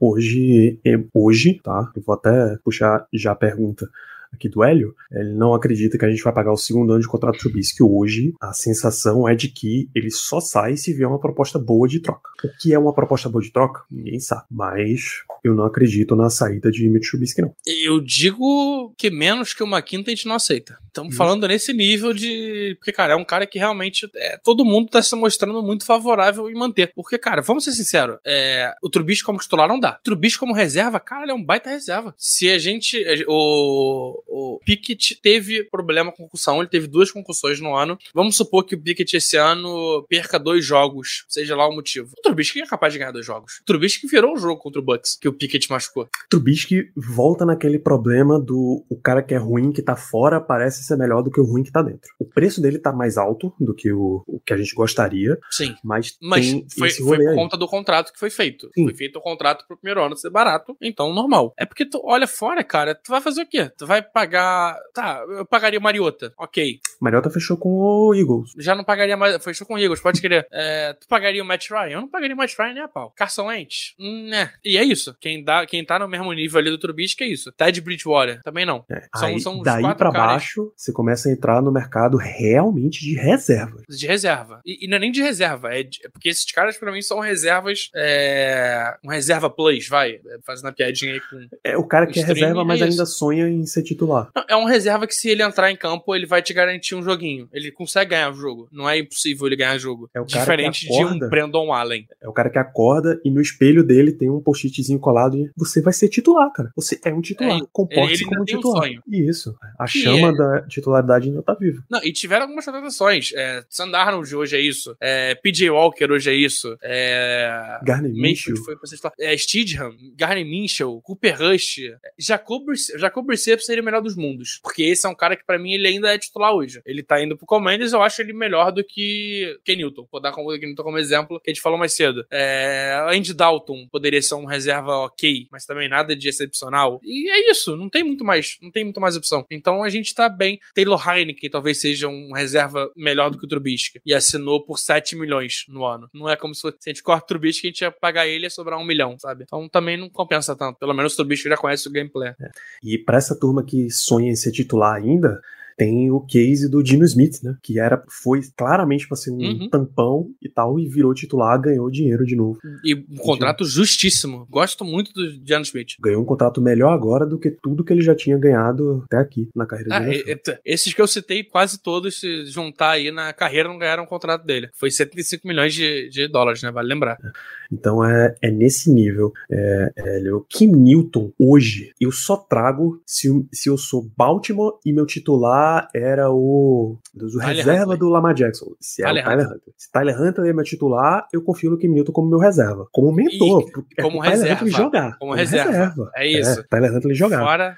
Hoje, hoje, tá? Eu vou até puxar já a pergunta aqui do Hélio. Ele não acredita que a gente vai pagar o segundo ano de contrato do Trubisky hoje. A sensação é de que ele só sai se vier uma proposta boa de troca. O que é uma proposta boa de troca? Ninguém sabe. Mas eu não acredito na saída de Mitch Trubisky, não. Eu digo que menos que uma quinta a gente não aceita. Estamos falando nesse nível de. Porque, cara, é um cara que realmente. É, todo mundo tá se mostrando muito favorável em manter. Porque, cara, vamos ser sinceros, é, o Trubisky como titular não dá. O Trubisky como reserva, cara, ele é um baita reserva. Se a gente. O, o Pickett teve problema com concussão, ele teve duas concussões no ano. Vamos supor que o Pickett esse ano perca dois jogos, seja lá o motivo. O Trubisky é capaz de ganhar dois jogos. O Trubisky virou o jogo contra o Bucks, que o Pickett machucou. Trubisky volta naquele problema do o cara que é ruim, que tá fora, parece ser melhor do que o ruim que tá dentro. O preço dele tá mais alto do que o, o que a gente gostaria. Sim. Mas, Mas foi, foi por aí. conta do contrato que foi feito. Sim. Foi feito o contrato pro primeiro ano ser barato, então normal. É porque tu olha fora, cara, tu vai fazer o quê? Tu vai pagar. Tá, eu pagaria o Mariota, ok. Mariota fechou com o Eagles. Já não pagaria mais. Fechou com o Eagles, pode querer. É, tu pagaria o Matt Ryan? Eu não pagaria o Matt Ryan nem a pau. Carson Wentz? Hum, né. E é isso. Quem, dá, quem tá no mesmo nível ali do Trubisky é isso. Ted Bridgewater, também não. É, São- aí, são daí caras. baixo, você começa a entrar no mercado realmente de reserva. De reserva. E, e não é nem de reserva, é, de- é porque esses caras pra mim são reservas. É, um reserva plus, vai. Fazendo a piadinha aí com. É o cara que é reserva, mas é ainda sonha em ser titular. Não, É um reserva que se ele entrar em campo, ele vai te garantir um joguinho. Ele consegue ganhar o jogo. Não é impossível ele ganhar jogo. É o cara Diferente que de um acorda. Brandon Allen. É o cara que acorda e no espelho dele tem um post-itzinho colado e você vai ser titular, cara. Você é um titular. É, Comporte-se como tem um titular. sonho. Isso. A Que chama é- da titularidade ainda tá viva. Não, e tiveram algumas contratações. É, Sam Darnold hoje é isso. É, PJ Walker hoje é isso. É, Garner. Mayfield foi pra. É, Steedham, Garner Minshew, Cooper Rush. é, Jacob, Jacob Brissett seria o melhor dos mundos. Porque esse é um cara que pra mim ele ainda é titular hoje. Ele tá indo pro Commanders, eu acho ele melhor do que Ken Newton. Vou dar como Ken Newton como exemplo, que a gente falou mais cedo. É, Andy Dalton poderia ser um reserva ok, mas também nada de excepcional. E é isso, não tem muito mais, não tem muito mais opção. Então a gente tá bem. Taylor Heineken talvez seja um reserva melhor do que o Trubisky. E assinou por 7 milhões no ano. Não é como se, se a gente corta o Trubisky, a gente ia pagar ele e ia sobrar um milhão, sabe? Então também não compensa tanto. Pelo menos o Trubisky já conhece o gameplay. E pra essa turma que sonha em ser titular ainda, tem o case do Dino Smith, né? Que era, foi claramente pra ser um Uhum. tampão e tal, e virou titular, ganhou dinheiro de novo. E um contrato justíssimo. Gosto muito do Jan Smith. Ganhou um contrato melhor agora do que tudo que ele já tinha ganhado até aqui na carreira Ah, dele. esses que eu citei, quase todos, se juntar aí na carreira, não ganharam o contrato dele. Foi 75 milhões de, de dólares, né? Vale lembrar. Então é, é nesse nível. É, é, o Kim Newton, hoje, eu só trago se, se eu sou Baltimore e meu titular era o, o Tyler reserva Huntley. do Lamar Jackson. Se é Tyler o Tyler Hunter. Se Tyler Hunter é meu titular, eu confio no Kim Newton como meu reserva. Como mentor. E é como Tyler reserva. Huntley jogar. Como reserva. É isso. Tyler Huntley jogar. Fora,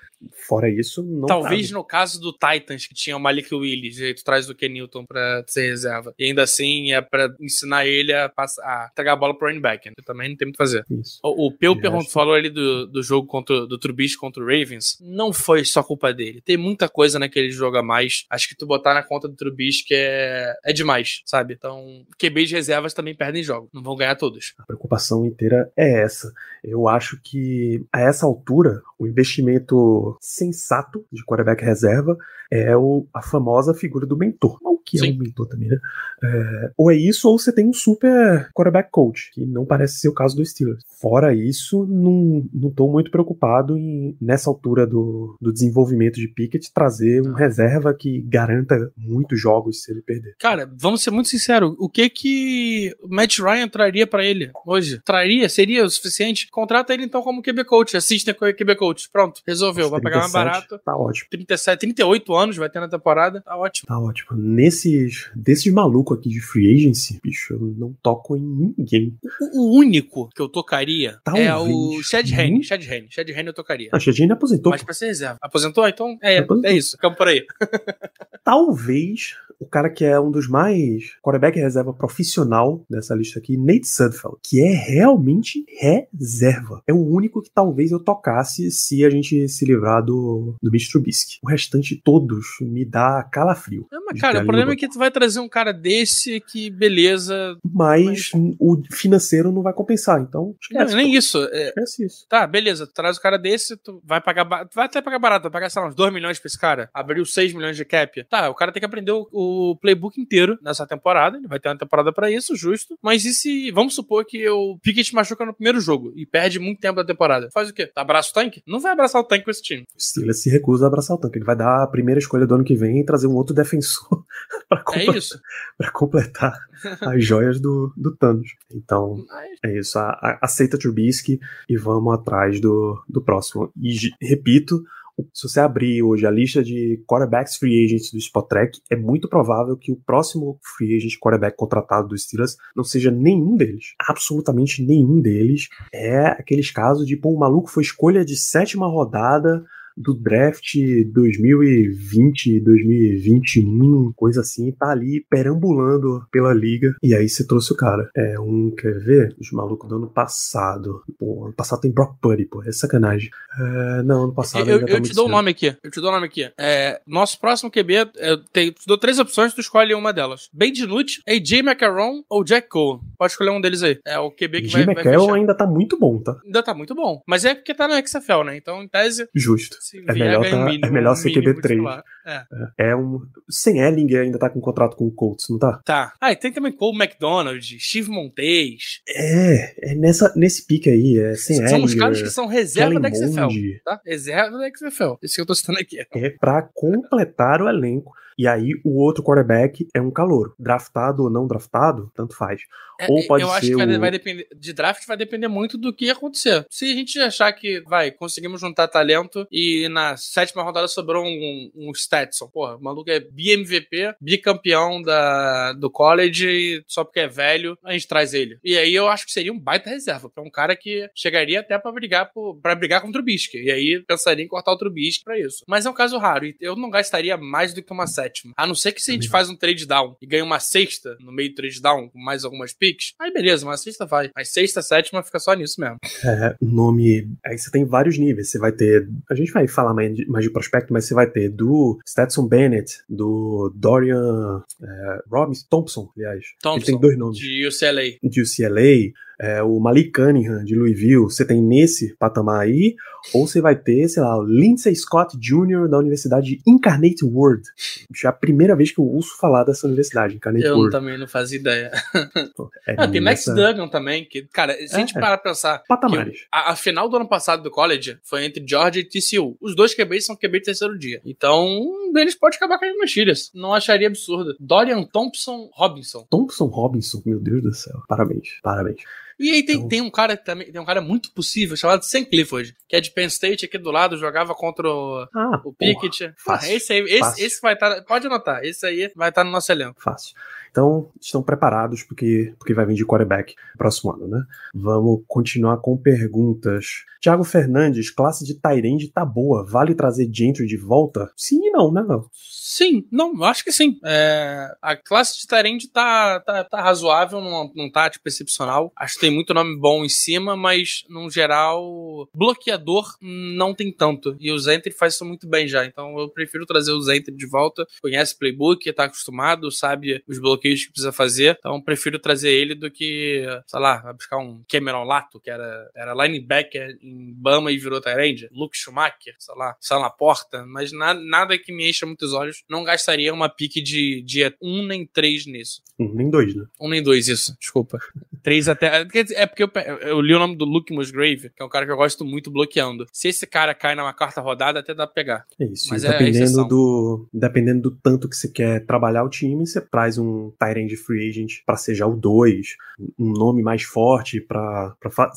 Fora isso, não talvez trago. no caso do Titans, que tinha o Malik Willis, tu traz o Ken Newton pra ser reserva. E ainda assim é pra ensinar ele a, passar, a entregar a bola pro running back. né? Também não tem muito o que fazer. Isso. O, o acho. falou ali do, do jogo contra, do Trubisky contra o Ravens. Não foi só culpa dele. Tem muita coisa naquele jogo a mais. Acho que tu botar na conta do Trubisky é, é demais, sabe? Então, QB de reservas também perdem jogo. Não vão ganhar todos. A preocupação inteira é essa. Eu acho que a essa altura, o investimento sensato de quarterback reserva é o, a famosa figura do mentor. O que é Sim. um mentor também, né? É, ou é isso, ou você tem um super quarterback coach, que não parece ser o caso do Steelers. Fora isso, não, não tô muito preocupado em, nessa altura do, do desenvolvimento de Pickett, trazer um reserva que garanta muitos jogos se ele perder. Cara, vamos ser muito sinceros. O que que o Matt Ryan traria pra ele hoje? Traria? Seria o suficiente? Contrata ele então como QB coach. Assista com o QB coach. Pronto, resolveu. Vai pagar mais 37, barato. Tá ótimo. 37, 38 anos vai ter na temporada. Tá ótimo. Tá ótimo. Nesses, desses malucos aqui de free agency, bicho, eu não toco em ninguém. O, o único que eu tocaria é o Talvez. Chad Henne. Muito. Chad Henne. Chad Henne eu tocaria. A Chadinho aposentou. Mas pra ser reserva. Aposentou? Então é, Aposentou. é isso. Ficamos por aí. Talvez o cara que é um dos mais quarterback reserva profissional dessa lista aqui, Nate Sudfeld, que é realmente reserva. É o único que talvez eu tocasse se a gente se livrar do, do Mitch Trubisky. O restante todos me dá calafrio. Não, mas, cara, o problema é que tu vai trazer um cara desse que, beleza. Mas o financeiro não vai compensar, então Não, esquece. nem isso. É, Esquece isso. Tá, beleza. Tu traz o cara desse, tu vai pagar. Tu vai até pagar barato, vai pagar, sei lá, uns 2 milhões pra esse cara. Abriu 6 milhões de cap. Tá, o cara tem que aprender o, o playbook inteiro nessa temporada. Ele vai ter uma temporada para isso, justo. Mas e se. Vamos supor que o Pickett machuca no primeiro jogo e perde muito tempo da temporada. Faz o quê? Abraça o tanque? Não vai abraçar o tanque com esse time. O Steelers se recusa a abraçar o tanque. Ele vai dar a primeira escolha do ano que vem e trazer um outro defensor <laughs> para É completar, isso. pra completar as joias do, do Thanos. Então, Mas- é isso. A- a- aceita Trubisky e vamos atrás do, do próximo. E repito, se você abrir hoje a lista de quarterbacks free agents do Spotrack, é muito provável que o próximo free agent quarterback contratado dos Steelers não seja nenhum deles. Absolutamente nenhum deles. É aqueles casos de, pô, o maluco foi escolha de sétima rodada do draft 2020, 2021, coisa assim, tá ali perambulando pela liga. E aí você trouxe o cara. É um, quer ver? Os malucos do ano passado. Pô, ano passado tem Brock Purdy, pô, é sacanagem. É, não, ano passado Eu, ainda tá eu te dou o cedo. nome aqui. Eu te dou o nome aqui. É, nosso próximo QB, eu te, te dou três opções, tu escolhe uma delas. Ben DiNucci, AJ McCarron ou Jack Cole. Pode escolher um deles aí. É o QB que vai, Jim vai McCarroll fechar. ainda tá muito bom, tá? Ainda tá muito bom. Mas é porque tá na XFL, né? Então, em tese, Justo. Se É melhor tá- mínimo, é melhor ser mínimo QB3. titular. É. É um. Sem Ellinger ainda tá com contrato com o Colts, não tá? Tá. Ah, e tem também Cole McDonald, Steve Montez. É, é nessa, nesse pique aí, é sem São os caras que são reserva Kellen da XFL. Tá? Reserva da XFL. Isso que eu tô citando aqui. é pra completar o elenco. E aí o outro quarterback é um calouro. Draftado ou não draftado, tanto faz. É, Ou pode eu acho ser que vai, o- vai depender. De draft vai depender muito do que acontecer. Se a gente achar que, vai, conseguimos juntar talento e na sétima rodada sobrou um, um Stetson. Porra, o maluco é BMVP, bicampeão da, do college, e só porque é velho, a gente traz ele. E aí eu acho que seria um baita reserva. Pra um cara que chegaria até pra brigar por, pra brigar contra o Trubisky. E aí pensaria em cortar o Trubisky pra isso. Mas é um caso raro. E eu não gastaria mais do que uma sétima. A não ser que se a gente faz um trade down e ganha uma sexta no meio do trade down, com mais algumas picks, aí beleza, uma sexta vai. Mas sexta, sétima fica só nisso mesmo. É, o nome. Aí você tem vários níveis. Você vai ter. A gente vai falar mais de, mais de prospecto, mas você vai ter do Stetson Bennett, do Dorian é, Robinson, Thompson, aliás. Ele tem Thompson, dois nomes. de UCLA. De UCLA, é, o Malik Cunningham de Louisville. Você tem nesse patamar aí. Ou você vai ter, sei lá, o Lindsay Scott Jr. da Universidade de Incarnate Word. Já é a primeira vez que eu ouço falar dessa universidade, Incarnate Eu Word. também não fazia ideia. É Ah, tem Max Duggan também, que, cara, se a gente É. parar pra pensar, Patamares. A, a final do ano passado do college foi entre Georgia e TCU. Os dois QBs são QB de terceiro dia. Então, um deles pode acabar caindo nas filhas. Não acharia absurdo. Dorian Thompson Robinson. Thompson Robinson, meu Deus do céu. Parabéns, parabéns. E aí tem, Então- tem um cara também, tem um cara muito possível chamado Sam Clifford, que é de Penn State aqui do lado, jogava contra o, Ah, o Pickett. fácil, esse aí, esse, fácil. esse vai estar, pode anotar, esse aí vai estar no nosso elenco. Fácil. Então, estão preparados porque, porque vai vir de quarterback próximo ano, né? Vamos continuar com perguntas. Thiago Fernandes, classe de Tyrande tá boa. Vale trazer Gentry de volta? Sim e não, né, não? Sim, não, acho que sim. É, a classe de Tyrande tá, tá, tá razoável, não, não tá tipo excepcional. Acho que tem muito nome bom em cima, mas no geral, bloqueador não tem tanto. E o Zentry faz isso muito bem já. Então eu prefiro trazer o Zentry de volta. Conhece playbook, tá acostumado, sabe os bloqueios que precisa fazer. Então prefiro trazer ele do que, sei lá, vai buscar um Cameron Lato, que era, era linebacker em Bama e virou Tyrande. Luke Schumacher, sei lá, Sal na porta. Mas na, nada que me encha muitos olhos. Não gastaria uma pique de dia 1 nem 3 nisso. Um, nem dois, né? Um nem dois, isso. Desculpa. <laughs> Três até. dizer, É porque eu, eu li o nome do Luke Musgrave, que é um cara que eu gosto muito bloqueando. Se esse cara cai numa quarta rodada, até dá pra pegar. É isso. Mas é dependendo, exceção. do, dependendo do tanto que você quer trabalhar o time, você traz um Tyrande Free Agent pra ser já o 2, um nome mais forte fa-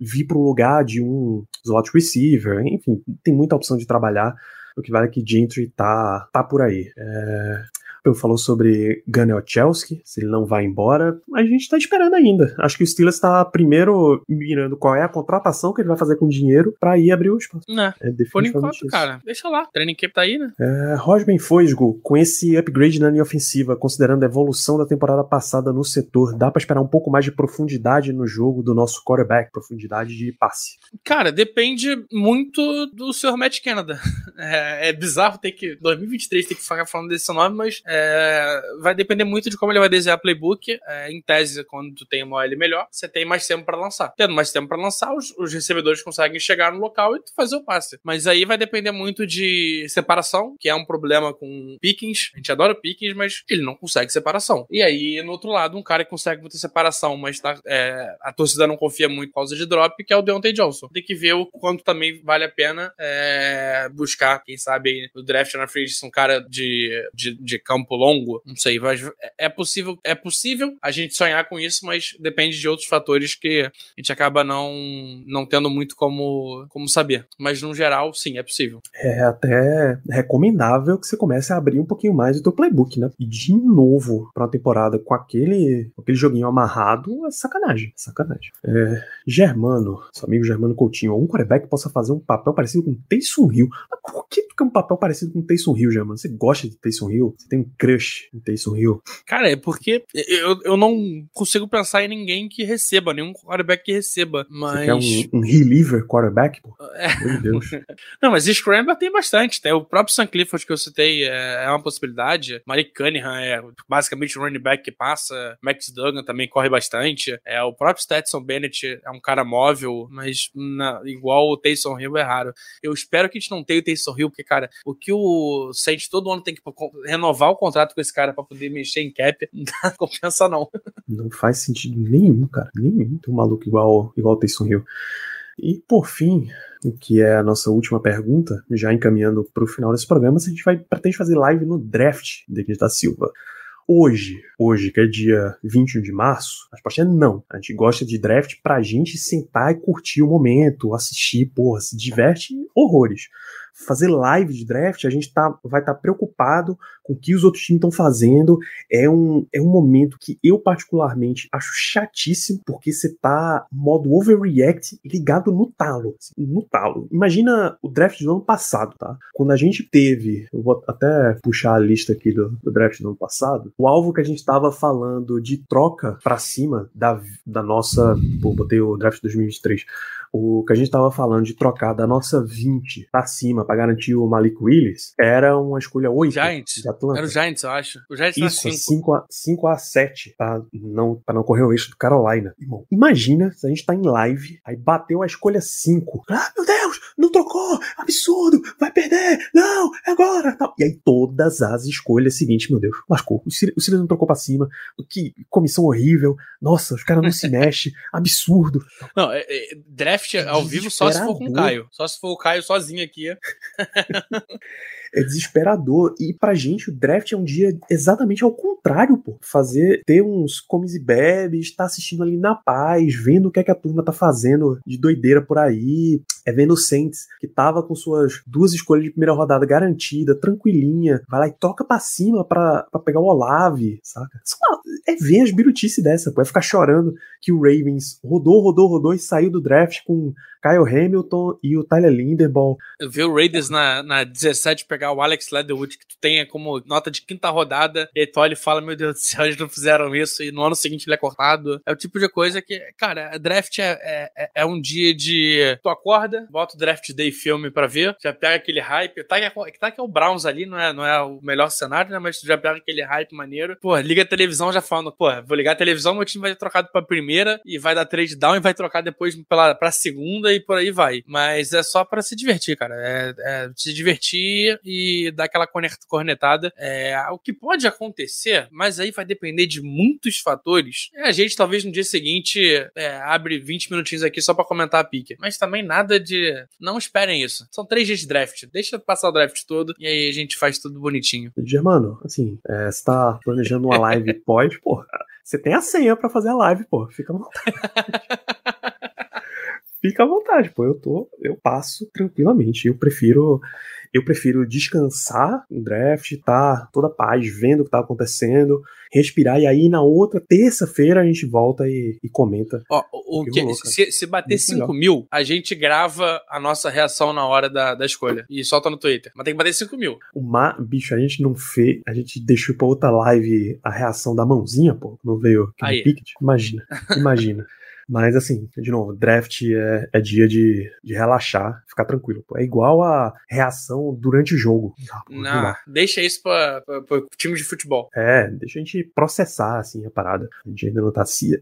vir pro lugar de um slot receiver. Enfim, tem muita opção de trabalhar. O que vale é que Gentry tá, tá por aí. É... Eu falou sobre Gunnar Chelsky, se ele não vai embora. A gente tá esperando ainda. Acho que o Steelers tá primeiro mirando qual é a contratação que ele vai fazer com dinheiro pra ir abrir o espaço. Né? É Por enquanto, isso. cara. Deixa lá. Training camp tá aí, né? É, Rosben Fosgo, com esse upgrade na linha ofensiva, considerando a evolução da temporada passada no setor, dá pra esperar um pouco mais de profundidade no jogo do nosso quarterback, profundidade de passe. Cara, depende muito do Sr. Matt Canada. <laughs> É, é bizarro ter que. 2023 ter que ficar falando desse nome, mas é, é, vai depender muito de como ele vai desenhar playbook. É, em tese, quando tu tem uma OL melhor, você tem mais tempo para lançar. Tendo mais tempo para lançar, os, os, recebedores conseguem chegar no local e fazer o passe. Mas aí vai depender muito de separação, que é um problema com pickings. A gente adora pickings, mas ele não consegue separação. E aí, no outro lado, um cara que consegue muita separação, mas tá, é, a torcida não confia muito por causa de drop, que é o Deontay Johnson. Tem que ver o quanto também vale a pena é, buscar, quem sabe, no draft na free um cara de, de, de, campo longo. Não sei, vai, é possível, é possível a gente sonhar com isso, mas depende de outros fatores que a gente acaba não, não tendo muito como, como saber. Mas no geral, sim, é possível. É até recomendável que você comece a abrir um pouquinho mais o teu playbook, né? E de novo, pra uma temporada com aquele, aquele joguinho amarrado, é sacanagem. Sacanagem. É, Germano, seu amigo Germano Coutinho, algum quarterback possa fazer um papel parecido com Taysom Hill. Mas por que tu quer um papel parecido com Taysom Hill, Germano? Você gosta de Taysom Hill? Você tem um crush em Taysom Hill? Cara, é porque eu, eu não consigo pensar em ninguém que receba, nenhum quarterback que receba, mas... Você quer um, um reliever quarterback, pô? É. Meu Deus. <laughs> não, mas Scrambler tem bastante, tem o próprio Sam Clifford que eu citei é, é uma possibilidade, Malik Cunningham é basicamente um running back que passa, Max Duggan também corre bastante, é o próprio Stetson Bennett é um cara móvel, mas na, igual o Taysom Hill é raro. Eu espero que a gente não tenha o Taysom Hill, porque, cara, o que o Saints todo ano tem que renovar o contrato com esse cara para poder mexer em cap, <laughs> não dá compensa não. Não faz sentido nenhum, cara, nenhum. Tem um maluco igual, igual o Taysom Hill. E por fim, o que é a nossa última pergunta, já encaminhando para o final desse programa, se a gente vai pretende fazer live no draft de da Silva. Hoje, hoje, que é dia 21 de março, a resposta é não. A gente gosta de draft pra gente sentar e curtir o momento, assistir, porra, se diverte horrores fazer live de draft, a gente tá, vai estar tá preocupado com o que os outros times estão fazendo. É um, é um momento que eu, particularmente, acho chatíssimo, porque você tá modo overreact ligado no talo. Assim, no talo. Imagina o draft do ano passado, tá? Quando a gente teve, eu vou até puxar a lista aqui do, do draft do ano passado, o alvo que a gente estava falando de troca para cima da, da nossa. Pô, botei o draft 2023 o que a gente estava falando de trocar da nossa 20 para cima para garantir o Malik Willis era uma escolha 8 Giants. Era o Giants, eu acho. O Giants Isso, 5 a, 5 a 7 para não, pra não correr o eixo do Carolina. Irmão, imagina se a gente tá em live, aí bateu a escolha 5. Ah, meu Deus, não trocou, absurdo, vai perder, não, é agora. E aí todas as escolhas seguintes, meu Deus, lascou. O Silas não trocou para cima, que comissão horrível, nossa, os caras não se <laughs> mexem, absurdo. Não, é, é, draft draft ao vivo só se for com o Caio. Só se for o Caio sozinho aqui. é desesperador. E pra gente, o draft é um dia exatamente ao contrário, pô. Fazer, ter uns comes e bebes, estar tá assistindo ali na paz, vendo o que é que a turma tá fazendo de doideira por aí. É vendo o Saints, que tava com suas duas escolhas de primeira rodada garantida, tranquilinha, vai lá e toca pra cima pra, pra pegar o Olave, saca? É ver as birutices dessa, pô. É ficar chorando que o Ravens rodou, rodou, rodou e saiu do draft com Kyle Hamilton e o Tyler Linderbaum. Ver o Raiders na, na 17 pegar o Alex Leatherwood, que tu tenha como nota de quinta rodada, e aí tu olha e fala, meu Deus do céu, eles não fizeram isso, e no ano seguinte ele é cortado. É o tipo de coisa que, cara, draft é, é, é, é um dia de... Tu acorda, bota o Draft Day filme pra ver, já pega aquele hype, tá que, é, tá que é o Browns ali, não é, não é o melhor cenário, né, mas tu já pega aquele hype maneiro. Pô, liga a televisão já falando, pô, vou ligar a televisão, meu time vai ter trocado pra primeira, e vai dar trade down, e vai trocar depois pela, pra segunda, e por aí vai. Mas é só para se divertir, cara. É, é, se divertir e dar aquela cornetada. É, o que pode acontecer, mas aí vai depender de muitos fatores. É, a gente talvez no dia seguinte é, abre 20 minutinhos aqui só para comentar a pique. Mas também nada de. Não esperem isso. São três dias de draft. Deixa passar o draft todo e aí a gente faz tudo bonitinho. Germano, assim, é, você tá planejando uma live <laughs> pós, pô, você tem a senha para fazer a live, pô. Fica à vontade. <laughs> fica à vontade, pô. Eu tô, eu passo tranquilamente. Eu prefiro, eu prefiro descansar no draft, tá toda paz, vendo o que tá acontecendo, respirar e aí na outra terça-feira a gente volta e, e comenta. Ó, o que, rolou, se, se bater 5 mil, a gente grava a nossa reação na hora da, da escolha e solta no Twitter. Mas tem que bater 5 mil. Uma, bicho, a gente não fez, a gente deixou pra outra live a reação da mãozinha, pô. Não veio aquele Pickett. Imagina, imagina. <laughs> Mas assim, de novo, draft é, é dia de, de relaxar, ficar tranquilo. Pô. É igual a reação durante o jogo. Ah, pô, não, não deixa isso pra, pra, pra, time de futebol. É, deixa a gente processar assim a parada. A gente ainda não tá. Se...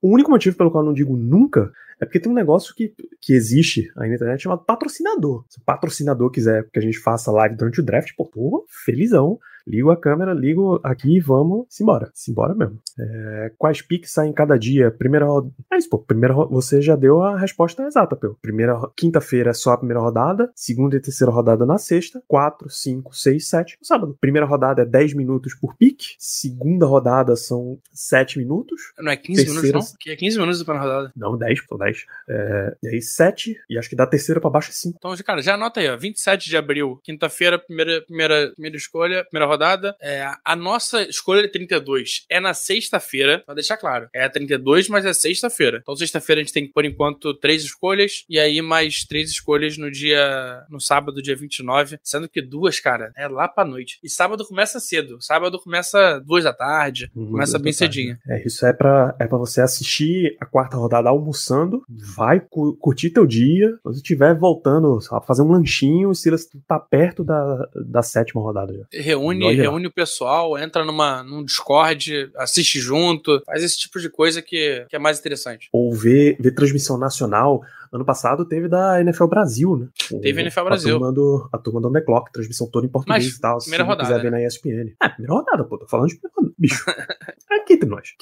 O único motivo pelo qual eu não digo nunca é porque tem um negócio que, que existe aí na internet chamado patrocinador. Se o patrocinador quiser que a gente faça live durante o draft, pô, tô felizão ligo a câmera, ligo aqui e vamos embora. Simbora mesmo. É, quais piques saem cada dia? Primeira rodada. É isso, pô. Primeira Você já deu a resposta exata, pô. Primeira quinta-feira é só a primeira rodada. Segunda e terceira rodada na sexta. Quatro, cinco, seis, sete no sábado. Primeira rodada é 10 minutos por pique. Segunda rodada são 7 minutos. Não é 15 terceira... minutos, não? Que é 15 minutos da primeira rodada. Não, 10, pô, 10. É, e aí 7. E acho que da terceira pra baixo é 5. Então, cara, já anota aí, ó. 27 de abril, quinta-feira, primeira, primeira, primeira escolha, primeira rodada. É, a nossa escolha de 32 é na sexta-feira, pra deixar claro. É a 32, mas é sexta-feira. Então, sexta-feira a gente tem, por enquanto, três escolhas. E aí, mais três escolhas no dia. no sábado, dia 29. Sendo que duas, cara, é lá pra noite. E sábado começa cedo. Sábado começa duas da tarde. Começa bem cedinho. É, isso é pra, é pra você assistir a quarta rodada almoçando. Vai cu curtir teu dia. Quando estiver voltando, sabe, fazer um lanchinho, Silas tá perto da, da sétima rodada já. Reúne, reúne o pessoal, entra numa, num Discord, assiste junto, faz esse tipo de coisa que, que é mais interessante. Ou ver, ver transmissão nacional. Ano passado teve da NFL Brasil, né? Teve NFL Brasil. A turma do, a turma do On The Clock, transmissão toda em português Mas, e tal. Primeira se rodada. quiser ver né? na ESPN. É, primeira rodada, pô. Tô falando de primeira rodada. Bicho. <laughs> Aqui entre nós.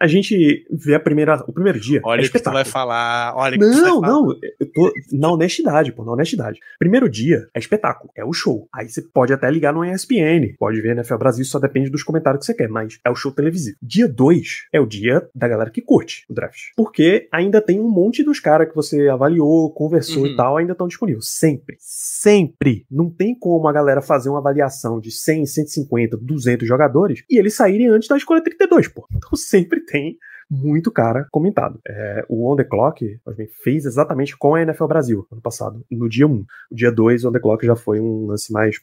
A gente vê a primeira, o primeiro dia. Olha é o que tu vai falar. Olha não, que tu vai falar. não. Eu tô na honestidade, pô. Na honestidade. Primeiro dia é espetáculo. É o show. Aí você pode até ligar no ESPN. Pode ver NFL Brasil, só depende dos comentários que você quer. Mas é o show televisivo. Dia 2 é o dia da galera que curte o draft. Porque ainda tem um monte dos caras que você avaliou, conversou uhum. e tal, ainda estão disponíveis. Sempre. Sempre. Não tem como a galera fazer uma avaliação de 100, 150, 200 jogadores e eles saírem antes da escolha 32, pô. Então <laughs> sempre tem muito cara comentado. É, o On The Clock fez exatamente com a NFL Brasil ano passado, no dia 1. O dia 2, o On The Clock já foi um lance mais.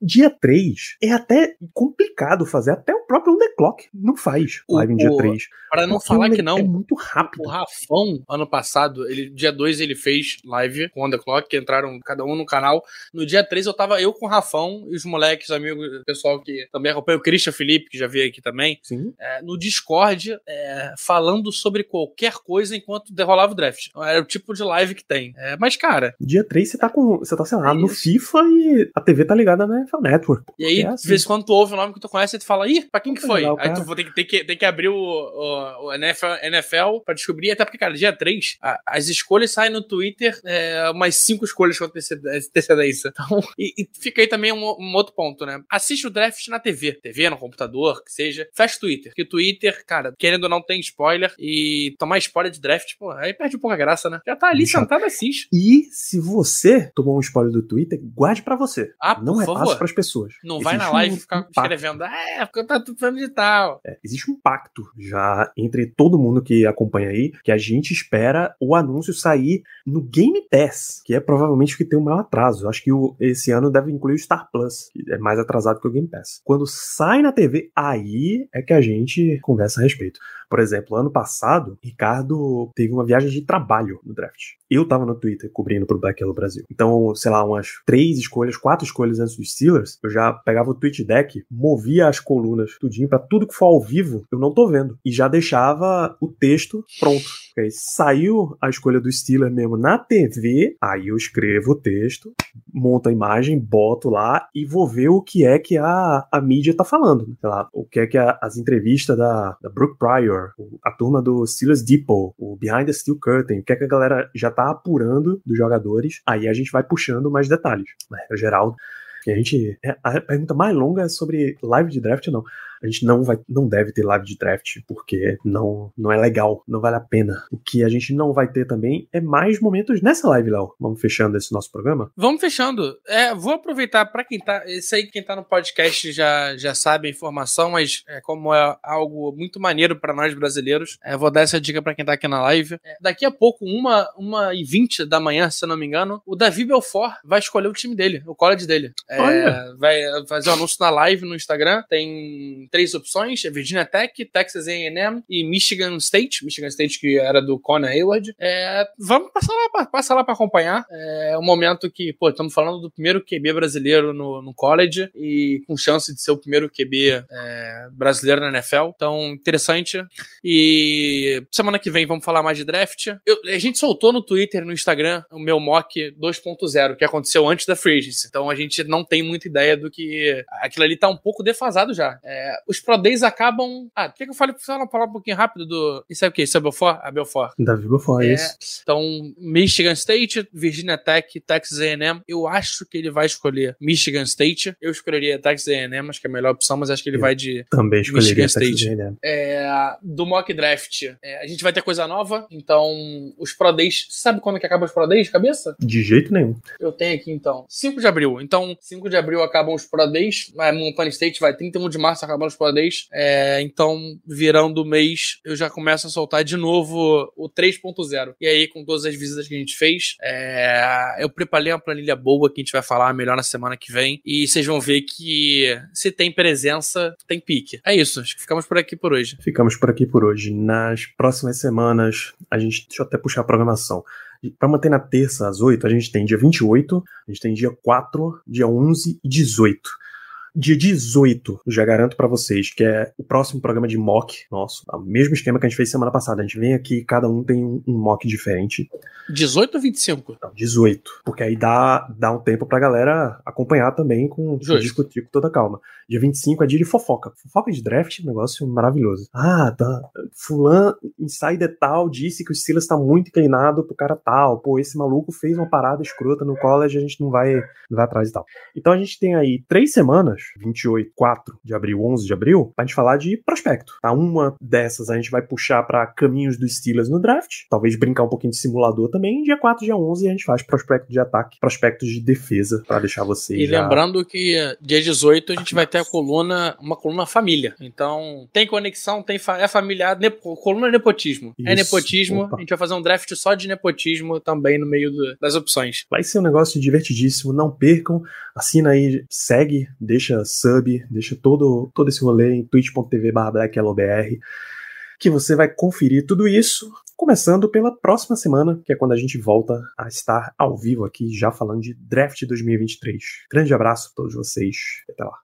Dia 3 é até complicado fazer, até o próprio On The Clock não faz live o, no dia 3. Para não falar que não. É muito rápido. O Rafão, ano passado, ele, dia 2 ele fez live com On The Clock, que entraram cada um no canal. No dia 3 eu tava eu com o Rafão e os moleques, amigos, pessoal que também acompanha, o Christian Felipe, que já veio aqui também. Sim. É, no Discord, é, falando sobre qualquer coisa enquanto derrolava o draft. Era o tipo de live que tem. É, mas, cara. Dia 3 você tá com. Você tá, sei lá, é no FIFA e a TV tá ligada na NFL Network. E aí, é assim. de vez em quando tu ouve o nome que tu conhece e tu fala, ih, pra quem que foi? Legal, aí tu tem que, tem que, tem que abrir o, o, o NFL, NFL pra descobrir, até porque, cara, dia 3, a, as escolhas saem no Twitter, é, umas 5 escolhas com antecedência. <laughs> Então, e, e, fica aí também um, um, outro ponto, né? Assiste o draft na TV. TV, no computador, que seja. Fecha o Twitter. Porque o Twitter, cara, querendo ou não, tem spoiler e tomar spoiler de draft, pô, aí perde um pouco a graça, né? Já tá ali sentado, assiste. E se você tomou um spoiler do Twitter, guarde para você. Ah, não é fácil pras pessoas. Não existe vai na live um ficar pacto. escrevendo, ah, é, porque tá tudo falando de tal. É, existe um pacto já entre todo mundo que acompanha aí, que a gente espera o anúncio sair no Game Pass, que é provavelmente o que tem o maior atraso. Acho que o, esse ano deve incluir o Star Plus, que é mais atrasado que o Game Pass. Quando sai na TV, aí é que a gente conversa a respeito. Por exemplo, ano passado, Ricardo teve uma viagem de trabalho no draft. Eu tava no Twitter cobrindo pro Black Yellow Brasil. Então, sei lá, umas três escolhas, quatro escolhas antes dos Steelers, eu já pegava o tweet deck, movia as colunas tudinho para tudo que for ao vivo, eu não tô vendo. E já deixava o texto pronto. Saiu a escolha do Steelers mesmo na TV, aí eu escrevo o texto, monto a imagem, boto lá e vou ver o que é que a, a mídia tá falando. Sei lá, o que é que a, as entrevistas da, da Brooke Pryor a turma do Steelers Depot, o Behind the Steel Curtain, o que é que a galera já tá apurando dos jogadores, aí a gente vai puxando mais detalhes. Né? Geral, a gente. É, a pergunta mais longa é sobre live de draft, não a gente não vai, não deve ter live de draft, porque não, não é legal, não vale a pena. O que a gente não vai ter também é mais momentos nessa live, Léo. Vamos fechando esse nosso programa? Vamos fechando. É, vou aproveitar para quem tá. Isso aí, quem tá no podcast já, já sabe a informação, mas é, como é algo muito maneiro para nós brasileiros, é, vou dar essa dica para quem tá aqui na live. É, daqui a pouco, uma, uma e vinte da manhã, se eu não me engano, o Davi Belfort vai escolher o time dele, o college dele. É, vai fazer um anúncio na live no Instagram. Tem três opções: é Virginia Tech, Texas A&M e Michigan State. Michigan State que era do Conor Hayward. É, vamos passar lá, passar lá para acompanhar. É um momento que, pô, estamos falando do primeiro QB brasileiro no, no college e com chance de ser o primeiro QB é, brasileiro na NFL. Então, interessante. E semana que vem vamos falar mais de draft. Eu, a gente soltou no Twitter, no Instagram, o meu mock 2.0, que aconteceu antes da Free Agency. Então a gente não tem muita ideia do que. Aquilo ali tá um pouco defasado já. É, os Pro Days acabam. Ah, quer que eu fale, falar um pouquinho rápido do. Isso é o quê? Isso é Belfort? A Belfort. Davi Belfort, é, isso. Então, Michigan State, Virginia Tech, Texas A&M. Eu acho que ele vai escolher Michigan State. Eu escolheria Texas A&M, acho que é a melhor opção, mas acho que ele eu vai de também Michigan State. É, do mock draft, é, a gente vai ter coisa nova. Então, os Pro Days. Sabe quando que acaba os Pro Days cabeça? De jeito nenhum. Eu tenho aqui então. 5 de abril. Então, 5 de abril acabam os Pro Days. A Montana State vai 31 de março acabando os Pro Days. É, então, virando o mês, eu já começo a soltar de novo o 3.0. E aí, com todas as visitas que a gente fez, é, eu preparei uma planilha boa que a gente vai falar melhor na semana que vem. E vocês vão ver que se tem presença, tem pique. É isso. Acho que ficamos por aqui por hoje. Ficamos por aqui por hoje. Nas próximas semanas, a gente. Deixa eu até puxar a programação. Para manter na terça às 8, a gente tem dia 28, a gente tem dia 4, dia 11 e 18. Dia 18, já garanto para vocês que é o próximo programa de mock nosso. É o mesmo esquema que a gente fez semana passada. A gente vem aqui cada um tem um, mock diferente. 18 ou 25? Não, 18. Porque aí dá, dá um tempo pra galera acompanhar também, com discutir com toda calma. Dia 25 é dia de fofoca. Fofoca de draft, negócio maravilhoso. Ah, tá. Fulano, insider tal, disse que o Silas tá muito inclinado pro cara tal. Pô, esse maluco fez uma parada escrota no college, a gente não vai, não vai atrás e tal. Então a gente tem aí três semanas 28, 4 de abril, 11 de abril, pra gente falar de prospecto. Tá? Uma dessas a gente vai puxar para caminhos dos Steelers no draft, talvez brincar um pouquinho de simulador também. Dia 4, dia 11 a gente faz prospecto de ataque, prospectos de defesa, para deixar vocês. E já... lembrando que dia 18 a gente vai ter a coluna, uma coluna família. Então, tem conexão, tem fa é familiar, nepo, coluna nepotismo. É Isso. É nepotismo, Opa. a gente vai fazer um draft só de nepotismo também no meio do, das opções. Vai ser um negócio divertidíssimo, não percam. Assina aí, segue, deixa sub, deixa todo, todo esse rolê em twitch.tv blacklobr, que você vai conferir tudo isso, começando pela próxima semana, que é quando a gente volta a estar ao vivo aqui, já falando de Draft 2023. Grande abraço a todos vocês, até lá.